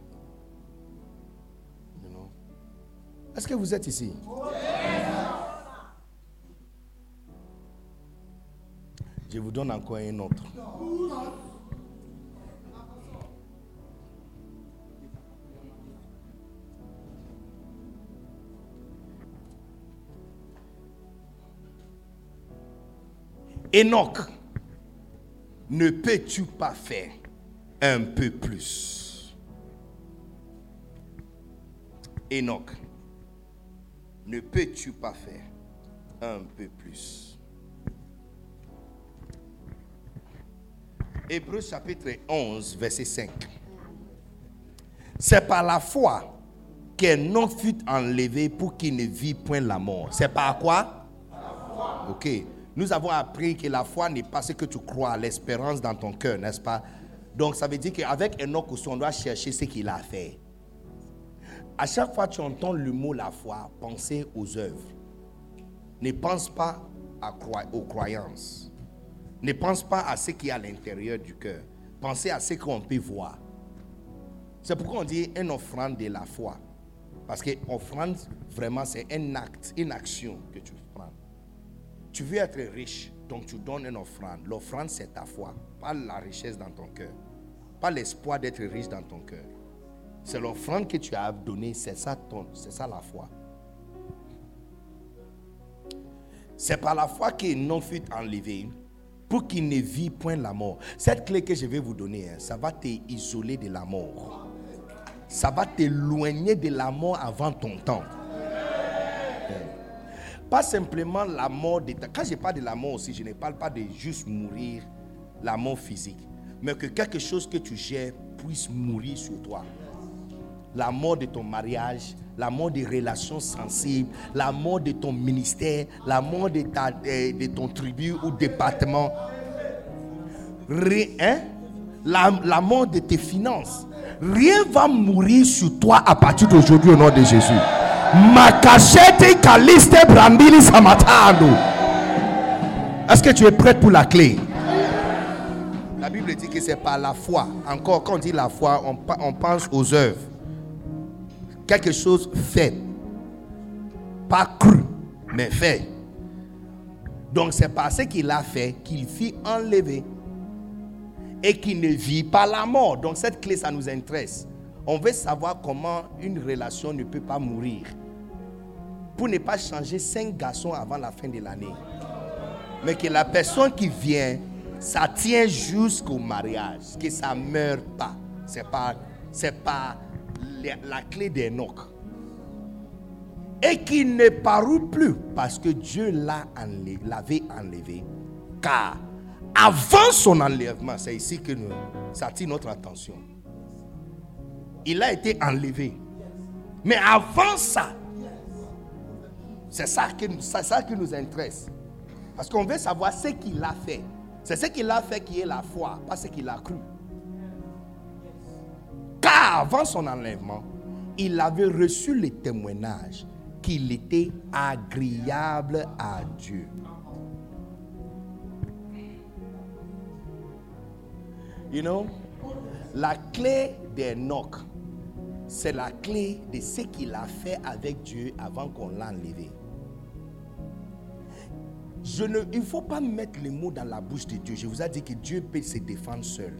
Speaker 2: Est-ce que vous êtes ici? Je vous donne encore un autre. Enoch, ne peux-tu pas faire un peu plus? Enoch, ne peux-tu pas faire un peu plus? Hébreu chapitre 11, verset 5. C'est par la foi qu'Enoch fut enlevé pour qu'il ne vit point la mort. C'est par quoi? Ok. Nous avons appris que la foi n'est pas ce que tu crois, l'espérance dans ton cœur, n'est-ce pas? Donc ça veut dire qu'avec Enoch aussi, on doit chercher ce qu'il a fait. À chaque fois que tu entends le mot la foi, pensez aux œuvres. Ne pense pas aux croyances. Ne pense pas à ce qui est à l'intérieur du cœur. Pensez à ce qu'on peut voir. C'est pourquoi on dit une offrande de la foi. Parce que offrande, vraiment, c'est un acte, une action que tu prends. Tu veux être riche, donc tu donnes une offrande. L'offrande, c'est ta foi, pas la richesse dans ton cœur. Pas l'espoir d'être riche dans ton cœur. C'est l'offrande que tu as donnée, c'est ça, ton, c'est ça la foi. C'est par la foi que non fut enlevé pour qu'il ne vit point la mort. Cette clé que je vais vous donner, hein, ça va t'isoler de la mort. Ça va t'éloigner de la mort avant ton temps. Pas simplement la mort de Quand je parle de la mort aussi, je ne parle pas de juste mourir, la mort physique. Mais que quelque chose que tu gères puisse mourir sur toi. La mort de ton mariage, la mort des relations sensibles, la mort de ton ministère, la mort de, ta, de, ton tribu ou département. Rien, hein? la, la mort de tes finances. Rien va mourir sur toi à partir d'aujourd'hui au nom de Jésus. Est-ce que tu es prête pour la clé? La Bible dit que c'est par la foi. Encore, quand on dit la foi, on, on pense aux œuvres quelque chose fait. Pas cru, mais fait. Donc c'est parce qu'il a fait qu'il fit enlever. Et qu'il ne vit pas la mort. Donc cette clé, ça nous intéresse. On veut savoir comment une relation ne peut pas mourir. Pour ne pas changer cinq garçons avant la fin de l'année. Mais que la personne qui vient, ça tient jusqu'au mariage. Que ça ne meurt pas. Ce n'est pas, la clé d'Enoch. Et qui ne parut plus parce que Dieu l'avait enlevé. Car avant son enlèvement, c'est ici que nous, ça attire notre attention. Il a été enlevé. Mais avant ça, c'est ça, ça qui nous intéresse. Parce qu'on veut savoir ce qu'il a fait. C'est ce qu'il a fait qui est la foi, pas ce qu'il a cru. Car avant son enlèvement, il avait reçu le témoignage qu'il était agréable à Dieu. You know, la clé d'Enoch, c'est la clé de ce qu'il a fait avec Dieu avant qu'on l'a enlevé. Je ne, il ne faut pas mettre les mots dans la bouche de Dieu. Je vous ai dit que Dieu peut se défendre seul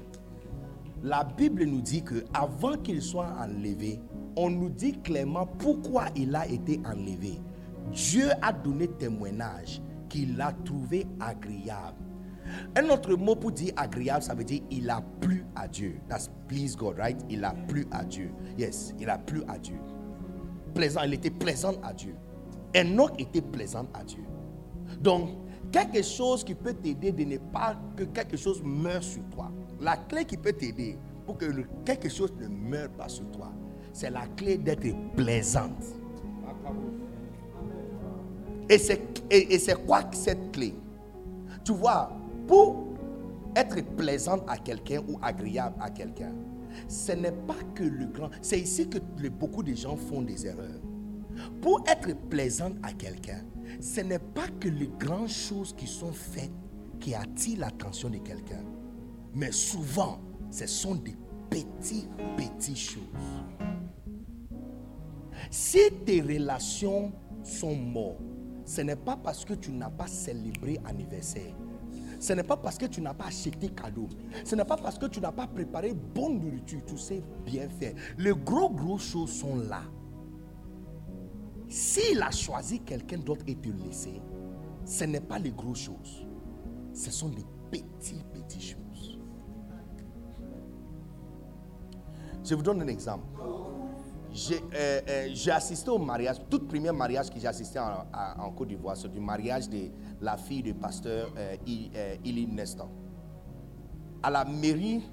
Speaker 2: la Bible nous dit que avant qu'il soit enlevé, on nous dit clairement pourquoi il a été enlevé. Dieu a donné témoignage qu'il l'a trouvé agréable. Un autre mot pour dire agréable, ça veut dire il a plu à Dieu. That's please God, right? Il a plu à Dieu. Yes, il a plu à Dieu. Plaisant, il était plaisant à Dieu. Enoch était plaisant à Dieu. Donc, quelque chose qui peut t'aider de ne pas que quelque chose meure sur toi. La clé qui peut t'aider pour que quelque chose ne meure pas sur toi, c'est la clé d'être plaisante. Et c'est quoi cette clé? Tu vois, pour être plaisante à quelqu'un ou agréable à quelqu'un, ce n'est pas que le grand. C'est ici que beaucoup de gens font des erreurs. Pour être plaisante à quelqu'un, ce n'est pas que les grandes choses qui sont faites qui attirent l'attention de quelqu'un. Mais souvent, ce sont des petites, petites choses. Si tes relations sont mortes, ce n'est pas parce que tu n'as pas célébré anniversaire. Ce n'est pas parce que tu n'as pas acheté cadeau. Ce n'est pas parce que tu n'as pas préparé bonne nourriture. Tu sais bien faire. Les gros, gros choses sont là. S'il a choisi quelqu'un d'autre et te laisser, ce n'est pas les grosses choses. Ce sont des petites, petites choses. Je vous donne un exemple. J'ai euh, euh, assisté au mariage, tout premier mariage que j'ai assisté en, Côte d'Ivoire, c'est du mariage de la fille du pasteur euh, Ili Nestor. À la mairie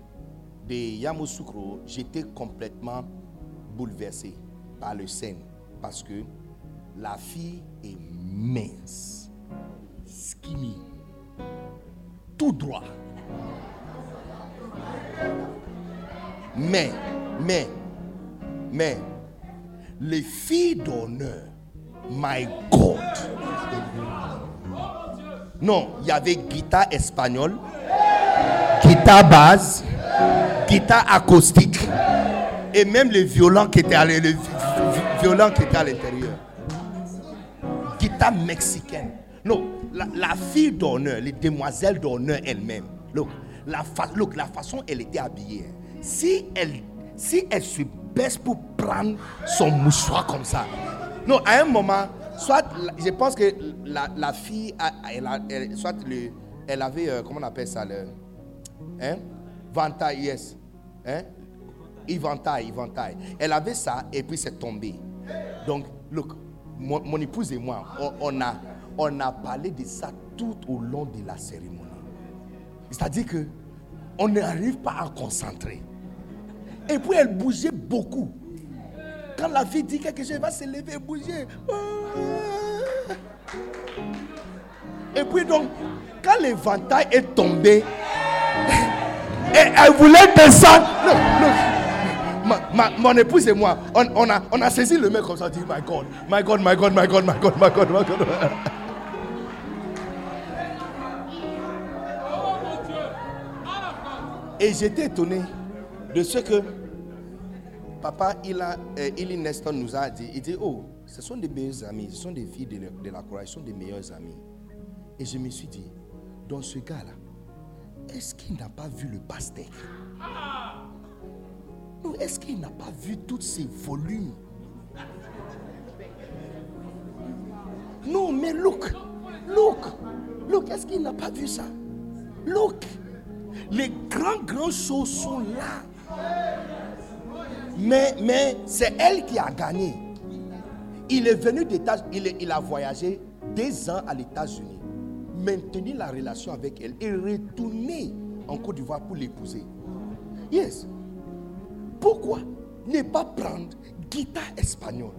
Speaker 2: de Yamoussoukro, j'étais complètement bouleversé par le scène parce que la fille est mince, skinny, tout droit. Mais, mais, mais, les filles d'honneur, my God. Non, il y avait guitare espagnole, guitare basse, guitare acoustique et même les violents qui étaient à l'intérieur mexicaine. Non, la, fille d'honneur, les demoiselles d'honneur elles-mêmes. Look, la, look, la façon elle était habillée. Hein. Si elle, si elle se baisse pour prendre son mouchoir comme ça. Non, à un moment, soit je pense que la, fille, elle, soit le, elle avait, euh, comment on appelle ça, le, hein? Ventaille, yes. Hein? Éventail, éventail. Elle avait ça et puis c'est tombé. Donc, look, mon, épouse et moi, on, a, on a parlé de ça tout au long de la cérémonie. C'est-à-dire que on n'arrive pas à concentrer. Et puis elle bougeait beaucoup. Quand la fille dit quelque chose, elle va se lever et bouger. Et puis donc, quand l'éventail est tombé, elle voulait descendre mon épouse et moi, on, a, on saisi le mec comme ça, dit, my God, my God, my God, my God, my God, my God, my God. Et j'étais étonné de ce que papa il a, euh, Nestor nous a dit. Il dit, oh, ce sont des meilleurs amis, ce sont des filles de, de la croix, ce sont des meilleurs amis. Et je me suis dit, dans ce gars-là, est-ce qu'il n'a pas vu le pasteur? Est-ce qu'il n'a pas vu tous ces volumes? Non, mais look, look, look, est-ce qu'il n'a pas vu ça? Look, les grands, grands choses sont là. Mais, mais c'est elle qui a gagné. Il est venu d'États, il, il a voyagé des ans à l'États-Unis, maintenu la relation avec elle et retourné en Côte d'Ivoire pour l'épouser. Yes. Pourquoi ne pas prendre guitare espagnole?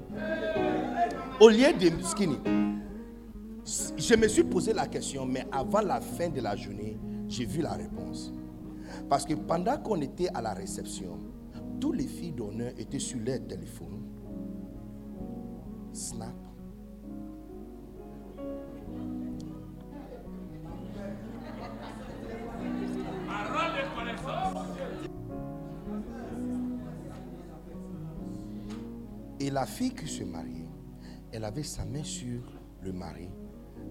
Speaker 2: Au lieu de skinny Je me suis posé la question, mais avant la fin de la journée, j'ai vu la réponse. Parce que pendant qu'on était à la réception, tous les filles d'honneur étaient sur leur téléphone. Snap. Et la fille qui se mariait, elle avait sa main sur le mari.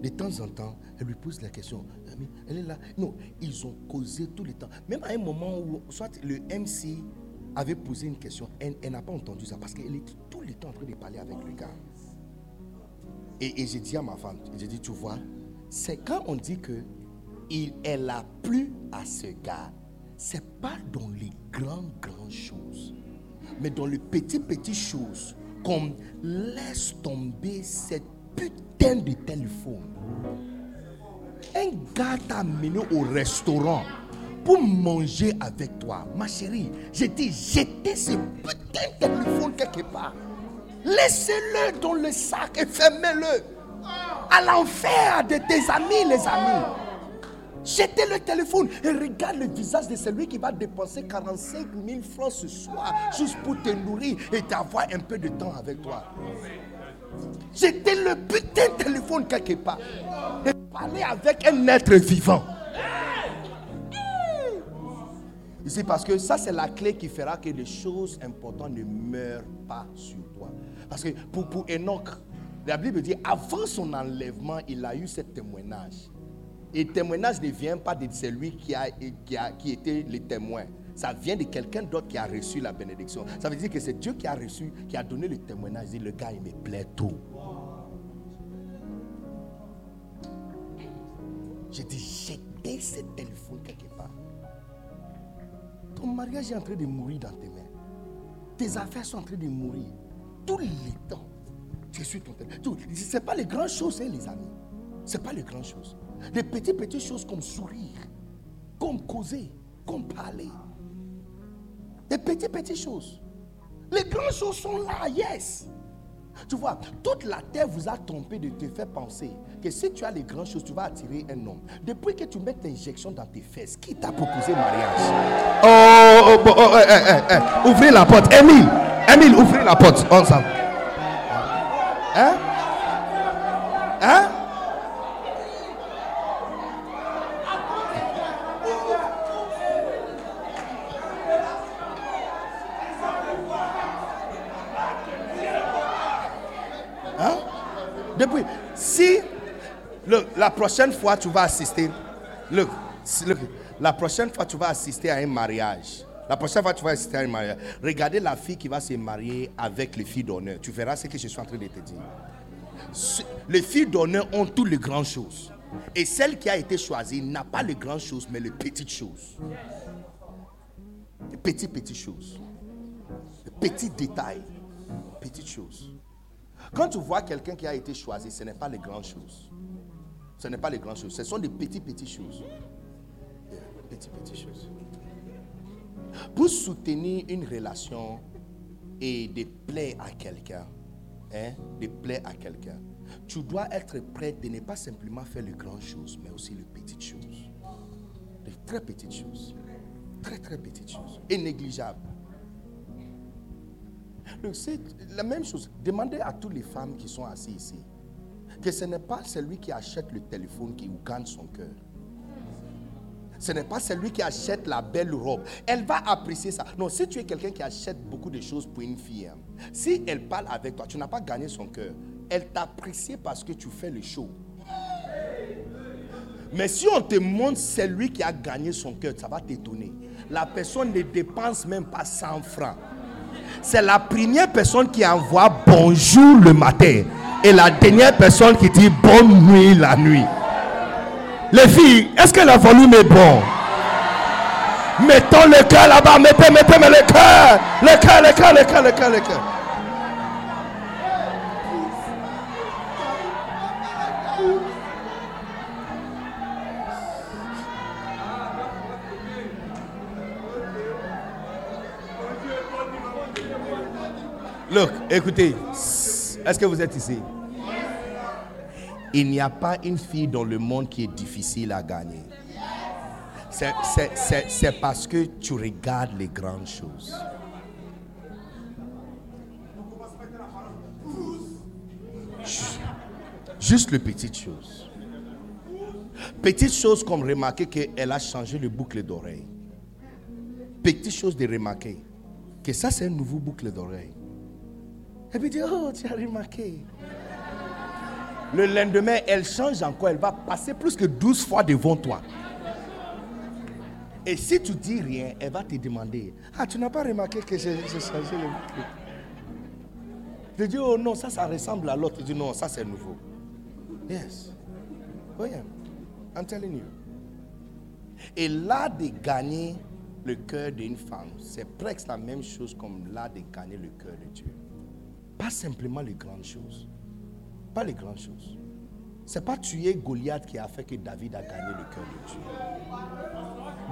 Speaker 2: De temps en temps, elle lui pose la question. Elle est là. Non, ils ont causé tout le temps. Même à un moment où, soit le MC avait posé une question, elle, n'a pas entendu ça parce qu'elle était tout le temps en train de parler avec le gars. Et, j'ai dit à ma femme, j'ai dit, tu vois, c'est quand on dit que il, elle a plu à ce gars, c'est pas dans les grandes, grandes choses, mais dans les petites, petites choses comme laisse tomber cette putain de téléphone. Un gars t'a amené au restaurant pour manger avec toi. Ma chérie, j'ai dit jetez ce putain de téléphone quelque part. Laissez-le dans le sac et fermez-le. À l'enfer de tes amis, les amis. Jetez le téléphone et regarde le visage de celui qui va dépenser 45 000 francs ce soir juste pour te nourrir et t'avoir un peu de temps avec toi. J'étais le putain de téléphone quelque part. Et parler avec un être vivant. Ici, parce que ça, c'est la clé qui fera que les choses importantes ne meurent pas sur toi. Parce que pour, pour Enoch, la Bible dit, avant son enlèvement, il a eu ce témoignage. Et le témoignage ne vient pas de celui qui, a, qui, a, qui était le témoin. Ça vient de quelqu'un d'autre qui a reçu la bénédiction. Ça veut dire que c'est Dieu qui a reçu, qui a donné le témoignage. Il dit, le gars, il me plaît tout. J'ai dit, jetez ce téléphone quelque part. Ton mariage est en train de mourir dans tes mains. Tes affaires sont en train de mourir. Tous les temps. Tu es sur ton téléphone. Ce n'est pas les grandes choses, hein, les amis. Ce n'est pas les grandes choses. Les petites, petites choses comme sourire, comme causer, comme parler. Des petites, petites choses. Les grandes choses sont là, yes. Tu vois, toute la terre vous a trompé de te faire penser que si tu as les grandes choses, tu vas attirer un homme. Depuis que tu mets l'injection dans tes fesses, qui t'a proposé mariage? Oh, oh, oh eh, eh, eh, ouvrez la porte. Emile, Emile, ouvrez la porte ensemble. Hein? Hein? La prochaine fois tu vas assister, look, la prochaine fois tu vas assister à un mariage, la prochaine fois tu vas assister à un mariage, regardez la fille qui va se marier avec les filles d'honneur. Tu verras ce que je suis en train de te dire. Les filles d'honneur ont toutes les grandes choses. Et celle qui a été choisie n'a pas les grandes choses, mais les petites choses. Les petites, petites choses. Les petits détails. Petites choses. Quand tu vois quelqu'un qui a été choisi, ce n'est pas les grandes choses. Ce n'est pas les grandes choses. Ce sont des petites, petites choses. Petites choses. Pour soutenir une relation et de plaire à quelqu'un, hein, à quelqu'un, tu dois être prêt de ne pas simplement faire les grandes choses, mais aussi les petites choses. Les très petites choses. Très, très petites choses. Et négligeables. C'est la même chose. Demandez à toutes les femmes qui sont assises ici que ce n'est pas celui qui achète le téléphone qui gagne son cœur. Ce n'est pas celui qui achète la belle robe. Elle va apprécier ça. Non, si tu es quelqu'un qui achète beaucoup de choses pour une fille, hein, si elle parle avec toi, tu n'as pas gagné son cœur. Elle t'apprécie parce que tu fais le show. Mais si on te montre celui qui a gagné son cœur, ça va t'étonner. La personne ne dépense même pas 100 francs c'est la première personne qui envoie bonjour le matin et la dernière personne qui dit bonne nuit la nuit. Les filles, est-ce que le volume est bon? Mettons le cœur là-bas, mettez, mettez, mettez le cœur, le cœur, le cœur, le cœur, le cœur, le cœur. Look, écoutez, est-ce que vous êtes ici? Il n'y a pas une fille dans le monde qui est difficile à gagner. C'est parce que tu regardes les grandes choses. Juste les petites choses. Petites choses comme remarquer qu'elle a changé le boucle d'oreille. Petites choses de remarquer que ça c'est un nouveau boucle d'oreille. Et puis dit, oh, tu as remarqué. Le lendemain, elle change encore. Elle va passer plus que 12 fois devant toi. Et si tu dis rien, elle va te demander, ah, tu n'as pas remarqué que j'ai changé le boucle. Je dis, oh non, ça, ça ressemble à l'autre. Je dis, non, ça, c'est nouveau. Yes. Oh yeah. I'm telling you. Et là de gagner le cœur d'une femme, c'est presque la même chose comme là de gagner le cœur de Dieu. Pas simplement les grandes choses. Pas les grandes choses. C'est pas tuer Goliath qui a fait que David a gagné le cœur de Dieu.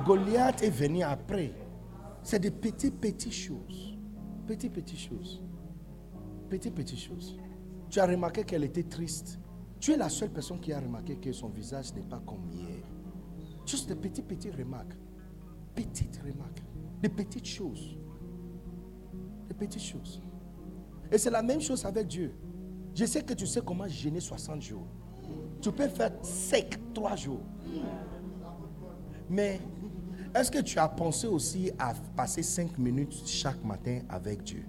Speaker 2: Goliath est venu après. C'est des petites, petites choses. Petites, petites choses. Petites, petites choses. Tu as remarqué qu'elle était triste. Tu es la seule personne qui a remarqué que son visage n'est pas comme hier. Juste des petites, petites remarques. Petites remarques. Des petites choses. Des petites choses. Et c'est la même chose avec Dieu. Je sais que tu sais comment jeûner 60 jours. Tu peux faire sec 3 jours. Mais est-ce que tu as pensé aussi à passer 5 minutes chaque matin avec Dieu?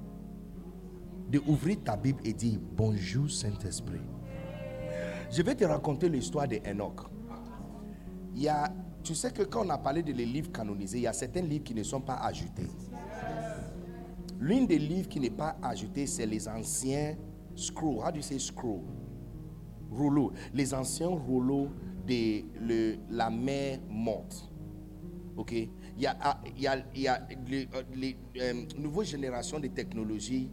Speaker 2: De ouvrir ta Bible et dire Bonjour Saint-Esprit. Je vais te raconter l'histoire d'Enoch. Il y a, tu sais que quand on a parlé de les livres canonisés, il y a certains livres qui ne sont pas ajoutés. L'une des livres qui n'est pas ajouté, c'est les anciens scrolls. How do you say scroll? Rouleaux. Les anciens rouleaux de la mer morte. OK? Il y a, ah, il y a, il y a les, euh, euh, nouvelles générations de technologies.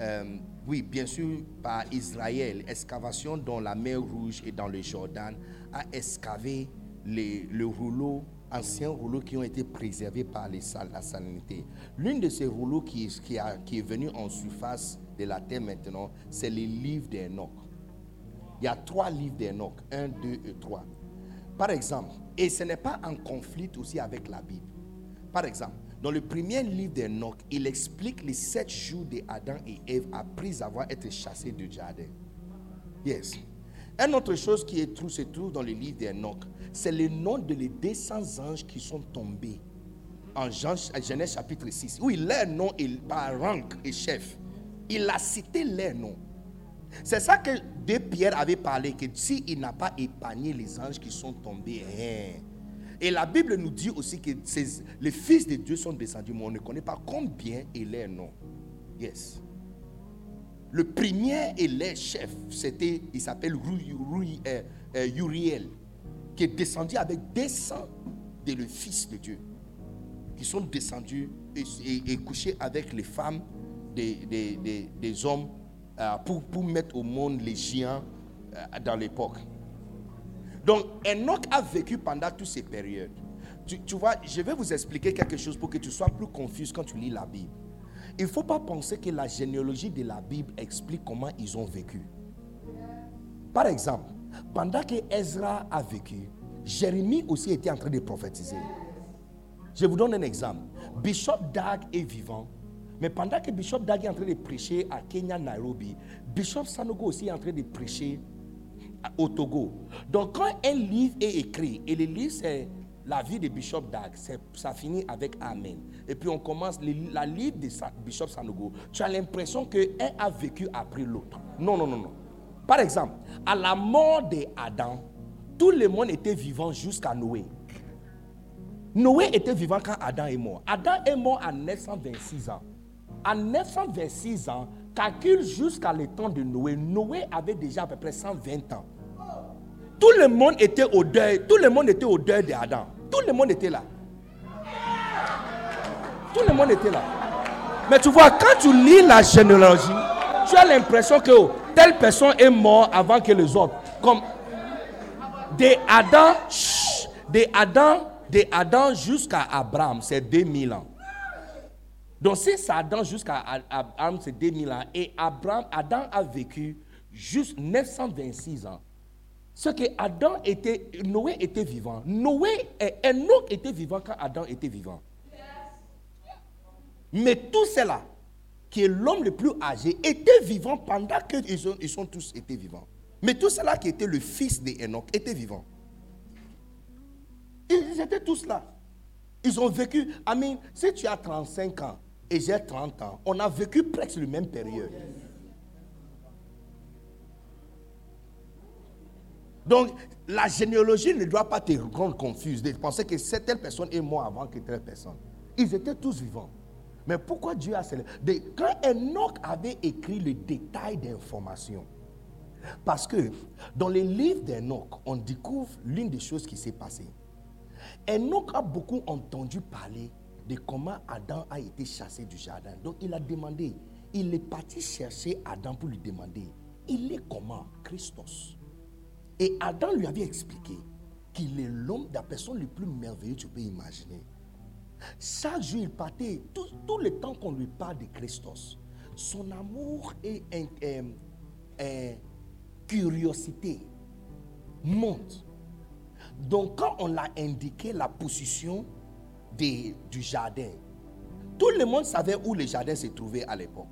Speaker 2: euh, oui, bien sûr, par Israël, excavation dans la mer Rouge et dans le Jordan, a excavé les, le rouleau, anciens rouleaux qui ont été préservés par les sal- la salinité. L'une de ces rouleaux qui, est- qui, a- qui est venu en surface de la terre maintenant, c'est les livres d'Enoch. Il y a trois livres d'Enoch, 1, 2 et 3. Par exemple, et ce n'est pas en conflit aussi avec la Bible. Par exemple, dans le premier livre d'Enoch, il explique les sept jours d'Adam et Ève après avoir été chassés du jardin. Yes. Une autre chose qui est true, se trouve dans le livre d'Enoch, c'est le nom de les 200 anges qui sont tombés en Genèse chapitre 6, où il leur nom il, par rang et chef. Il a cité leur nom. C'est ça que de Pierre avait parlé, que s'il n'a pas épargné les anges qui sont tombés, hein. et la Bible nous dit aussi que les fils de Dieu sont descendus, mais on ne connaît pas combien et leur nom. Yes. Le premier et les chef, c'était, il s'appelle euh, euh, Uriel, qui est descendu avec 200 de le fils de Dieu, qui sont descendus et, couchés avec les femmes des, des- hommes euh, pour, mettre au monde les géants euh, dans l'époque. Donc, Enoch a vécu pendant toutes ces périodes. Tu, tu vois, je vais vous expliquer quelque chose pour que tu sois plus confus quand tu lis la Bible. Il ne faut pas penser que la généalogie de la Bible explique comment ils ont vécu. Par exemple, pendant que Ezra a vécu, Jérémie aussi était en train de prophétiser. Je vous donne un exemple. Bishop Dag est vivant, mais pendant que Bishop Dag est en train de prêcher à Kenya, Nairobi, Bishop Sanogo aussi est en train de prêcher au Togo. Donc quand un livre est écrit, et le livre c'est la vie de Bishop Dag, ça finit avec Amen. Et puis on commence la livre de Bishop Sanogo, tu as l'impression qu'un a vécu après l'autre. Non, non, non, non. Par exemple, à la mort d'Adam, tout le monde était vivant jusqu'à Noé. Noé était vivant quand Adam est mort. Adam est mort à 926 ans. À 926 ans, calcule jusqu'à le temps de Noé. Noé avait déjà à peu près 120 ans. Tout le monde était au deuil. Tout le monde était au deuil d'Adam. Tout le monde était là. Tout le monde était là. Mais tu vois, quand tu lis la généalogie, tu as l'impression que oh, telle personne est morte avant que les autres. Comme de Adam, chut, de Adam, de Adam jusqu'à Abraham, c'est 2000 ans. Donc si c'est Adam jusqu'à Abraham, c'est 2000 ans. Et Abraham, Adam a vécu juste 926 ans. Ce que Adam était, Noé était vivant. Noé et Enoch était vivant quand Adam était vivant. Mais tout cela, qui est l'homme le plus âgé, était vivant pendant qu'ils ont, ils tous été vivants. Mais tout cela qui était le fils d'Enoch était vivant. Ils étaient tous là. Ils ont vécu. Amen. Si tu as 35 ans et j'ai 30 ans, on a vécu presque la même période. Donc, la généalogie ne doit pas te rendre confuse de penser que cette telle personne morte avant que telle personne. Ils étaient tous vivants. Mais pourquoi Dieu a De- Quand Enoch avait écrit le détail d'informations, parce que dans les livres d'Enoch, on découvre l'une des choses qui s'est passée. Enoch a beaucoup entendu parler de comment Adam a été chassé du jardin. Donc il a demandé, il est parti chercher Adam pour lui demander, il est comment Christos? Et Adam lui avait expliqué qu'il est l'homme, la personne le plus merveilleux que tu peux imaginer. Chaque jour, il partait, tout, le temps qu'on lui parle de Christos, son amour et un curiosité monte. Donc, quand on l'a indiqué la position du jardin, tout le monde savait où le jardin se trouvait à l'époque.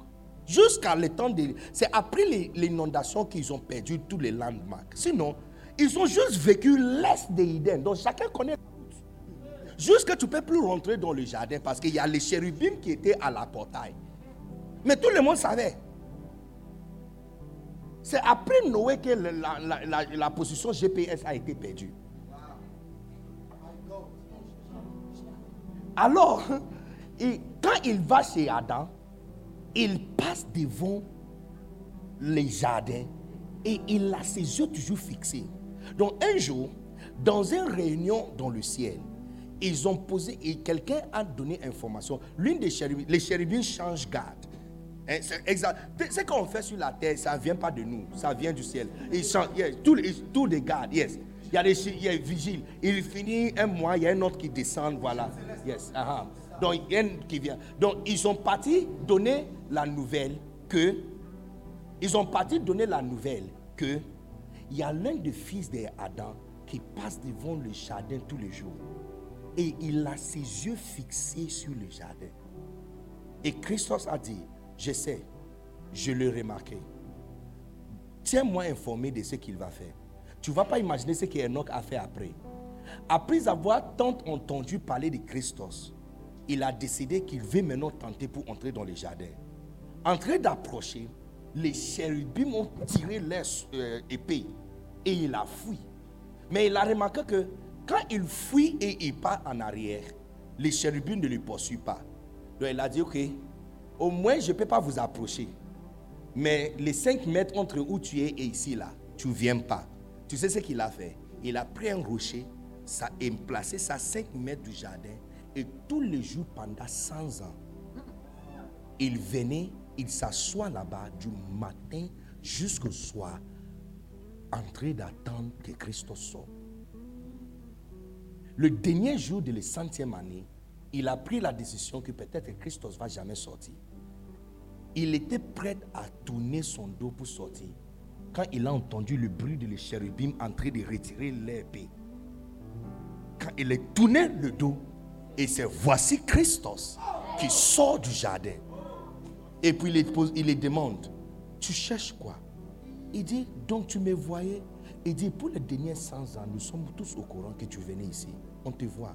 Speaker 2: Jusqu'à le temps de... C'est après l'inondation qu'ils ont perdu tous les landmarks. Sinon, ils ont juste vécu l'est d'Éden. Donc chacun connaît. Jusque tu ne peux plus rentrer dans le jardin parce qu'il y a les chérubins qui étaient à la portail. Mais tout le monde savait. C'est après Noé que la, position GPS a été perdue. Alors, quand il va chez Adam, il passe devant les jardins et il a ses yeux toujours fixés. Donc un jour, dans une réunion dans le ciel, ils ont posé et quelqu'un a donné information. L'une des chérubins, les chérubins changent garde. Hein. Ce qu'on fait sur la terre, ça ne vient pas de nous, ça vient du ciel. Ils changent, yes, tous les, gardes, yes. Il y a des il y a vigiles. Il finit un mois, il y a un autre qui descend, voilà. Yes. Donc il y a un qui vient. Donc ils sont partis donner la nouvelle que ils ont parti donner la nouvelle que il y a l'un des fils d'Adam qui passe devant le jardin tous les jours. Et il a ses yeux fixés sur le jardin. Et Christos a dit, je sais, je l'ai remarqué. Tiens-moi informé de ce qu'il va faire. Tu ne vas pas imaginer ce qu'Enoch a fait après. Après avoir tant entendu parler de Christos, il a décidé qu'il veut maintenant tenter pour entrer dans le jardin. En train d'approcher, les chérubins ont tiré leur euh, épée et il a fui. Mais il a remarqué que quand il fuit et il part en arrière, les chérubins ne le poursuivent pas. Donc il a dit, ok, au moins je ne peux pas vous approcher. Mais les 5 mètres entre où tu es et ici, là, tu ne viens pas. Tu sais ce qu'il a fait? Il a pris un rocher ça, et placé ça à 5 mètres du jardin. Et tous les jours, pendant 100 ans, il venait, il s'assoit là-bas du matin jusqu'au soir, en train d'attendre que Christ sorte. Le dernier jour de la centième année, il a pris la décision que peut-être Christos va jamais sortir. Il était prêt à tourner son dos pour sortir quand il a entendu le bruit de les chérubins en train de retirer l'épée. Quand il a tourné le dos, et c'est voici Christos qui sort du jardin. Et puis il pose- il les demande, tu cherches quoi? Il dit, donc tu me voyais Il dit, pour les derniers 100 ans, nous sommes tous au courant que tu venais ici. On te voit.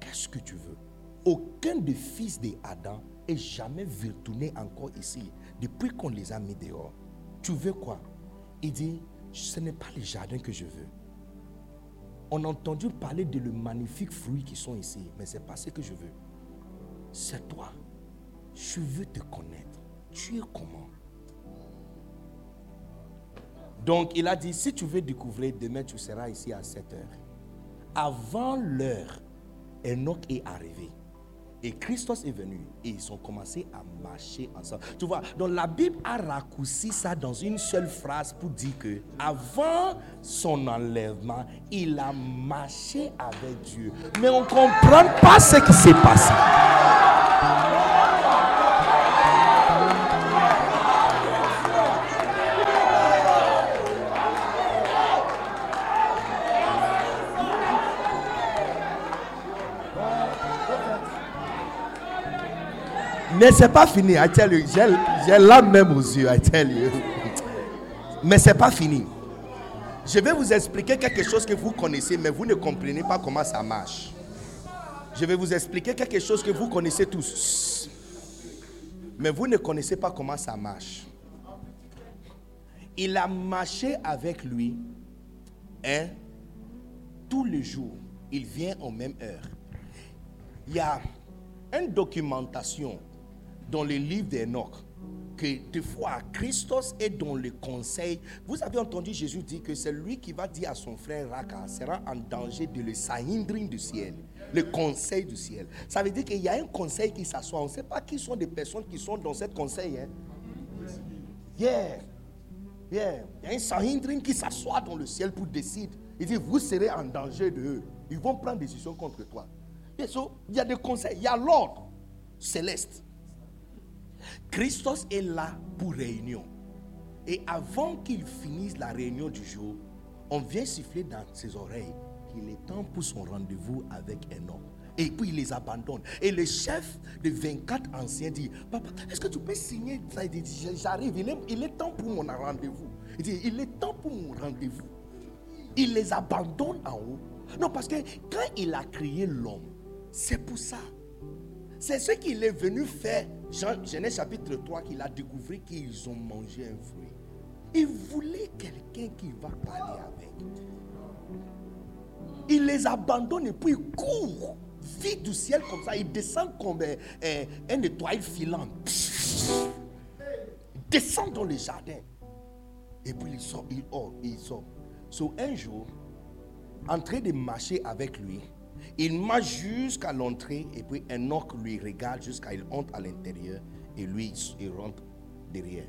Speaker 2: Qu'est-ce que tu veux? Aucun des fils d'Adam est jamais retourné encore ici depuis qu'on les a mis dehors. Tu veux quoi? Il dit, ce n'est pas les jardins que je veux. On a entendu parler de le magnifique fruit qui sont ici, mais ce n'est pas ce que je veux. C'est toi. Je veux te connaître. Tu es comment? Donc il a dit, si tu veux découvrir, demain tu seras ici à 7 heures. Avant l'heure, Enoch est arrivé. Et Christos est venu et ils ont commencé à marcher ensemble. Tu vois, donc la Bible a raccourci ça dans une seule phrase pour dire que avant son enlèvement, il a marché avec Dieu. Mais on ne comprend pas ce qui s'est passé. Mais c'est pas fini, I tell you. J'ai l'âme même aux yeux, I tell you. Mais c'est pas fini. Je vais vous expliquer quelque chose que vous connaissez, mais vous ne comprenez pas comment ça marche. Je vais vous expliquer quelque chose que vous connaissez tous. Mais vous ne connaissez pas comment ça marche. Il a marché avec lui hein, tous les jours. Il vient en même heure. Il y a une documentation dans le livre d'Enoch que des fois Christos est dans le conseil. Vous avez entendu Jésus dire que c'est lui qui va dire à son frère Raka sera en danger de le sahindrin du ciel, le conseil du ciel. Ça veut dire qu'il y a un conseil qui s'assoit. On ne sait pas qui sont des personnes qui sont dans ce conseil. Hein. Yeah. Yeah. Il y a un sahindrin qui s'assoit dans le ciel pour décider. Il dit, vous serez en danger de. Ils vont prendre des décisions contre toi. Il y a des conseils. Il y a l'ordre céleste. Christos est là pour réunion. Et avant qu'il finisse la réunion du jour, on vient siffler dans ses oreilles qu'il est temps pour son rendez-vous avec Enoch. Et puis il les abandonne. Et le chef de 24 anciens dit, papa, est-ce que tu peux signer Il dit, j'arrive, il est, il est temps pour mon rendez-vous. Il dit, il est temps pour mon rendez-vous. Il les abandonne en haut. Non, parce que quand il a créé l'homme, c'est pour ça. C'est ce qu'il est venu faire. Jean, Genèse chapitre 3, qu'il a découvert qu'ils ont mangé un fruit. Il voulait quelqu'un qui va parler avec. Il les abandonne et puis il court vite du ciel comme ça. Il descend comme un, un étoile filant. Il descend dans le jardin. Et puis il sort, il sort, il sort. So, un jour, en train de marcher avec lui, il marche jusqu'à l'entrée et puis un orque lui regarde jusqu'à il entre à l'intérieur et lui il rentre derrière.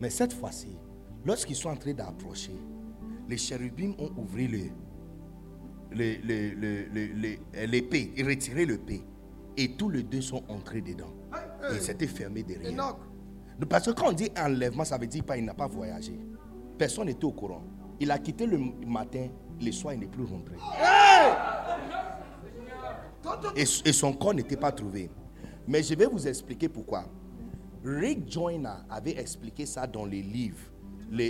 Speaker 2: Mais cette fois-ci, lorsqu'ils sont en train d'approcher, les chérubins ont ouvert l'épée, ils retiré l'épée et tous les deux sont entrés dedans. Et c'était fermé derrière. Parce que quand on dit enlèvement, ça veut dire pas il n'a pas voyagé. Personne n'était au courant. Il a quitté le matin, le soir, il n'est plus rentré. Et, son corps n'était pas trouvé. Mais je vais vous expliquer pourquoi. Rick Joyner avait expliqué ça dans les livres.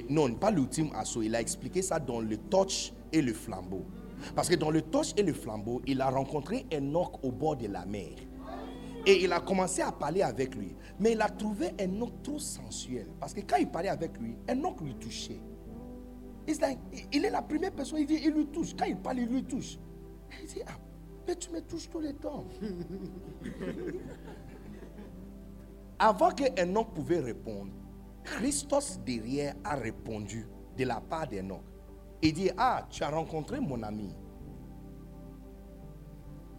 Speaker 2: Non, pas l'ultime assaut. Il a expliqué ça dans le torch et le flambeau. Parce que dans le torch et le flambeau, il a rencontré un orque au bord de la mer. Et il a commencé à parler avec lui. Mais il a trouvé un orque trop sensuel. Parce que quand il parlait avec lui, un orque lui touchait il est la première personne, il dit, il lui touche. Quand il parle, il lui touche. Il dit, ah, mais tu me touches tous les temps. Avant qu'un pouvait répondre, Christos derrière a répondu de la part homme. Il dit, ah, tu as rencontré mon ami.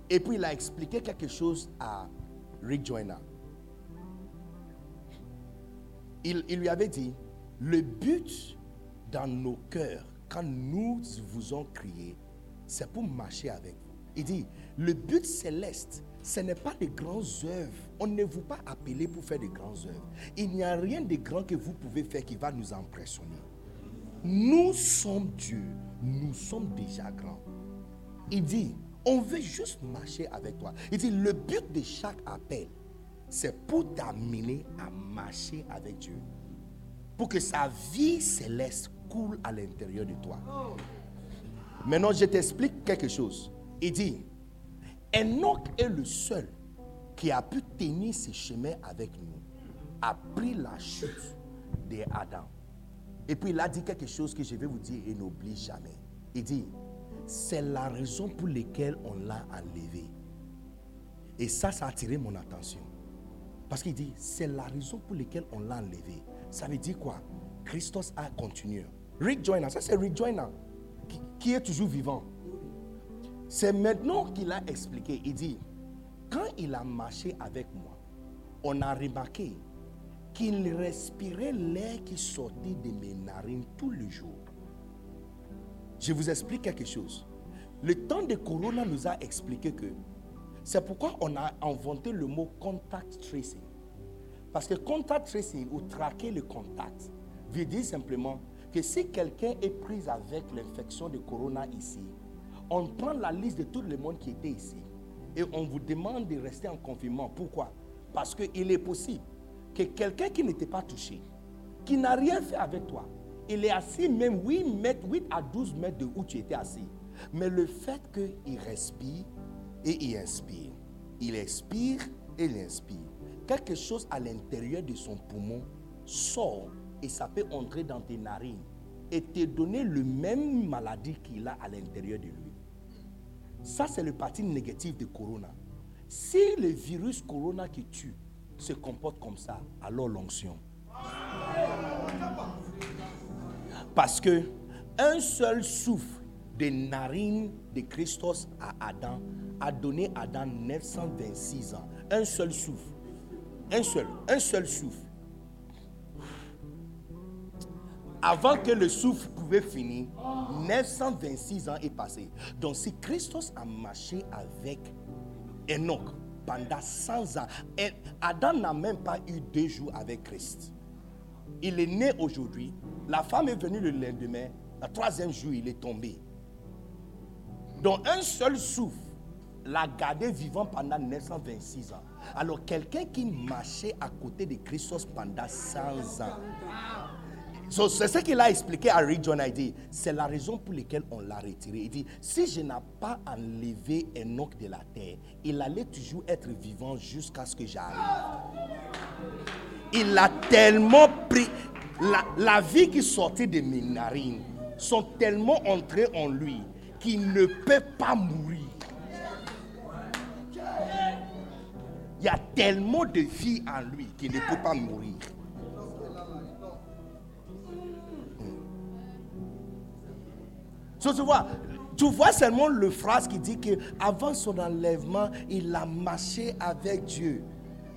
Speaker 2: Et puis il a expliqué quelque chose à Rick Joyner. Il, il lui avait dit, le but dans nos cœurs, quand nous vous ont crié, c'est pour marcher avec vous. Il dit, le but céleste, ce n'est pas de grandes œuvres. On ne vous pas appelé pour faire de grandes œuvres. Il n'y a rien de grand que vous pouvez faire qui va nous impressionner. Nous sommes Dieu. Nous sommes déjà grands. Il dit, on veut juste marcher avec toi. Il dit, le but de chaque appel, c'est pour t'amener à marcher avec Dieu. Pour que sa vie céleste coule à l'intérieur de toi. Maintenant, je t'explique quelque chose. Il dit, Enoch est le seul qui a pu tenir ses chemins avec nous, a pris la chute d'Adam. Et puis il a dit quelque chose que je vais vous dire et n'oublie jamais. Il dit, c'est la raison pour laquelle on l'a enlevé. Et ça, ça a attiré mon attention. Parce qu'il dit, c'est la raison pour laquelle on l'a enlevé. Ça veut dire quoi? Christos a continué. Rick Joyner, ça c'est Rick Joyner, qui, est toujours vivant. C'est maintenant qu'il a expliqué. Il dit, quand il a marché avec moi, on a remarqué qu'il respirait l'air qui sortait de mes narines tous les jours. Je vous explique quelque chose. Le temps de Corona nous a expliqué que c'est pourquoi on a inventé le mot contact tracing. Parce que contact tracing ou traquer le contact veut dire simplement que si quelqu'un est pris avec l'infection de corona ici, on prend la liste de tout le monde qui était ici et on vous demande de rester en confinement. Pourquoi? Parce qu'il est possible que quelqu'un qui n'était pas touché, qui n'a rien fait avec toi, il est assis même 8, mètres, 8 à 12 mètres de où tu étais assis. Mais le fait qu'il respire et il inspire, il expire et il inspire, quelque chose à l'intérieur de son poumon sort et ça peut entrer dans tes narines et te donner le même maladie qu'il a à l'intérieur de lui. Ça, c'est le parti négatif de Corona. Si le virus Corona qui tue se comporte comme ça, alors l'onction. Parce que un seul souffle des narines de Christos à Adam a donné Adam 926 ans. Un seul souffle. Un seul, un seul souffle. Avant que le souffle pouvait finir, 926 ans est passé. Donc si Christos a marché avec Enoch pendant 100 ans, Adam n'a même pas eu deux jours avec Christ. Il est né aujourd'hui, la femme est venue le lendemain, le troisième jour il est tombé. Donc un seul souffle l'a gardé vivant pendant 926 ans. Alors quelqu'un qui marchait à côté de Christos pendant 100 ans. So, c'est ce qu'il a expliqué à Rick John. Il dit, c'est la raison pour laquelle on l'a retiré. Il dit, si je n'ai pas enlevé Enoch de la terre, il allait toujours être vivant jusqu'à ce que j'arrive. Il a tellement pris, la, la vie qui sortait de mes narines sont tellement entrées en lui qu'il ne peut pas mourir. Il y a tellement de vie en lui qu'il ne peut pas mourir. Tu vois, tu vois seulement le phrase qui dit que avant son enlèvement, il a marché avec Dieu.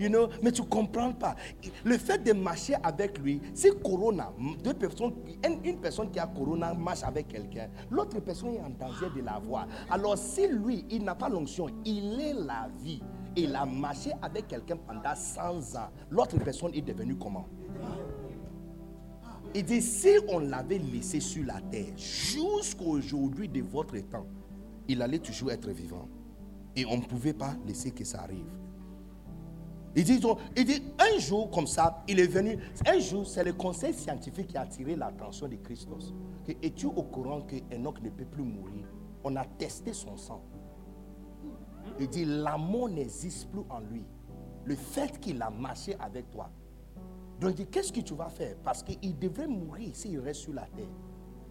Speaker 2: You know, mais tu comprends pas. Le fait de marcher avec lui, si Corona, deux personnes, une, une personne qui a Corona marche avec quelqu'un, l'autre personne est en danger de l'avoir. Alors si lui, il n'a pas l'onction, il est la vie. Il a marché avec quelqu'un pendant 100 ans. L'autre personne est devenue comment? Il dit, si on l'avait laissé sur la terre jusqu'aujourd'hui de votre temps, il allait toujours être vivant. Et on ne pouvait pas laisser que ça arrive. Il dit, un jour comme ça, il est venu. Un jour, c'est le conseil scientifique qui a attiré l'attention de Christos. Que, Es-tu au courant que Enoch ne peut plus mourir? On a testé son sang. Il dit, l'amour n'existe plus en lui. Le fait qu'il a marché avec toi. Donc il dit, qu'est-ce que tu vas faire? Parce qu'il devrait mourir s'il reste sur la terre.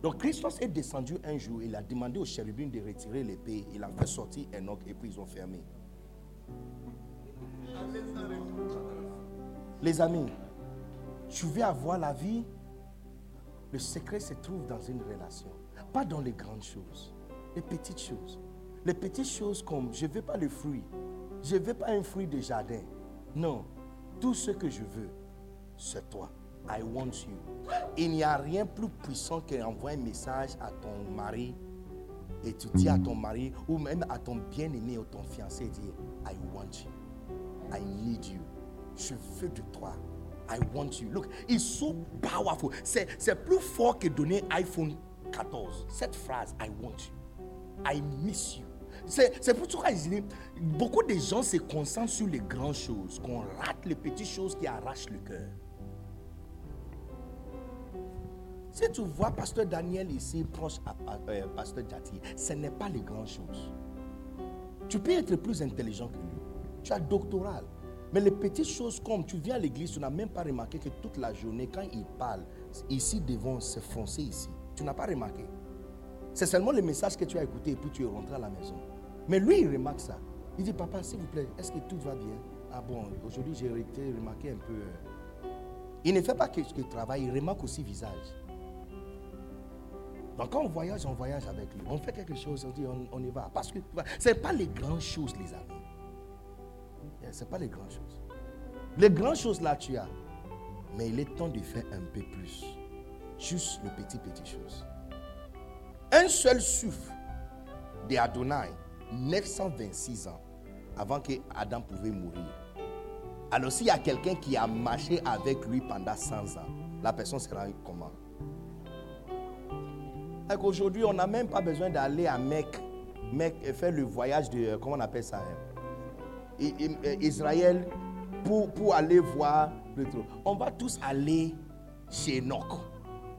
Speaker 2: Donc Christos est descendu un jour, il a demandé aux chérubins de retirer l'épée, il a fait sortir Enoch et puis ils ont fermé. Les amis, tu veux avoir la vie? Le secret se trouve dans une relation, pas dans les grandes choses, les petites choses. Les petites choses comme je ne veux pas le fruit, je ne veux pas un fruit de jardin. Non, tout ce que je veux, c'est toi. I want you. Il n'y a rien plus puissant qu'envoyer un message à ton mari et tu dis à ton mari ou même à ton bien-aimé ou ton fiancé, dire I want you. I need you. Je veux de toi. I want you. Look, it's so powerful. C'est, plus fort que donner iPhone 14. Cette phrase, I want you. I miss you. C'est, c'est pour ça que beaucoup de gens se concentrent sur les grandes choses, qu'on rate les petites choses qui arrachent le cœur. Si tu vois Pasteur Daniel ici, proche à, euh, Pasteur Jati, ce n'est pas les grandes choses. Tu peux être plus intelligent que lui. Tu as doctoral. Mais les petites choses comme tu viens à l'église, tu n'as même pas remarqué que toute la journée, quand il parle, ici devant, c'est français ici. Tu n'as pas remarqué. C'est seulement le message que tu as écouté et puis tu es rentré à la maison. Mais lui, il remarque ça. Il dit, papa, s'il vous plaît, est-ce que tout va bien? Ah bon, aujourd'hui j'ai remarqué un peu. euh. Il ne fait pas que ce qu'il il remarque aussi visage. Donc quand on voyage, on voyage avec lui. On fait quelque chose, on dit on, y va. Parce que ce n'est pas les grandes choses, les amis. Ce n'est pas les grandes choses. Les grandes choses là, tu as. Mais il est temps de faire un peu plus. Juste les petites, petites choses. Un seul souffle d'Adonai, 926 ans avant que Adam pouvait mourir. Alors s'il y a quelqu'un qui a marché avec lui pendant 100 ans, la personne sera comment? Aujourd'hui, on n'a même pas besoin d'aller à Mecque, Mecque et faire le voyage de, euh, comment on appelle ça hein? Euh, Israël pour, pour aller voir le trône. On va tous aller chez Enoch,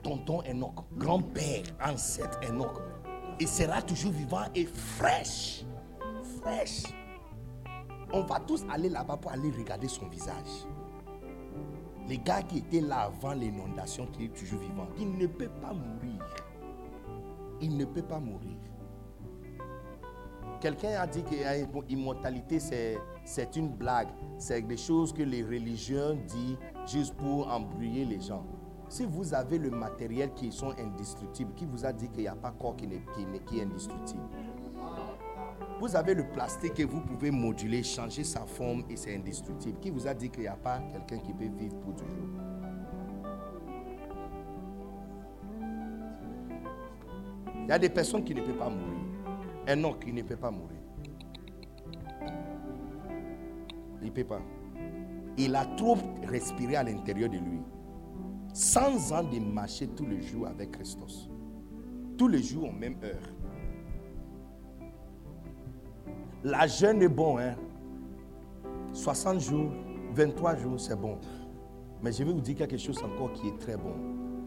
Speaker 2: tonton Enoch, grand-père, ancêtre Enoch. Il sera toujours vivant et fraîche. Fraîche. On va tous aller là-bas pour aller regarder son visage. Les gars qui étaient là avant l'inondation, qui est toujours vivant, il ne peut pas mourir. Il ne peut pas mourir. Quelqu'un a dit que l'immortalité, c'est, une blague. C'est des choses que les religions disent juste pour embrouiller les gens. Si vous avez le matériel qui sont indestructibles, qui vous a dit qu'il n'y a pas corps qui, qui est indestructible? Vous avez le plastique que vous pouvez moduler, changer sa forme et c'est indestructible. Qui vous a dit qu'il n'y a pas quelqu'un qui peut vivre pour toujours? Il y a des personnes qui ne peuvent pas mourir. Un homme qui ne peut pas mourir. Il ne peut pas. Il a trop respiré à l'intérieur de lui. 100 ans de marcher tous les jours avec Christos. Tous les jours en même heure. La jeûne est bon, hein. 60 jours, 23 jours, c'est bon. Mais je vais vous dire quelque chose encore qui est très bon.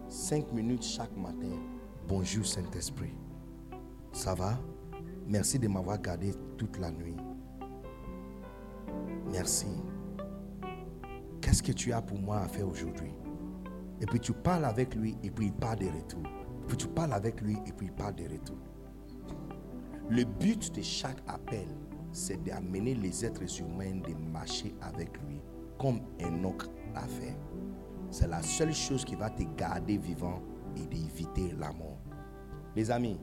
Speaker 2: 5 minutes chaque matin. Bonjour Saint-Esprit. Ça va? Merci de m'avoir gardé toute la nuit. Merci. Qu'est-ce que tu as pour moi à faire aujourd'hui? Et puis tu parles avec lui et puis il parle de retour. Puis tu parles avec lui et puis il parle de retour. Le but de chaque appel, c'est d'amener les êtres humains de marcher avec lui comme un autre l'a fait. C'est la seule chose qui va te garder vivant et d'éviter la mort. Les amis,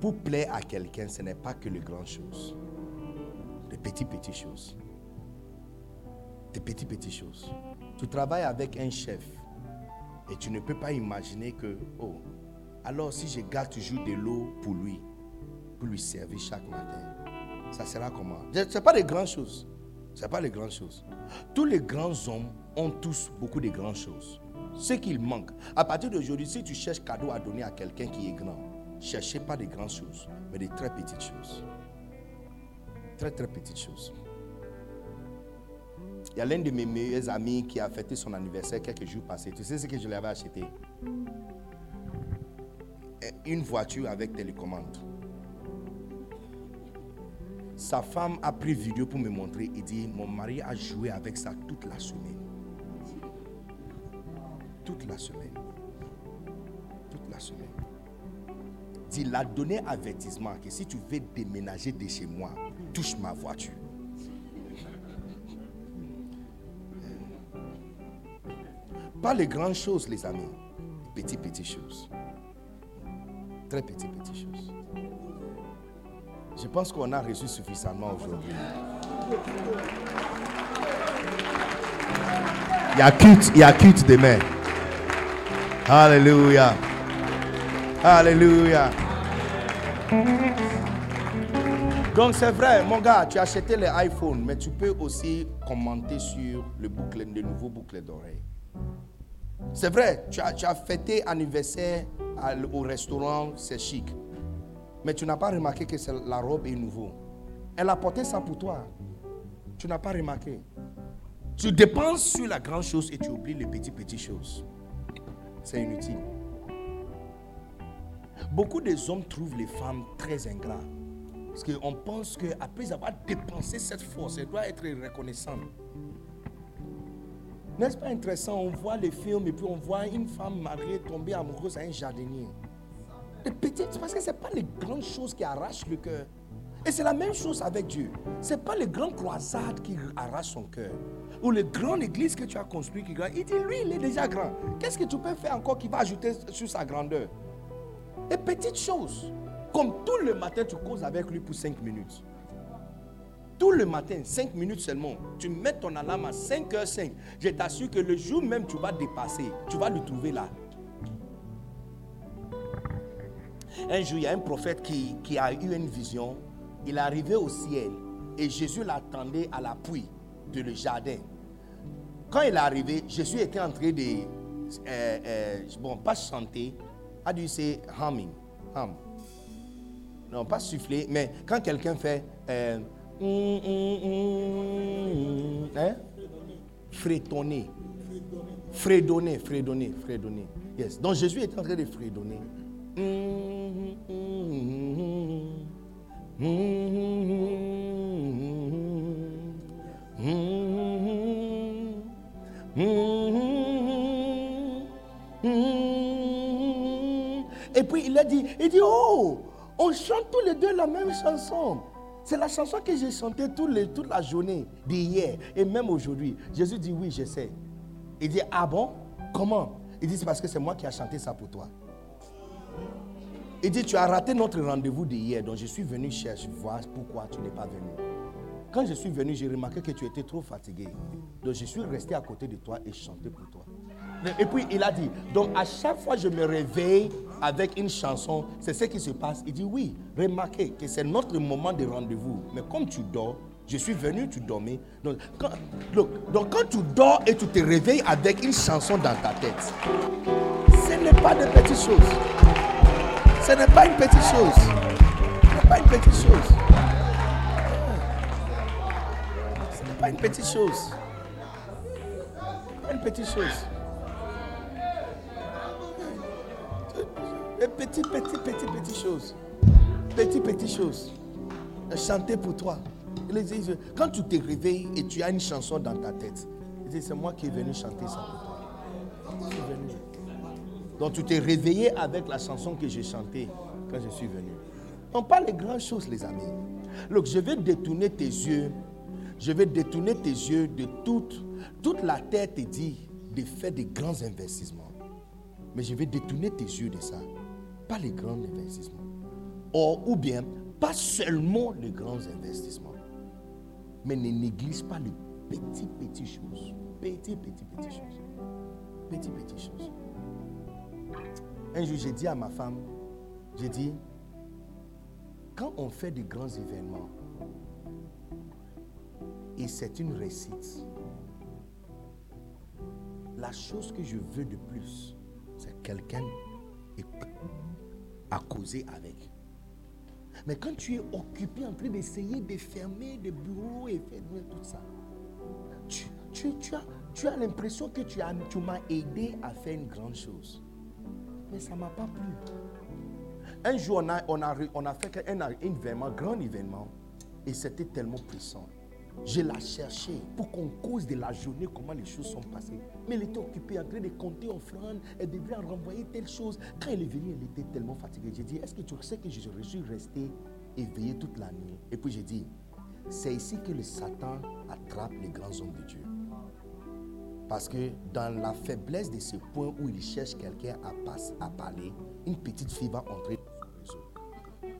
Speaker 2: pour plaire à quelqu'un, ce n'est pas que les grandes choses. Les petites, petites choses. Des petites, petites choses. Tu travailles avec un chef et tu ne peux pas imaginer que, oh, alors si je garde toujours de l'eau pour lui, pour lui servir chaque matin, ça sera comment? Ce n'est pas les grandes choses. Ce n'est pas les grandes choses. Tous les grands hommes ont tous beaucoup de grandes choses. Ce qu'il manque, à partir d'aujourd'hui, si tu cherches cadeau à donner à quelqu'un qui est grand, cherchez pas des grandes choses, mais des très petites choses. Très, très petites choses. Il y a l'un de mes meilleurs amis qui a fêté son anniversaire quelques jours passés. Tu sais ce que je lui avais acheté Une voiture avec télécommande. Sa femme a pris vidéo pour me montrer. Il dit, mon mari a joué avec ça toute la semaine. Toute la semaine. Toute la semaine. Il a donné avertissement que si tu veux déménager de chez moi, touche ma voiture. Pas les grandes choses, les amis. Petites, petites choses. Très petites, petites choses. Je pense qu'on a reçu suffisamment aujourd'hui. Il y a culte, il y a culte demain. Alléluia. Alléluia. Donc c'est vrai, mon gars, tu as acheté les iPhones, mais tu peux aussi commenter sur le boucle, le nouveau boucle d'oreille. C'est vrai, tu as, fêté anniversaire au restaurant, c'est chic. Mais tu n'as pas remarqué que la robe est nouveau. Elle a porté ça pour toi. Tu n'as pas remarqué. Tu dépenses sur la grande chose et tu oublies les petites, petites choses. C'est inutile. Beaucoup des hommes trouvent les femmes très ingrats. Parce qu'on pense qu'après avoir dépensé cette force, elle doit être reconnaissante. N'est-ce pas intéressant? On voit les films et puis on voit une femme mariée tomber amoureuse à un jardinier. Les petites, parce que ce n'est pas les grandes choses qui arrachent le cœur. Et c'est la même chose avec Dieu. Ce n'est pas les grandes croisades qui arrachent son cœur. Ou les grandes églises que tu as construites qui Il dit, lui, il est déjà grand. Qu'est-ce que tu peux faire encore qui va ajouter sur sa grandeur? Et petites choses. Comme tout le matin, tu causes avec lui pour 5 minutes. Tout le matin, 5 minutes seulement. Tu mets ton alarme à 5h05. Je t'assure que le jour même tu vas dépasser, tu vas le trouver là. Un jour, il y a un prophète qui, qui a eu une vision. Il est arrivé au ciel et Jésus l'attendait à l'appui de le jardin. Quand il est arrivé, Jésus était en train de, euh, euh, bon, pas chanter, a dû c'est humming, hum. Non, pas souffler, mais quand quelqu'un fait, euh, hum, hum, hein? fredonner, fredonner, fredonner, fredonner. Yes. Donc Jésus était en train de fredonner. Et puis il a dit, il dit, oh, on chante tous les deux la même chanson. C'est la chanson que j'ai chantée les, toute la journée d'hier et même aujourd'hui. Jésus dit, oui, je sais. Il dit, ah bon? Comment? Il dit, c'est parce que c'est moi qui ai chanté ça pour toi. Il dit, tu as raté notre rendez-vous d'hier, donc je suis venu chercher, voir pourquoi tu n'es pas venu. Quand je suis venu, j'ai remarqué que tu étais trop fatigué. Donc je suis resté à côté de toi et chanté pour toi. Et puis il a dit, donc à chaque fois je me réveille avec une chanson, c'est ce qui se passe. Il dit, oui, remarquez que c'est notre moment de rendez-vous. Mais comme tu dors, je suis venu, tu dormais. Donc quand, donc quand tu dors et tu te réveilles avec une chanson dans ta tête, ce n'est pas de petites choses. Ce n'est pas une petite chose. Ce n'est pas une petite chose. Pas une petite chose. Pas une petite chose. Une petite, petite, petite, petite chose. Petite, petite chose. Chanter pour toi. Quand tu te réveilles et tu as une chanson dans ta tête, c'est moi qui est venu chanter ça pour toi. Donc tu t'es réveillé avec la chanson que j'ai chantée quand je suis venu. On parle de grandes choses, les amis. Donc je vais détourner tes yeux. Je vais détourner tes yeux de toute, toute la tête te dit de faire des grands investissements. Mais je vais détourner tes yeux de ça. Pas les grands investissements. Or, ou bien, pas seulement les grands investissements. Mais ne néglige pas les petites, petites choses. Petites, petites, petites choses. Petites, petites choses. Un jour, j'ai dit à ma femme, j'ai dit, quand on fait de grands événements, et c'est une réussite, la chose que je veux de plus, c'est quelqu'un à causer avec. Mais quand tu es occupé en train d'essayer de fermer des bureaux et faire tout ça, tu, as, l'impression que tu, as, tu m'as aidé à faire une grande chose. Mais ça ne m'a pas plu. Un jour, on a, fait un, événement, grand événement, et c'était tellement puissant. Je l'ai cherché pour qu'on cause de la journée comment les choses sont passées. Mais elle était occupée en train de compter offrandes, elle devait en renvoyer telle chose. Quand elle est venue, elle était tellement fatiguée. J'ai dit, est-ce que tu sais que je suis resté éveillé toute la nuit? Et puis j'ai dit, c'est ici que le Satan attrape les grands hommes de Dieu. Parce que dans la faiblesse de ce point où il cherche quelqu'un à, à parler, une petite fille va entrer dans son réseau.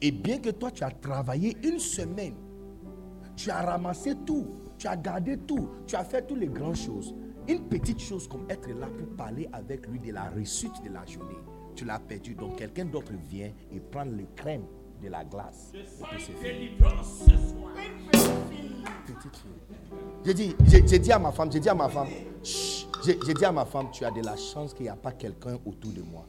Speaker 2: Et bien que toi, tu as travaillé une semaine tu as ramassé tout, tu as gardé tout, tu as fait toutes les grandes choses. Une petite chose comme être là pour parler avec lui de la réussite de la journée, tu l'as perdu. Donc quelqu'un d'autre vient et prend le crème de la glace. J'ai dit, j'ai dit à ma femme, j'ai dit à ma femme, j'ai dit à ma femme, tu as de la chance qu'il n'y a pas quelqu'un autour de moi.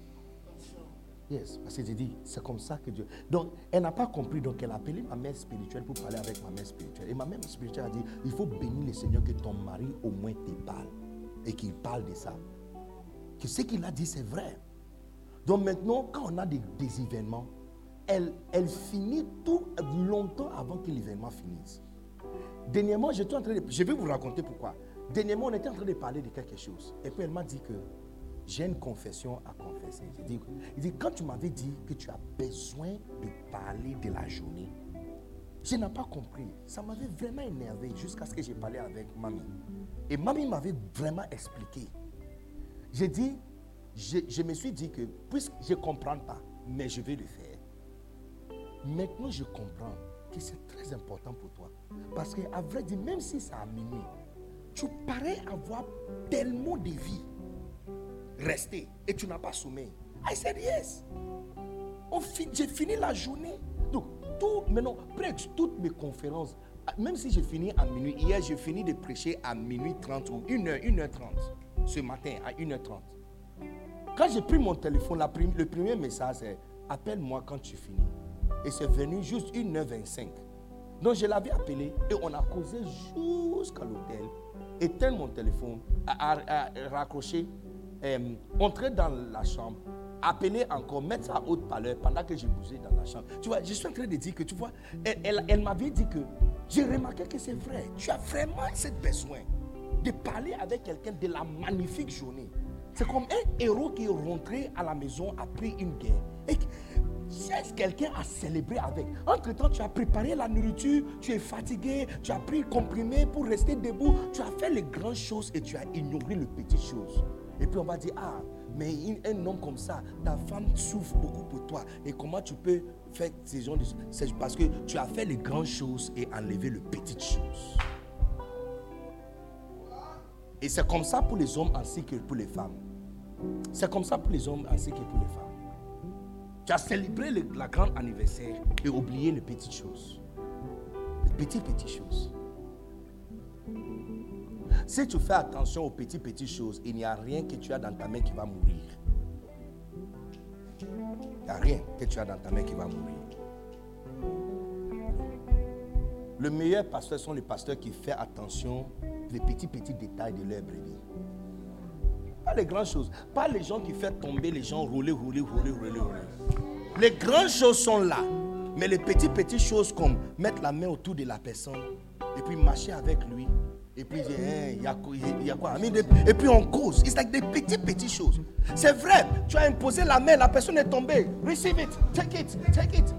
Speaker 2: Yes, parce que j'ai dit, c'est comme ça que Dieu. Donc, elle n'a pas compris, donc elle a appelé ma mère spirituelle pour parler avec ma mère spirituelle. Et ma mère spirituelle a dit, il faut bénir le Seigneur que ton mari au moins te parle. Et qu'il parle de ça. Que ce qu'il a dit, c'est vrai. Donc maintenant, quand on a des, événements, elle, elle finit tout longtemps avant que l'événement finisse. Dernièrement, j'étais en train de. Je vais vous raconter pourquoi. Dernièrement, on était en train de parler de quelque chose. Et puis elle m'a dit que j'ai une confession à confesser. il dit, quand tu m'avais dit que tu as besoin de parler de la journée, je n'ai pas compris. Ça m'avait vraiment énervé jusqu'à ce que j'ai parlé avec mamie. Et mamie m'avait vraiment expliqué. J'ai dit, je, me suis dit que puisque je ne comprends pas, mais je vais le faire. Maintenant, je comprends que c'est très important pour toi. Parce qu'à vrai dire, même si ça a minuit, tu parais avoir tellement de vie rester et tu n'as pas sommeil. I said yes. J'ai fini la journée. Donc, tout, maintenant, presque toutes mes conférences, même si j'ai fini à minuit, hier j'ai fini de prêcher à minuit 30 ou 1h, 1h30, ce matin à 1h30. Quand j'ai pris mon téléphone, le premier message c'est appelle-moi quand tu finis. Et c'est venu juste 1h25. Donc je l'avais appelé et on a causé jusqu'à l'hôtel. Éteindre mon téléphone, à, raccrocher euh, entrer dans la chambre, appeler encore, mettre sa haute parleur pendant que j'ai bougé dans la chambre. Tu vois, je suis en train de dire que, tu vois, elle, elle, m'avait dit que j'ai remarqué que c'est vrai. Tu as vraiment ce besoin de parler avec quelqu'un de la magnifique journée. C'est comme un héros qui est rentré à la maison après une guerre. Et cherche quelqu'un à célébrer avec. Entre-temps, tu as préparé la nourriture, tu es fatigué, tu as pris le comprimé pour rester debout, tu as fait les grandes choses et tu as ignoré les petites choses. Et puis on va dire, ah, mais un homme comme ça, ta femme souffre beaucoup pour toi. Et comment tu peux faire ces gens de... C'est parce que tu as fait les grandes choses et enlevé les petites choses. Et c'est comme ça pour les hommes ainsi que pour les femmes. C'est comme ça pour les hommes ainsi que pour les femmes. Tu as célébré le la grande anniversaire et oublié les petites choses. Les petites, petites choses. Si tu fais attention aux petites, petites choses, il n'y a rien que tu as dans ta main qui va mourir. Il n'y a rien que tu as dans ta main qui va mourir. Le meilleur pasteur sont les pasteurs qui font attention les petits petits détails de leur brebis. Pas les grandes choses. Pas les gens qui font tomber les gens, rouler, rouler, rouler, rouler, rouler. Les grandes choses sont là. Mais les petites, petites choses comme mettre la main autour de la personne et puis marcher avec lui. Et puis hein, il y, a, quoi Et puis on cause. C'est like des petites, petites choses. C'est vrai, tu as imposé la main, la personne est tombée. Receive it, take it, take it.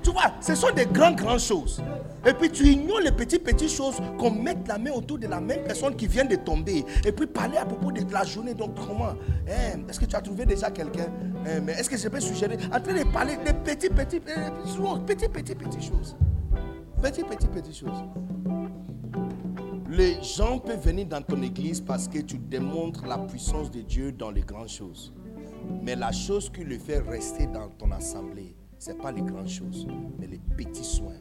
Speaker 2: Tu vois, ce sont des grandes, grandes choses. Et puis tu ignores les petites, petites choses qu'on mette la main autour de la même personne qui vient de tomber. Et puis parler à propos de la journée. Donc comment hein, Est-ce que tu as trouvé déjà quelqu'un hein, est-ce que je peux suggérer En train de parler des petites, petites, petites, petites, petites, petites choses. Petites, petites, petites choses. Les gens peuvent venir dans ton église parce que tu démontres la puissance de Dieu dans les grandes choses. Mais la chose qui le fait rester dans ton assemblée, ce n'est pas les grandes choses, mais les petits soins,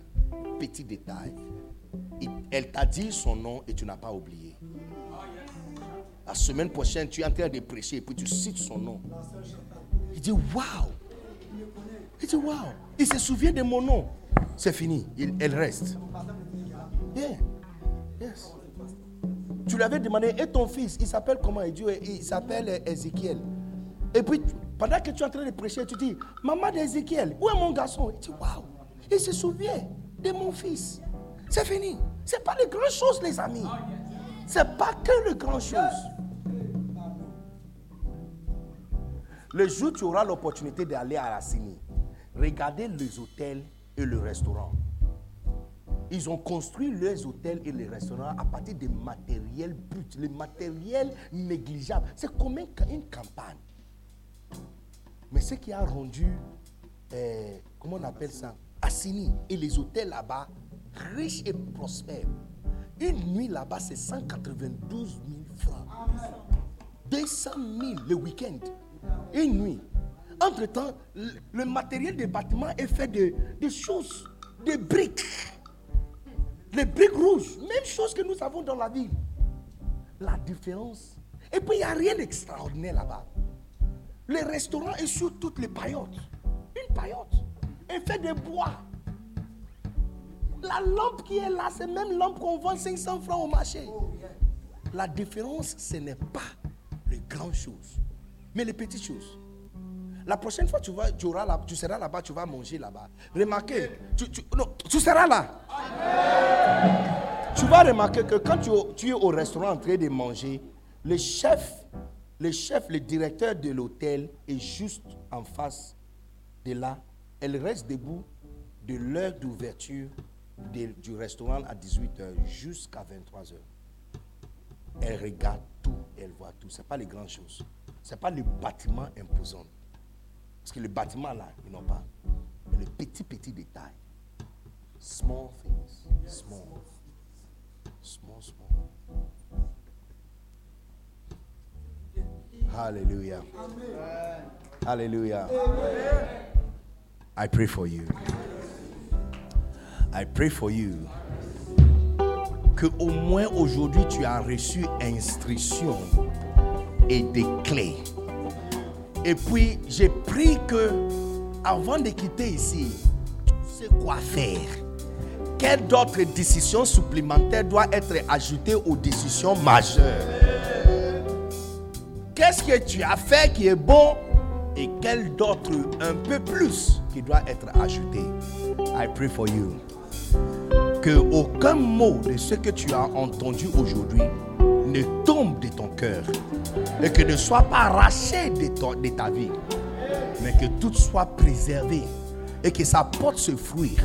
Speaker 2: petits détails. Elle t'a dit son nom et tu n'as pas oublié. La semaine prochaine, tu es en train de prêcher et puis tu cites son nom. Il dit Waouh! Il dit Waouh! Il se souvient de mon nom. C'est fini. elle reste. Yeah. Yes. Tu lui avais demandé, et ton fils, il s'appelle comment? Dit, il s'appelle Ézéchiel. Et puis, pendant que tu es en train de prêcher, tu dis, maman d'Ézéchiel, où est mon garçon Il dit, waouh, il se souvient de mon fils. C'est fini. Ce n'est pas les grandes choses, les amis. Ce n'est pas que les grandes choses. Le jour où tu auras l'opportunité d'aller à la Sini, regardez les hôtels et le restaurant. Ils ont construit leurs hôtels et les restaurants à partir de matériel brut, le matériel négligeable. C'est comme une campagne. Mais ce qui a rendu, euh, comment on appelle ça, Assini et les hôtels là-bas, riches et prospères. Une nuit là-bas, c'est 192 000 francs. 200 000 le week-end. Une nuit. Entre-temps, le, matériel des bâtiments est fait de choses, de briques. Les briques rouges, même chose que nous avons dans la ville. La différence. Et puis il n'y a rien d'extraordinaire là-bas. Les restaurants et sur toutes les paillotes. Une paillote est faite de bois. La lampe qui est là, c'est même lampe qu'on vend 500 francs au marché. La différence, ce n'est pas les grandes choses, mais les petites choses. La prochaine fois, tu, vas, tu, seras là-bas, tu vas manger là-bas. Remarquez, tu, non, tu seras là. Tu vas remarquer que quand tu, tu, es au restaurant en train de manger, le chef, le chef, le directeur de l'hôtel est juste en face de là. Elle reste debout de l'heure d'ouverture du restaurant à 18h jusqu'à 23h. Elle regarde tout, elle voit tout. Ce n'est pas les grandes choses. Ce n'est pas le bâtiment imposant. Parce que le bâtiment là, ils n'ont pas. Mais les petits, petits détails. Small things. Small. Small, small. Hallelujah. Hallelujah. I pray for you. I pray for you. Que au moins aujourd'hui tu as reçu instruction et des clés et puis, j'ai pris que, avant de quitter ici, tu sais quoi faire. Quelle d'autres décisions supplémentaires doit être ajoutée aux décisions majeures? Qu'est-ce que tu as fait qui est bon et quel d'autre un peu plus qui doit être ajouté? I pray for you. Que aucun mot de ce que tu as entendu aujourd'hui ne tombe de ton cœur et que ne soit pas arraché de, ta vie, mais que tout soit préservé et que ça porte ce fruit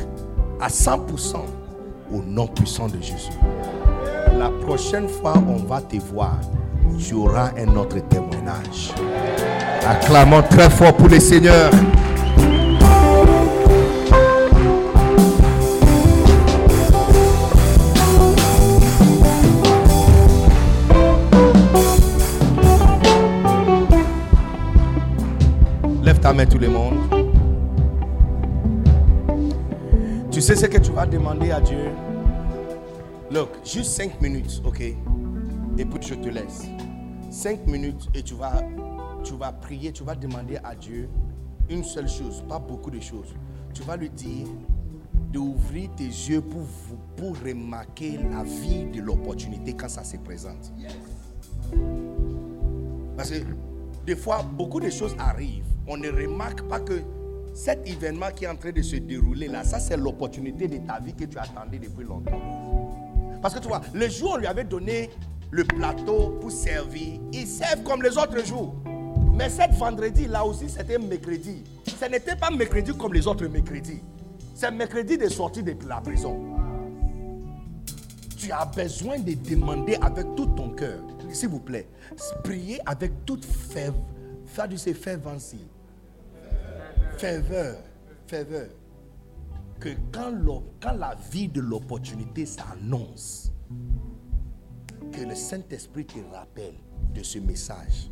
Speaker 2: à 100% au nom puissant de Jésus. La prochaine fois on va te voir, tu auras un autre témoignage. Acclamons très fort pour le Seigneur. Tout le monde. Tu sais ce que tu vas demander à Dieu? Look, juste 5 minutes, ok? Et puis je te laisse. 5 minutes et tu vas, tu vas prier, tu vas demander à Dieu une seule chose, pas beaucoup de choses. Tu vas lui dire d'ouvrir tes yeux pour, pour remarquer la vie de l'opportunité quand ça se présente. Parce que des fois, beaucoup de choses arrivent. On ne remarque pas que cet événement qui est en train de se dérouler là, ça c'est l'opportunité de ta vie que tu attendais depuis longtemps. Parce que tu vois, le jour où on lui avait donné le plateau pour servir, ils servent comme les autres jours. Mais cet vendredi là aussi, c'était mercredi. Ce n'était pas mercredi comme les autres mercredis. C'est mercredi de sortie de la prison. Tu as besoin de demander avec tout ton cœur, s'il vous plaît, prier avec toute fève, faire du fervency, ferveur, ferveur, que quand la vie de l'opportunité s'annonce, que le Saint-Esprit te rappelle de ce message.